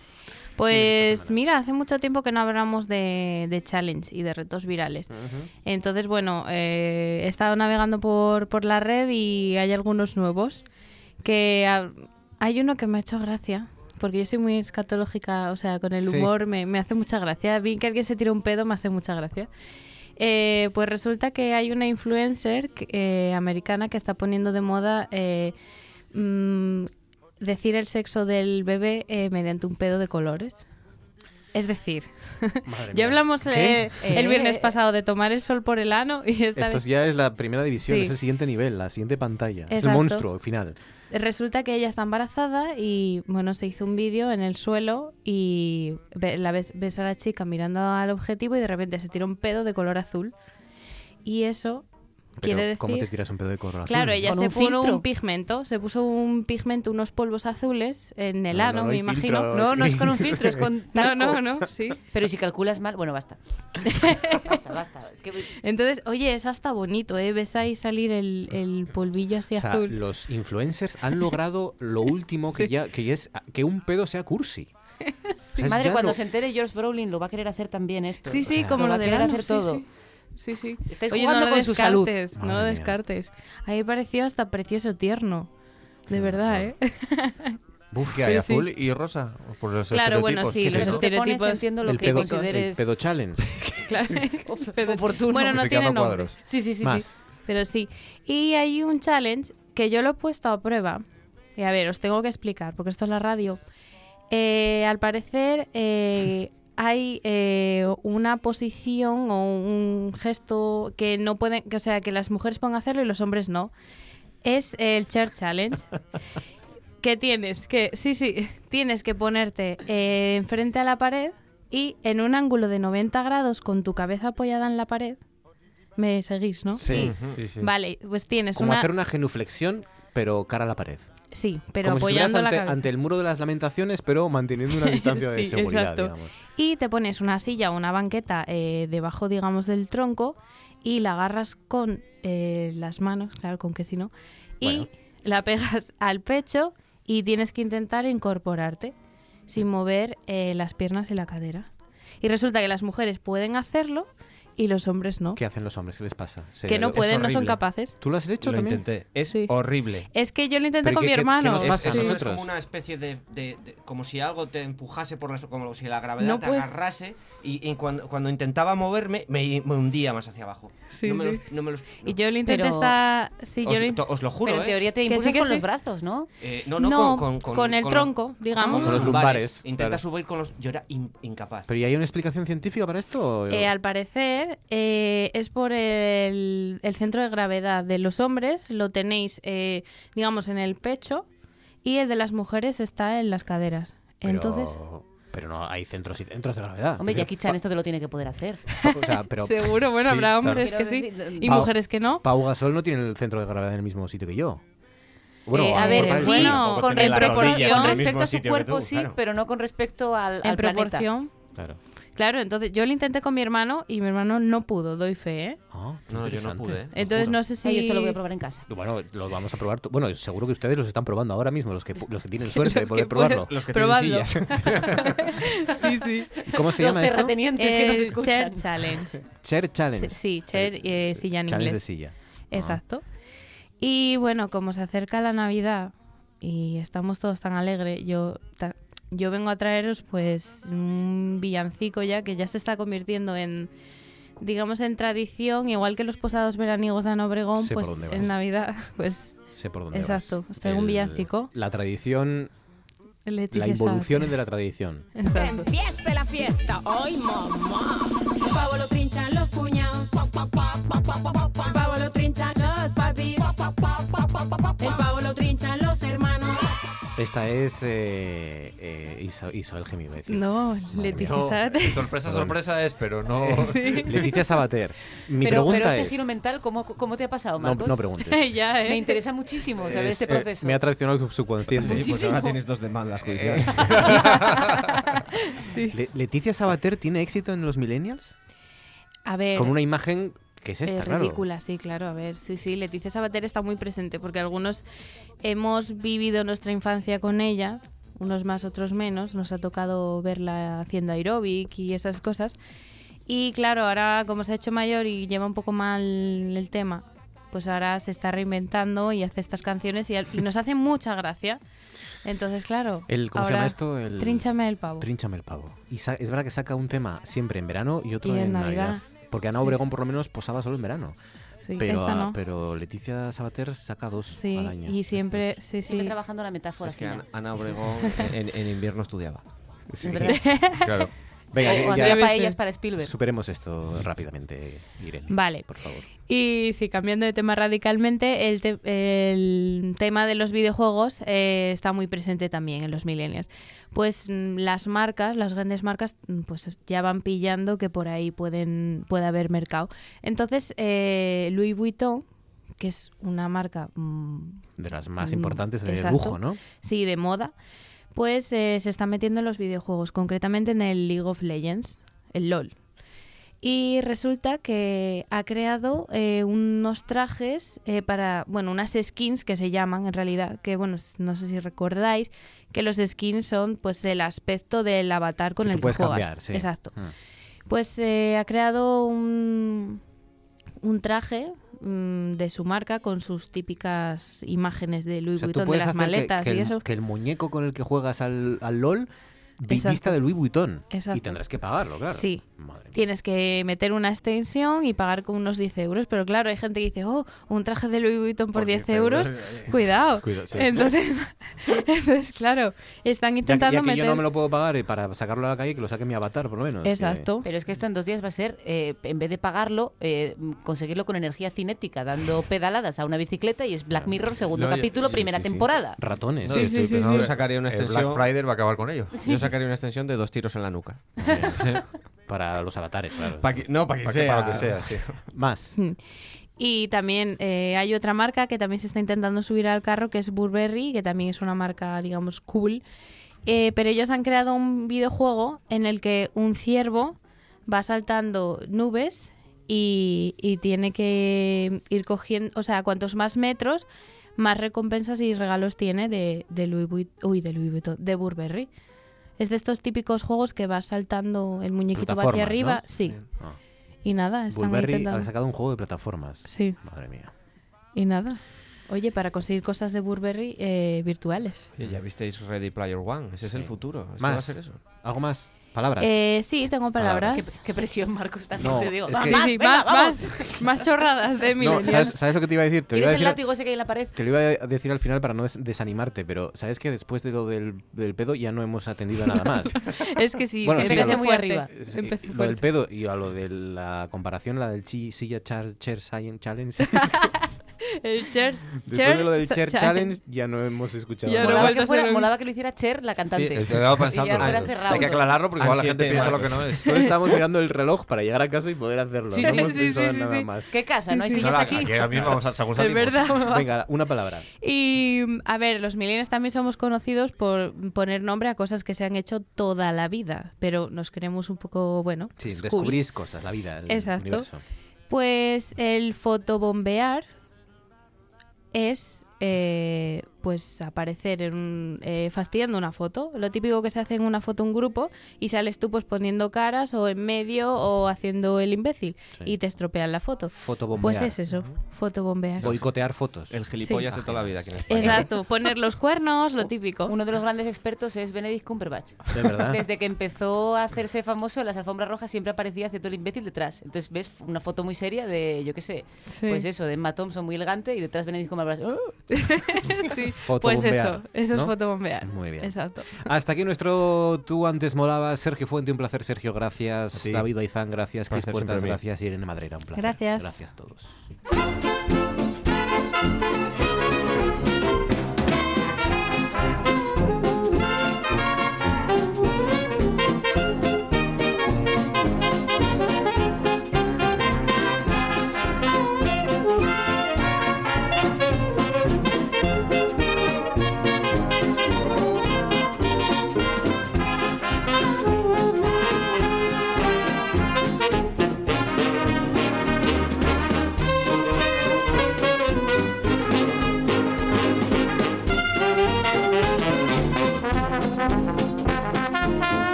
Pues mira, hace mucho tiempo que no hablamos de, de challenge y de retos virales. Entonces, bueno, eh, he estado navegando por, por la red y hay algunos nuevos. Que al- hay uno que me ha hecho gracia, porque yo soy muy escatológica, o sea, con el Sí. humor me, me hace mucha gracia. Bien que alguien se tire un pedo me hace mucha gracia. Eh, pues resulta que hay una influencer eh, americana que está poniendo de moda eh, mm, decir el sexo del bebé eh, mediante un pedo de colores. Es decir, ya hablamos eh, el viernes pasado de tomar el sol por el ano y esta Esto vez ya es la primera división, Sí. es el siguiente nivel, la siguiente pantalla. Es el Exacto. monstruo final. Resulta que ella está embarazada y, bueno, se hizo un vídeo en el suelo y la ves, ves a la chica mirando al objetivo y de repente se tira un pedo de color azul. Y eso quiere decir... ¿Cómo te tiras un pedo de color azul? Claro, ella se un puso filtro. un pigmento, se puso un pigmento, unos polvos azules en el No, no, ano, no me imagino. filtro. No, no es con un filtro, es con No, talco. no, no, sí. Pero si calculas mal, bueno, basta. basta, basta. Es que Entonces, oye, es hasta bonito, ¿eh? Ves ahí salir el, el polvillo así O sea, azul. los influencers han logrado lo último que Sí. ya que es que un pedo sea cursi. O sea, es Madre, cuando lo- se entere George Brolin lo va a querer hacer también esto. Sí, O sí, sea, como lo lo va a de querer ano, hacer sí, todo. Sí. Sí. Estáis Oye, jugando no con su salud. descartes, No lo Madre mía. descartes. A mí me pareció hasta precioso tierno. De verdad, ¿eh? Buf, ¿qué hay? Sí, sí. ¿Azul y rosa? Por los Claro, bueno, estereotipos. sí, ¿Qué es los eso? Tú te pones, estereotipos- entiendo lo el que pedo, consideres el pedo challenge. Claro. Oportuno. Bueno, no tiene Multiplicando nombre. cuadros. Sí, sí, sí, sí. Más. Pero sí. Y hay un challenge que yo lo he puesto a prueba. Y a ver, os tengo que explicar, porque esto es la radio. Eh, al parecer eh, hay eh, una posición o un gesto que no pueden, que, o sea, que las mujeres pueden hacerlo y los hombres no. Es el chair challenge. que tienes que, sí, sí, tienes que ponerte eh, enfrente a la pared y en un ángulo de 90 grados con tu cabeza apoyada en la pared. ¿Me seguís, no? Sí. Sí, sí. Vale, pues tienes Como una... hacer una genuflexión, pero cara a la pared. Sí, pero Como si apoyando estuvieras la ante, cabeza. ante el muro de las lamentaciones, pero manteniendo una distancia de seguridad, exacto. digamos. Y te pones una silla o una banqueta eh, debajo, digamos, del tronco y la agarras con eh, las manos, claro, con que si no, y la pegas al pecho y tienes que intentar incorporarte sin mover eh, las piernas y la cadera. Y resulta que las mujeres pueden hacerlo y los hombres no. ¿Qué hacen los hombres? ¿Qué les pasa? Se- Que no es pueden, no son horrible. capaces. ¿Tú lo has hecho Lo también? intenté. Es Sí. horrible. Es que yo lo intenté ¿Pero con qué- mi qué- qué hermano. nos Es, pasa a es- es nosotros? como una especie de, de- de- como si algo te empujase por las, como si la gravedad No te puede- agarrase y, y cuando, cuando intentaba moverme me, me hundía más hacia abajo. Sí, no me sí. los- no me los- Y yo lo intenté Pero- estar... Sí, os, yo lo in- to- os lo juro, Pero en ¿eh? teoría te impulsas con sí. los brazos, ¿no? Eh, no, no, No, con, con, con el tronco, digamos. Con los lumbares, Intenta claro. subir con los... Yo era in- incapaz. ¿Pero ¿y hay una explicación científica para esto? Eh, al parecer eh, es por el, el centro de gravedad de los hombres, lo tenéis, eh, digamos, en el pecho y el de las mujeres está en las caderas. Pero- Entonces, Pero no hay centros y centros de gravedad. Hombre, Jackie Chan esto te lo tiene que poder hacer. Pa- o sea, pero seguro, bueno, sí, habrá claro. hombres que sí y Pau- mujeres que no. Pau Gasol no tiene el centro de gravedad en el mismo sitio que yo. Eh, a ver, sí, bueno, con respecto, rodilla con a su cuerpo tú, sí, claro. pero no con respecto al, en al planeta. proporción. Claro. Claro, entonces yo lo intenté con mi hermano y mi hermano no pudo, doy fe, ¿eh? Ah, No, yo no pude, ¿eh? Entonces no sé si... Ay, esto lo voy a probar en casa. Bueno, lo vamos a probar. Bueno, seguro que ustedes los están probando ahora mismo, los que, los que tienen suerte de Los poder probarlo. Los que Probadlo. tienen sillas. sí, sí. ¿Cómo se Los llama esto? terratenientes que nos El escuchan. Chair Challenge. Chair Challenge. Sí, sí, chair, eh, silla en Challenge de silla. Exacto. Y bueno, como se acerca la Navidad y estamos todos tan alegres, yo, ta- yo vengo a traeros pues un villancico ya que ya se está convirtiendo en, digamos, en tradición, igual que los posados veraniegos de Ana Obregón, Sé por pues dónde vas. en Navidad, pues Sé por dónde Exacto, vas. os traigo un villancico. La tradición, Leticia la involución de la tradición. Exacto. Empiece la fiesta, hoy mamá. El pavo lo trinchan los cuñados. El pavo lo trinchan los papis. El pavo lo trinchan los. Esta es eh, eh, Isa- Isabel a decir. No, Leticia. Sabater. Sorpresa, sorpresa es, pero no... Sí. Leticia Sabater. Mi pero, pregunta pero este es... giro mental, ¿cómo, cómo te ha pasado, No, Marcos? no preguntes. ya, ¿eh? Me interesa muchísimo saber Es, este eh, proceso. me ha traicionado el subconsciente. Sí, pues ahora tienes dos demandas judiciales. Le- Leticia Sabater tiene éxito en los millennials A ver. con una imagen que es esta, es claro. ridícula, sí, claro. A ver, sí, sí, Leticia Sabater está muy presente porque algunos hemos vivido nuestra infancia con ella, unos más, otros menos. Nos ha tocado verla haciendo aeróbic y esas cosas. Y claro, ahora como se ha hecho mayor y lleva un poco mal el tema, pues ahora se está reinventando y hace estas canciones y, y nos hace mucha gracia. Entonces, claro. El, ¿Cómo se ahora, llama esto? El... Trínchame el pavo. Trínchame el pavo. Y es verdad que saca un tema siempre en verano y otro Y en en, Navidad. Porque Ana Sí, Obregón sí. por lo menos posaba solo en verano. Sí, pero, esta no. pero Leticia Sabater saca dos Sí, al año. y siempre, sí, sí. Siempre trabajando la metáfora Es que. Ana, Ana Obregón en, en invierno estudiaba. Es verdad. Claro. Venga, o, ya- paellas para Spielberg. Superemos esto rápidamente, Irene. Vale. Por favor. Y sí, cambiando de tema radicalmente, el, te- el tema de los videojuegos eh, está muy presente también en los millennials. Pues mm, las marcas, las grandes marcas, mm, pues ya van pillando que por ahí pueden, puede haber mercado. Entonces, eh, Louis Vuitton, que es una marca... mm, De las más importantes de exacto, lujo, ¿no? Sí, de moda. Pues eh, se está metiendo en los videojuegos, concretamente en el League of Legends, el LOL. Y resulta que ha creado eh, unos trajes eh, para, bueno, unas skins que se llaman en realidad, que bueno, no sé si recordáis, que los skins son pues el aspecto del avatar con Que el que puedes juegas. cambiar, sí. Exacto. Mm. Pues eh, ha creado un, un traje mm, de su marca con sus típicas imágenes de O Louis sea, Vuitton, de las que- maletas que, y el, eso. que el muñeco con el que juegas al, al LOL Exacto. vista de Louis Vuitton. Exacto. Y tendrás que pagarlo, claro. Sí. Madre. Tienes que meter una extensión y pagar con unos 10 euros. Pero claro, hay gente que dice, oh, un traje de Louis Vuitton por, Por 10 10 euros. euros, eh, Cuidado. Cuidado, sí. Entonces, entonces, claro, están Ya que, intentando ya que meter... yo no me lo puedo pagar eh, para sacarlo a la calle, que lo saque mi avatar, por lo menos. que- Exacto. Pero es que esto en dos días va a ser, eh, en vez de pagarlo, eh, conseguirlo con energía cinética, dando pedaladas a una bicicleta y es Black Mirror, segundo No, capítulo, sí, primera sí, sí. temporada. Ratones. No, Sí, sí, sí, pensando sí. Yo sacaría una el extensión. Black Friday va a acabar con ello. Yo sacaría una extensión de dos tiros en la nuca. Para los avatares, claro. Pa' que- no, para que sea. para lo que sea, sí. Más. Mm. Y también eh, hay otra marca que también se está intentando subir al carro, que es Burberry, que también es una marca, digamos, cool. Eh, pero ellos han creado un videojuego en el que un ciervo va saltando nubes y, y tiene que ir cogiendo, o sea, cuantos más metros, más recompensas y regalos tiene de, de Louis Vuitton, uy, de Louis Vuitton, de Burberry. Es de estos típicos juegos que va saltando el muñequito va hacia arriba. ¿no? Sí. Ah. Y nada, están Burberry intentando. ha sacado un juego de plataformas. Sí. Madre mía. Y nada. Oye, para conseguir cosas de Burberry eh, virtuales. Oye, ya visteis Ready Player One. Ese es el futuro. Esto Más. va a ser eso. ¿Algo más? ¿Palabras? Eh, sí, tengo palabras. Qué, qué presión, Marcos, también No, te digo. es ¡Más, que- más, Sí, sí, venga, más, vamos! más, más chorradas de no, millennials. ¿sabes, sabes lo que te iba a decir? Te iba ¿Tienes a el decir, látigo ese que hay en la pared? te lo iba a decir al final para no des- desanimarte, pero ¿sabes que después de lo del, del pedo ya no hemos atendido a nada más? Es que sí, Bueno, sí, empecé lo- muy fuerte. arriba. Sí, Empecé lo del pedo y a lo de la comparación, la del chi, silla char, chair science challenge. El Cheers. Después de lo del Cha- chair Cha- challenge ya no hemos escuchado Ya Molaba, que fuera- un- molaba que lo hiciera Cher, la cantante. Sí, estaba pensando. Hay que aclararlo porque igual la gente piensa lo que no es. Todos estamos mirando el reloj para llegar a casa y poder hacerlo. Sí, no sí, hemos sí, sí, nada sí. más. ¿Qué casa? ¿No hay sillas No, aquí? aquí ahora mismo vamos a Es verdad. Venga, una palabra. Y a ver, los millennials también somos conocidos por poner nombre a cosas que se han hecho toda la vida, pero nos queremos un poco, bueno, Sí, descubrís cosas, la vida, el Exacto. universo. Pues el fotobombear es eh, pues aparecer en un- eh, fastidiando una foto. Lo típico que se hace en una foto un grupo y sales tú pues poniendo caras o en medio o haciendo el imbécil Sí. y te estropean la foto. Fotobombear. Pues es eso, fotobombear. Boicotear fotos. El gilipollas de toda la vida aquí en España. Exacto, poner los cuernos, lo típico. Uno de los grandes expertos es Benedict Cumberbatch. De verdad. Desde que empezó a hacerse famoso en las alfombras rojas siempre aparecía haciendo el imbécil detrás. Entonces ves una foto muy seria de, yo qué sé, Sí. pues eso, de Emma Thompson muy elegante y detrás Benedict Cumberbatch. ¡oh! Sí, pues eso, eso ¿no? es fotobombear. Muy bien. Exacto. Hasta aquí nuestro Tú antes molabas. Sergio Fuente, un placer, Sergio. Gracias. David Aizán, gracias. Cris Puertas, gracias. Irene Madreira, un placer. Gracias. Gracias a todos.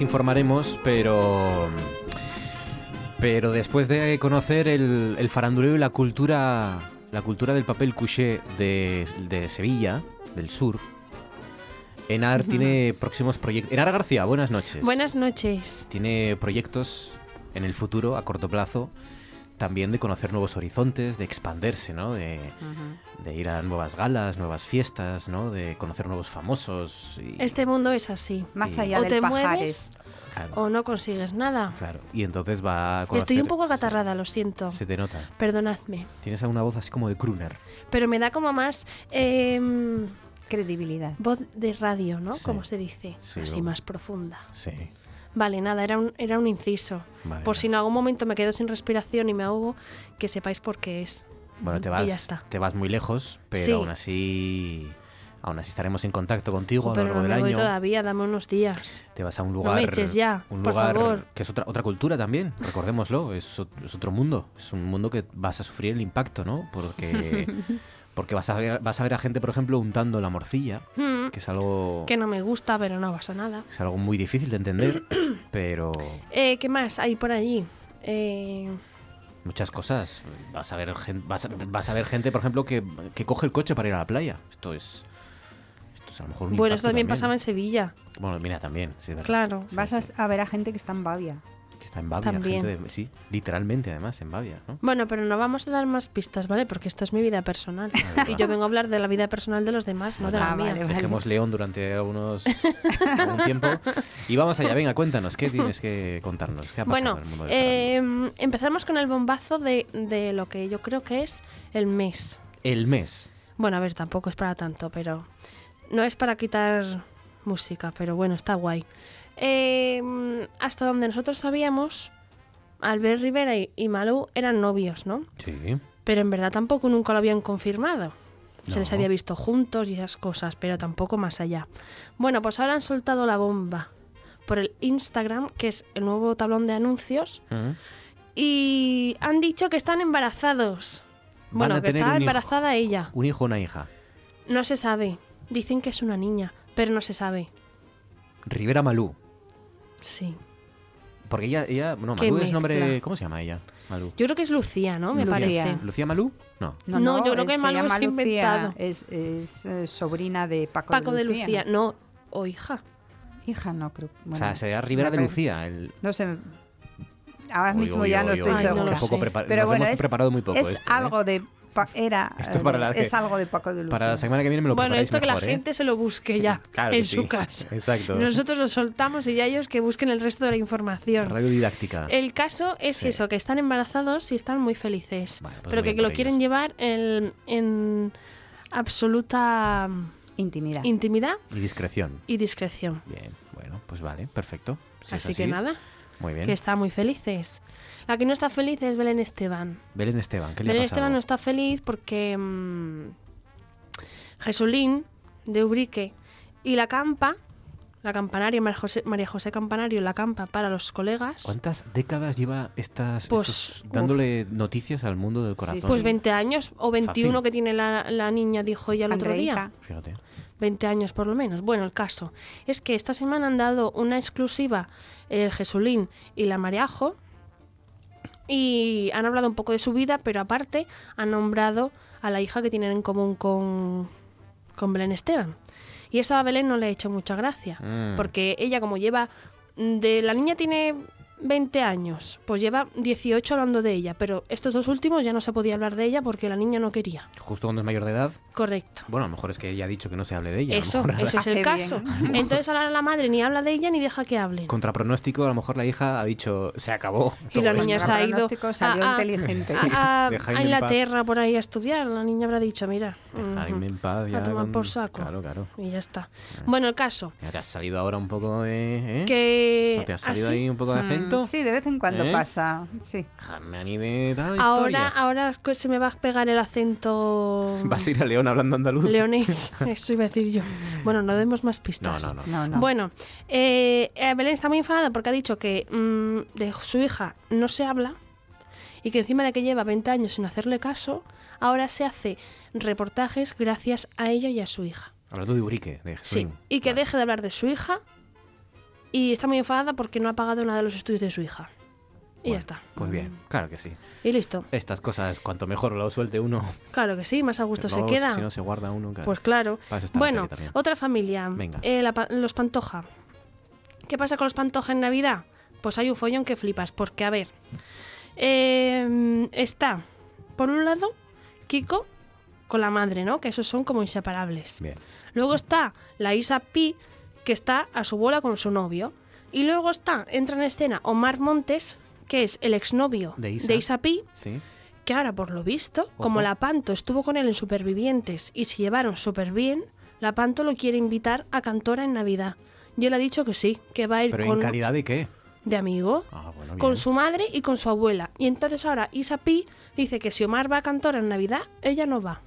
Les informaremos, pero. Pero después de conocer el, el faranduleo y la cultura. La cultura del papel couché de, de Sevilla, del sur. Enar tiene próximos proyectos. Enar García, buenas noches. Buenas noches. Tiene proyectos en el futuro, a corto plazo, también de conocer nuevos horizontes, de expandirse, ¿no? De, de ir a nuevas galas, nuevas fiestas, ¿no? De conocer nuevos famosos. Y, Este mundo es así. Más Y- allá o del te pajares. mueves Claro, o no consigues nada. claro. Y entonces va a conocer... Estoy un poco acatarrada, lo siento. Se te nota. Perdonadme. Tienes una voz así como de crooner. Pero me da como más em, Credibilidad. voz de radio, ¿no? Sí. Como se dice. Sí, Así o- más profunda. Sí. Vale, nada, era un, era un inciso. Vale, por si en algún momento me quedo sin respiración y me ahogo, que sepáis por qué es. Bueno, te Y vas, ya está. te vas muy lejos, pero Sí. aún así... Aún así estaremos en contacto contigo a lo largo no del voy año. todavía, dame unos días. Te vas a un No lugar. me eches ya, un por lugar favor. que es otra, otra cultura también, recordémoslo. Es, es otro mundo. Es un mundo que vas a sufrir el impacto, ¿no? Porque, porque vas, a ver, vas a ver a gente, por ejemplo, untando la morcilla, Mm, que es algo, que no me gusta, pero no pasa nada. es algo muy difícil de entender, pero Eh, ¿Qué más hay por allí? Eh, muchas cosas. Vas a ver, gen- vas a, vas a ver gente, por ejemplo, que, que coge el coche para ir a la playa. Esto es. Esto es a lo mejor un bueno, esto también pasaba en Sevilla. Bueno, mira, también, sí. Claro. Sí, Vas sí, a ver a gente que está en Bavia. Está en Bavia, También. gente de- sí, literalmente además, en Bavia, ¿no? Bueno, pero no vamos a dar más pistas, ¿vale? Porque esto es mi vida personal. y yo vengo a hablar de la vida personal de los demás, no de la Ah, mía. vale, vale. Dejemos León durante algunos algún tiempo y vamos allá. Venga, cuéntanos, ¿qué tienes que contarnos? ¿Qué ha pasado Bueno, en el mundo eh, empezamos con el bombazo de, de lo que yo creo que es el mes. El mes. Bueno, a ver, tampoco es para tanto, pero no es para quitar música, pero bueno, está guay. Eh, hasta donde nosotros sabíamos, Albert Rivera y, y Malú eran novios, ¿no? Sí. Pero en verdad tampoco nunca lo habían confirmado. Se les había visto juntos y esas cosas, pero tampoco más allá. Bueno, pues ahora han soltado la bomba por el Instagram, que es el nuevo tablón de anuncios, Mm. y han dicho que están embarazados. Van Bueno, que está hijo. embarazada ella. Un hijo o una hija. No se sabe. Dicen que es una niña, pero no se sabe. Rivera Malú. Sí. Porque ella, ella no, Malú es nombre. ¿cómo se llama ella? Malú. Yo creo que es Lucía, ¿no? Me Lucía. parece. ¿Lucía Malú? No. No, yo creo que Malú es Lucía, inventado. Es, es, eh, sobrina de Paco, Paco de Lucía. No, o hija. Hija, no creo. o sea, sería Rivera de Lucía. El... No sé. Ahora mismo ya no estoy segura. Pero nos bueno, hemos es, preparado muy poco es esto, ¿eh? algo de. Era. Esto eh, para la que- es algo de Paco de Lucía. Para la semana que viene me lo Bueno, esto que mejor, la ¿eh? gente se lo busque ya Claro en sí. su casa. Exacto. Nosotros lo soltamos y ya ellos que busquen el resto de la información. Radio didáctica. El caso es Sí. eso, que están embarazados y están muy felices. Vale, pues pero muy que, lo quieren llevar en, en absoluta Intimidad. intimidad Y discreción. y discreción. Bien, bueno, pues vale, perfecto. Si es así, que nada, Muy bien. que están muy felices. La que no está feliz es Belén Esteban. Belén Esteban, ¿qué le Belén ha pasado? Esteban no está feliz porque mm, Jesulín de Ubrique y la campa, la campanaria, María José, María José Campanario, la campa para los colegas, ¿Cuántas décadas lleva estas, Pues, estos- uf. dándole noticias al mundo del corazón? pues 20 años o 21 Fácil. que tiene la, la niña, dijo ella el otro día. Fíjate. 20 años por lo menos. Bueno, el caso es que esta semana han dado una exclusiva el Jesulín y la Mariajo y han hablado un poco de su vida, pero aparte han nombrado a la hija que tienen en común con, con Belén Esteban. Y eso a Belén no le ha hecho mucha gracia, Mm. porque ella como lleva... De la niña tiene 20 años, pues lleva 18 hablando de ella, pero estos dos últimos ya no se podía hablar de ella porque la niña no quería. Justo cuando es mayor de edad. Correcto. Bueno, a lo mejor es que ella ha dicho que no se hable de ella. Eso, mejor eso es el caso. bien. Entonces ahora la madre ni habla de ella ni deja que hablen. Contra pronóstico, a lo mejor la hija ha dicho, se acabó. Y la esto". niña se ha ido salió a, a- inteligente. a- a- a Inglaterra por ahí a estudiar. La niña habrá dicho, mira, Jaime en paz, ya a tomar con- por saco. Claro, claro. Y ya está. Bueno, el caso, Ya te has salido ahora un poco de... ¿eh? que ¿No te has salido así- ahí un poco de Mm, Sí, de vez en cuando ¿Eh? pasa. Sí. Tal ahora, ahora se me va a pegar el acento Vas a ir a León hablando andaluz. leonés. Eso iba a decir yo. Bueno, no demos más pistas. no, no. No, no. Bueno, eh, eh, Belén está muy enfadada porque ha dicho que mm, de su hija no se habla y que encima de que lleva 20 años sin hacerle caso, ahora se hace reportajes gracias a ella y a su hija. Hablando de Urique, de Sí, y que deje de hablar de su hija y está muy enfadada porque no ha pagado nada de los estudios de su hija. Y ya Bueno, está. Pues bien, claro que sí. Y listo. Estas cosas, cuanto mejor lo suelte uno, Claro que sí, más a gusto se queda. Si no se guarda uno, claro. Pues claro. Bueno, otra familia. Venga. Eh, la los Pantoja. ¿Qué pasa con los Pantoja en Navidad? Pues hay un follón que flipas, porque a ver. eh, está, por un lado, Kiko con la madre, ¿no? Que esos son como inseparables. Bien. Luego está la Isa Pi, que está a su bola con su novio. Y luego está, entra en escena Omar Montes, que es el exnovio De Isa. de Isa Pi, Sí. que ahora, por lo visto, como la Panto estuvo con él en Supervivientes y se llevaron súper bien, la Panto lo quiere invitar a Cantora en Navidad. Y él ha dicho que sí, que va a ir ¿Pero con en calidad de qué? de amigo, Ah, bueno, con su madre y con su abuela. Y entonces ahora Isa Pi dice que si Omar va a Cantora en Navidad, ella no va.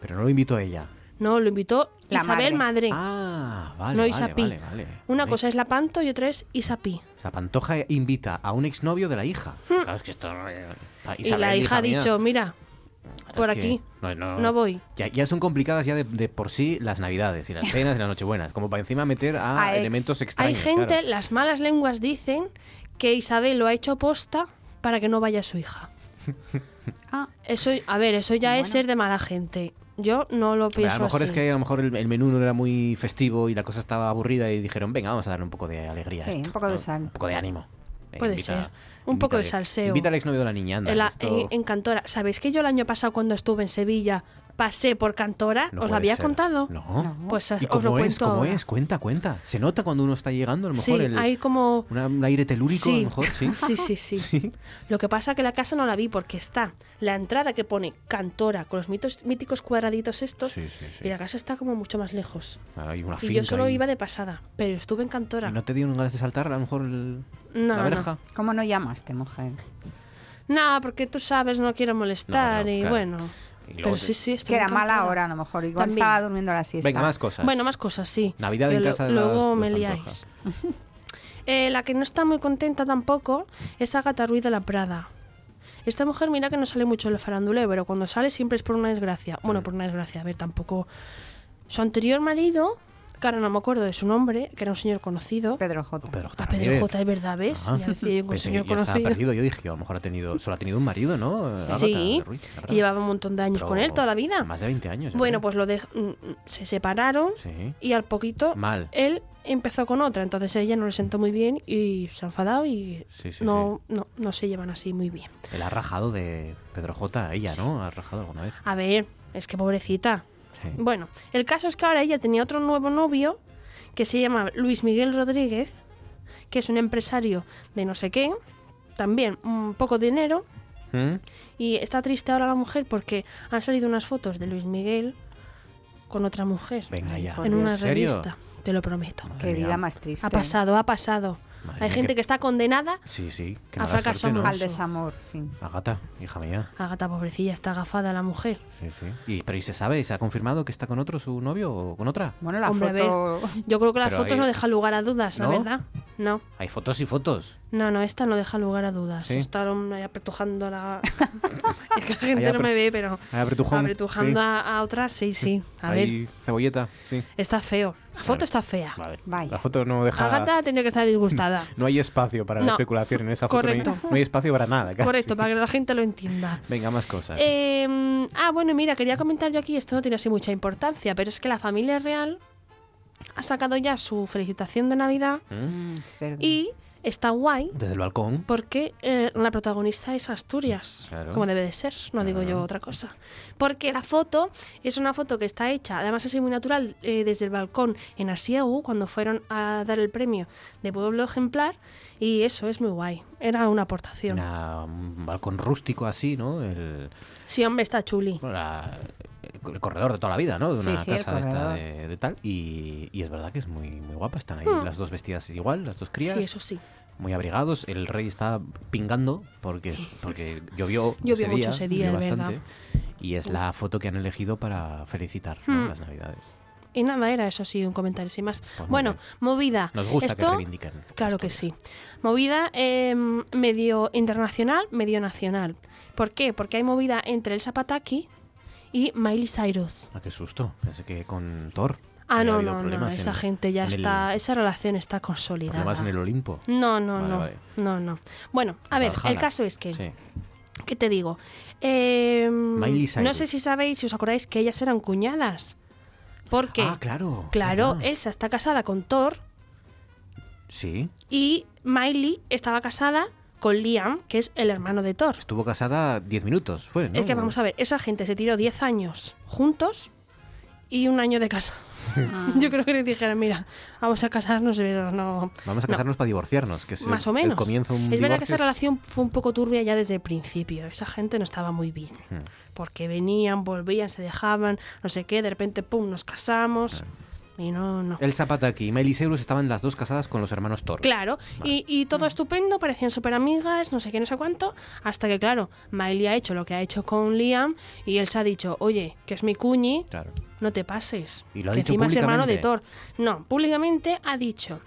Pero no lo invito a ella. No, lo invitó La Isabel Madre. Ah, vale, no vale, Isa Pi. vale, vale. Una Vale. cosa es la Panto y otra es Isa Pi. O sea, Pantoja invita a un exnovio de la hija. Claro, es que esto... eh, Hmm. y la hija ha mía. dicho, mira, por aquí, no, no- no voy. Ya, ya son complicadas ya de, de por sí las navidades y las cenas y las nochebuenas. Como para encima meter a, A ex. elementos Hay extraños. gente, claro. las malas lenguas dicen que Isabel lo ha hecho posta para que no vaya su hija. Ah. Eso, a ver, eso ya es ser de mala gente. Yo no lo pienso a lo mejor así. es que a lo mejor el, el menú no era muy festivo y la cosa estaba aburrida y dijeron, venga, vamos a darle un poco de alegría. a Sí, esto, un poco de sal. Un poco de ánimo. Venga, Puede invita- ser. Un poco de salseo. Invita al exnovio de la niña, anda, En, la- esto- en- en Cantora. ¿Sabéis que yo el año pasado cuando estuve en Sevilla pasé por Cantora? No ¿Os lo había ser. contado? No. Pues ¿Y os lo cómo es? cuento ¿Cómo ahora. es? Cuenta, cuenta. Se nota cuando uno está llegando, a lo Sí, mejor el, hay como... una- un aire telúrico, a lo Sí, mejor, sí. sí, sí, sí. Lo que pasa que la casa no la vi porque está la entrada que pone Cantora con los mitos, míticos cuadraditos estos Sí, sí, sí. y la casa está como mucho más lejos. Hay una y yo solo ahí. iba de pasada, pero estuve en Cantora. ¿Y no te dieron ganas de saltar a lo mejor el- No, la no. verja? ¿Cómo no llamaste, mujer? No, porque tú sabes, no quiero molestar No, no, y claro. bueno. Y luego Pero te- sí, sí, estuve Que era mala hora, a lo mejor. Igual También. estaba durmiendo la siesta. Venga, más cosas. Bueno, más cosas, sí. Navidad Que en lo- casa de Luego las- me los liáis. Eh, la que no está muy contenta tampoco es Agatha Ruiz de la Prada. Esta mujer, mira que no sale mucho en el faranduleo, pero cuando sale siempre es por una desgracia. Bueno, Mm. por una desgracia, a ver, tampoco. Su anterior marido, que ahora no me acuerdo de su nombre, que era un señor conocido. Pedro J. Pedro J. Ah, Pedro. J, es verdad, ¿ves? Ah, Ya decía yo que un pensé que señor ya estaba conocido. perdido. Yo dije que a lo mejor ha tenido, solo ha tenido un marido, ¿no? Sí, Ruiz, y llevaba un montón de años Pero con él, toda la vida. Más de 20 años. yo Bueno, pues lo de, mm, se separaron Sí. y al poquito Mal. él empezó con otra, entonces ella no le sentó muy bien y se ha enfadado y Sí, sí, no, no, no se llevan así muy bien. Él ha rajado de Pedro J. Ella, ¿no? Ha rajado alguna vez. A ver, es que pobrecita. Sí. Bueno, el caso es que ahora ella tenía otro nuevo novio que se llama Luis Miguel Rodríguez, que es un empresario de no sé qué, también un poco de dinero, ¿Mm? y está triste ahora la mujer porque han salido unas fotos de Luis Miguel con otra mujer Venga ya. en una ¿En serio? revista, te lo prometo. Qué vida más triste. Ha pasado, ha pasado. Madre Hay mía, gente que está condenada Sí, sí. Que A fracaso ¿no? Al desamor, sí. Agata, hija mía. Agata, pobrecilla, está agafada la mujer. Sí, sí. Y, pero ¿y se sabe? ¿Se ha confirmado que está con otro su novio o con otra? Bueno, la Hombre, a foto... ver, yo creo que las Pero fotos no dejan lugar a dudas, la ¿No? verdad. No, Hay fotos y fotos. no, no, esta no deja lugar a dudas. ¿Sí? Están ahí apretujando la... es que la gente no me ve, pero... apretujando sí. a, a otras, sí, sí. A ver, Ahí, cebolleta, sí. está feo. La foto Vale. está fea. Vale. Vaya. La foto no deja... Agata tendría que estar disgustada. No hay espacio para la No. especulación en esa foto. no hay- Correcto. No hay, espacio para nada, casi. Correcto, para que la gente lo entienda. Venga, más cosas. Eh, ah, bueno, mira, quería comentar yo aquí, esto no tiene así mucha importancia, pero es que la familia real ha sacado ya su felicitación de Navidad Mm. Es verdad. y está guay Desde el balcón. porque eh, la protagonista es Asturias, Claro. como debe de ser, no digo yo otra cosa. Porque la foto es una foto que está hecha, además así muy natural, eh, desde el balcón en Asiegu, cuando fueron a dar el premio de Pueblo Ejemplar, y eso es muy guay, era una aportación. Una- un balcón rústico así, ¿no? El, Sí, hombre, está chuli. la- el corredor de toda la vida, ¿no? De una sí, casa esta de, de tal. Y, y es verdad que es muy, muy guapa. Están ahí Hmm. las dos vestidas igual, las dos crías. Sí, eso sí. Muy abrigados. El rey está pingando porque, porque llovió, Llovió mucho ese día, llovió bastante. Y es la foto que han elegido para felicitar ¿no? Hmm. las navidades. Y nada, era eso sí, un comentario sin más. Pues bueno, movida. Nos gusta que Esto, reivindiquen Claro que sí. Movida eh, medio internacional, medio nacional. ¿Por qué? Porque hay movida entre el Zapataki y Miley Cyrus. Ah, qué susto. Pensé que con Thor. Ah, no, no, no. Esa en- gente ya el- está. Esa relación está consolidada. Problemas en el Olimpo. No, no, Vale, no. vale. No, no. Bueno, a ver, el caso es que. Sí. ¿Qué te digo? Eh, Miley no sé si sabéis, si os acordáis que ellas eran cuñadas. Porque, Ah, claro. claro. Elsa está casada con Thor Sí. y Miley estaba casada con Liam, que es el hermano de Thor. Estuvo casada 10 minutos, fue, ¿no? Es que vamos a ver, esa gente se tiró 10 años juntos y un año de casa. Yo creo que le dijeron, mira, vamos a casarnos, pero no... Vamos a no. casarnos para divorciarnos, que es Más el, o menos. el comienzo un es verdad que esa relación fue un poco turbia ya desde el principio. Esa gente no estaba muy bien. Hmm. Porque venían, volvían, se dejaban, no sé qué, de repente, pum, nos casamos. Y no, no. El Zapataki y Miley Cyrus estaban las dos casadas con los hermanos Thor. Claro, y, y todo estupendo, parecían súper amigas, no sé qué, no sé cuánto, hasta que, claro, Miley ha hecho lo que ha hecho con Liam y él se ha dicho, oye, que es mi cuñi, Claro. no te pases. Y lo ha que dicho encima es hermano de Thor. No, públicamente ha dicho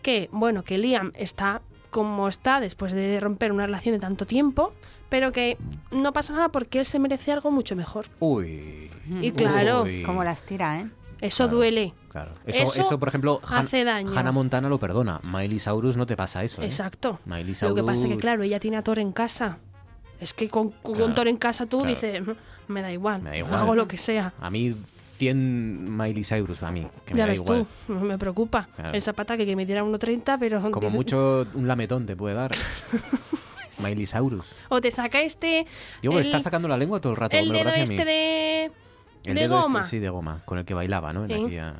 que, bueno, que Liam está como está después de romper una relación de tanto tiempo, pero que no pasa nada porque él se merece algo mucho mejor. Uy. Y claro, Uy. Como las tira, ¿eh? Eso duele. Claro. Eso, Eso eso, por ejemplo, Han- hace daño. Hannah Montana lo perdona. Miley Cyrus no te pasa eso. ¿eh? Exacto. Miley Lo que pasa es que, claro, ella tiene a Thor en casa. Es que con, con Claro, Thor en casa tú claro. dices, "Mm, me da igual, Me da igual. hago lo que sea. A mí 100 Miley Cyrus, a mí, que me ya da ves igual. tú, me preocupa. Claro. El zapataque que me diera 1,30, pero... Como mucho un lametón te puede dar. Miley Cyrus. O te saca este... Digo, el, está sacando la lengua todo el rato. el me dedo este de... El de dedo este, goma. sí, de goma, con el que bailaba, ¿no? En Sí. aquella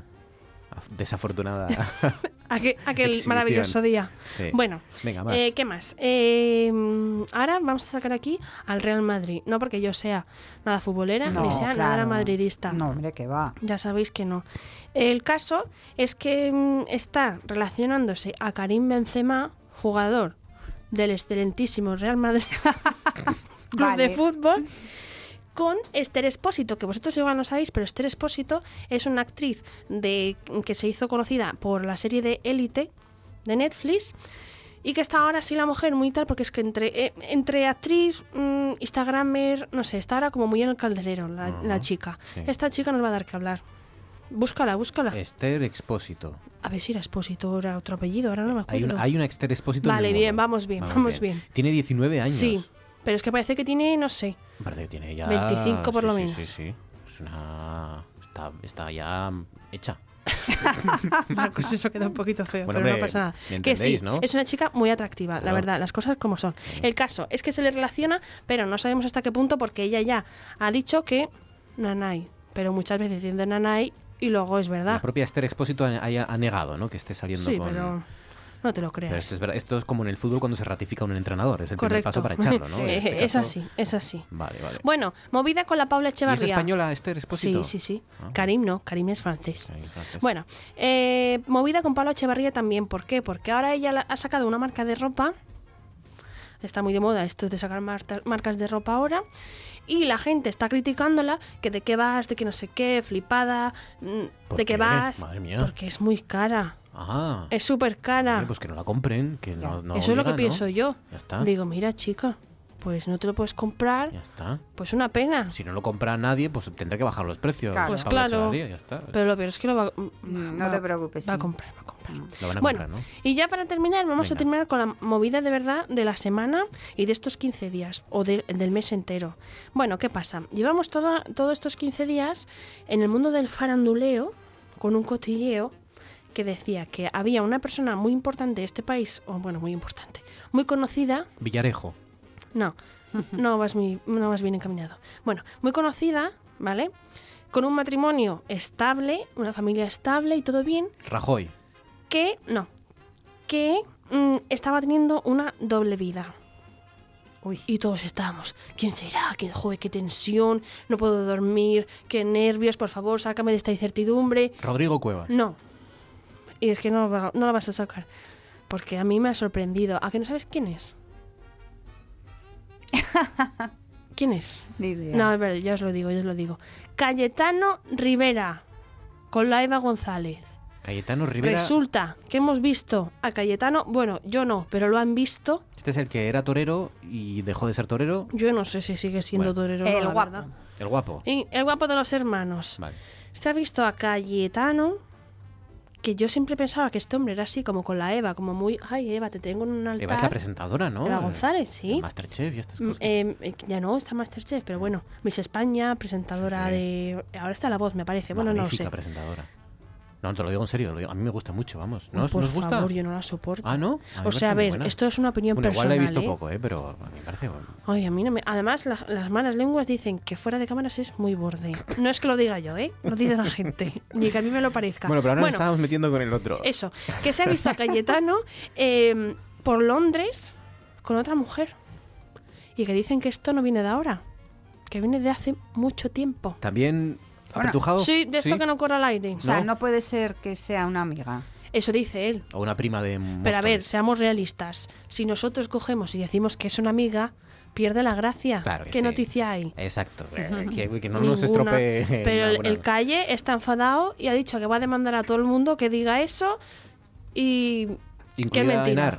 af- desafortunada. Aquel, maravilloso día. Sí. Bueno, Venga, más. eh, ¿qué más? Eh, ahora vamos a sacar aquí al Real Madrid. No porque yo sea nada futbolera, No, ni sea nada madridista. No, hombre, que va. Ya sabéis que no. El caso es que mm, está relacionándose a Karim Benzema, jugador del excelentísimo Real Madrid Club Vale. de Fútbol, con Esther Espósito, que vosotros igual no sabéis, pero Esther Espósito es una actriz de, que se hizo conocida por la serie de Élite de Netflix y que está ahora sí la mujer muy tal, porque es que entre, eh, entre actriz, mm, Instagramer, no sé, está ahora como muy en el calderero la, la chica. sí. Esta chica nos va a dar que hablar. Búscala, búscala. Esther Expósito. A ver si era Expósito era otro apellido, ahora no me Hay acuerdo. una, hay una Esther Expósito. Vale, bien, vamos bien, vamos bien. Tiene 19 años. Sí, pero es que parece que tiene, no sé, Parece que tiene ya... 25 por sí, lo sí, menos. Sí, sí. Es una... Está, está ya hecha. Marcos, eso queda un poquito feo, Bueno, pero no pasa nada. me Que sí, es una chica muy atractiva, la verdad, las cosas como son. El caso es que se le relaciona, pero no sabemos hasta qué punto porque ella ya ha dicho que Nanay, pero muchas veces dice Nanay y luego es La verdad. propia Esther Expósito ha negado, ¿no? Que esté saliendo Sí, con... pero no te lo creas. Pero esto es, verdad- esto es como en el fútbol cuando se ratifica un entrenador. Es el primer Correcto. paso para echarlo, ¿no? Este es así, es así. Vale, vale. Bueno, movida con la Paula ¿Y Echevarría. es española Esther Expósito? Sí, sí, sí. Ah. Karim no, Karim es francés. francés. Bueno, eh, movida con Paula Echevarría también. ¿Por qué? Porque ahora ella la- ha sacado una marca de ropa. Está muy de moda esto de sacar marcas de ropa ahora. Y la gente está criticándola, que de qué vas, de que no sé qué, flipada, mm, ¿Por de qué qué? vas. Madre mía. Porque es muy cara. Ah. Es súper cara. Pues que no la compren, que no, no Eso es lo que ¿no? pienso yo. Ya está. Digo, mira, chica, pues no te lo puedes comprar. Ya está. Pues una pena. Si no lo compra nadie, pues tendrá que bajar los precios. Pues claro. Ya está. Pero lo peor es que lo va, No va- te preocupes. Va a comprar, va a comprar. Lo van a Bueno, comprar, ¿no? y ya para terminar, vamos a terminar con la movida de verdad de la semana y de estos 15 días, o de- del mes entero. Bueno, ¿qué pasa? Llevamos todo- todos estos 15 días en el mundo del faranduleo, con un cotilleo que decía que había una persona muy importante de este país, o bueno, muy importante, muy conocida, Villarejo. no, no vas, muy, no vas bien encaminado. Bueno, muy conocida, ¿vale? Con un matrimonio estable, una familia estable y todo bien, Rajoy. que no, que mm, estaba teniendo una doble vida. Y todos estábamos, ¿quién será? ¿Quién, joder, qué tensión, no puedo dormir, qué nervios, por favor, sácame de esta incertidumbre. Rodrigo Cuevas. No. Y es que no, no la vas a sacar. Porque a mí me ha sorprendido. ¿A que no sabes quién es? ¿Quién es? Ni idea. No, es verdad, ya os lo digo, ya os lo digo. Cayetano Rivera, con la Eva González. Cayetano Rivera. Resulta que hemos visto a Cayetano, bueno, yo no, pero lo han visto. Este es el que era torero y dejó de ser torero. Yo no sé si sigue siendo Bueno. torero o no, El la guapo. verdad. El guapo. Y el guapo de los hermanos. Vale. Se ha visto a Cayetano, que yo siempre pensaba que este hombre era así, como con la Eva, como muy, ay Eva, te tengo en un altar. Eva es la presentadora, ¿no? Eva González, sí. El Masterchef y estas Mm, cosas. eh, eh, ya no, está Masterchef, pero bueno, Miss España, presentadora Sí, sí. de... Ahora está La Voz, me parece, bueno, no sé. presentadora. No, te lo digo en serio, digo- a mí me gusta mucho, vamos. ¿No, os- por ¿no os gusta? favor, yo no la soporto. Ah, ¿no? O sea, a ver, esto es una opinión Bueno, igual personal. la he visto ¿eh? poco, ¿eh? Pero a mí me parece bueno. Ay, a mí no me... Además, la- las malas lenguas dicen que fuera de cámaras es muy borde. No es que lo diga yo, ¿eh? Lo dice la gente. Ni que a mí me lo parezca. Bueno, pero ahora nos estamos metiendo con el otro. Eso, que se ha visto a Cayetano eh, por Londres con otra mujer. Y que dicen que esto no viene de ahora, que viene de hace mucho tiempo. ¿También Bueno, apretujado? Sí, de esto que no corre al aire. O sea, no. puede ser que sea una amiga. Eso dice él. O una prima de Pero a ver, seamos realistas. Si nosotros cogemos y decimos que es una amiga, pierde la gracia. Claro que ¿Qué sí. noticia hay? Exacto. eh, que, que no nos estropee. Pero el, calle está enfadado y ha dicho que va a demandar a todo el mundo que diga eso y es mentira. Enar.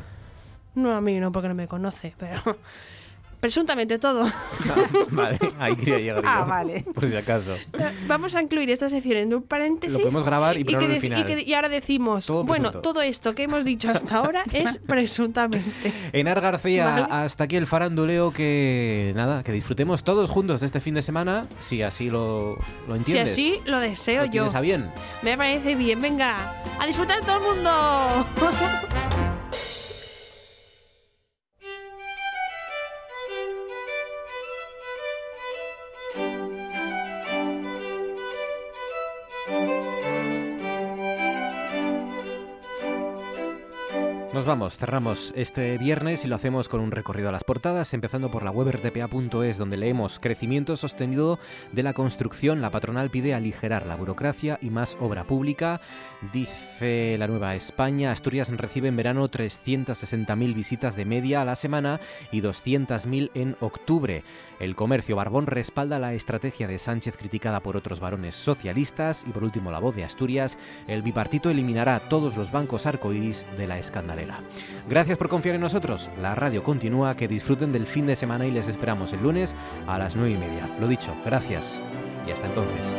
No, a mí no, porque no me conoce, pero presuntamente todo. vale, ahí quería llegar Ah, yo, vale. Por si acaso. Vamos a incluir esta sección en un paréntesis. Lo podemos grabar y que al dec- final. y que- y ahora decimos, Todo bueno, todo esto que hemos dicho hasta ahora es presuntamente. Enar García, Vale. hasta aquí el faranduleo que nada, que disfrutemos todos juntos de este fin de semana, si así lo, lo Si entiendes. así lo deseo ¿Lo yo. tienes a bien? Me parece bien, venga, a disfrutar todo el mundo. vamos, cerramos este viernes y lo hacemos con un recorrido a las portadas, empezando por la web rtpa.es, donde leemos crecimiento sostenido de la construcción. La patronal pide aligerar la burocracia y más obra pública. Dice la Nueva España, Asturias recibe en verano 360.000 visitas de media a la semana y 200.000 en octubre. El comercio Barbón respalda la estrategia de Sánchez criticada por otros varones socialistas. Y por último, la voz de Asturias, el bipartito eliminará todos los bancos arcoíris de la escandalera. Gracias por confiar en nosotros. La radio continúa, que disfruten del fin de semana y les esperamos el lunes a las nueve y media. Lo dicho, gracias y hasta entonces.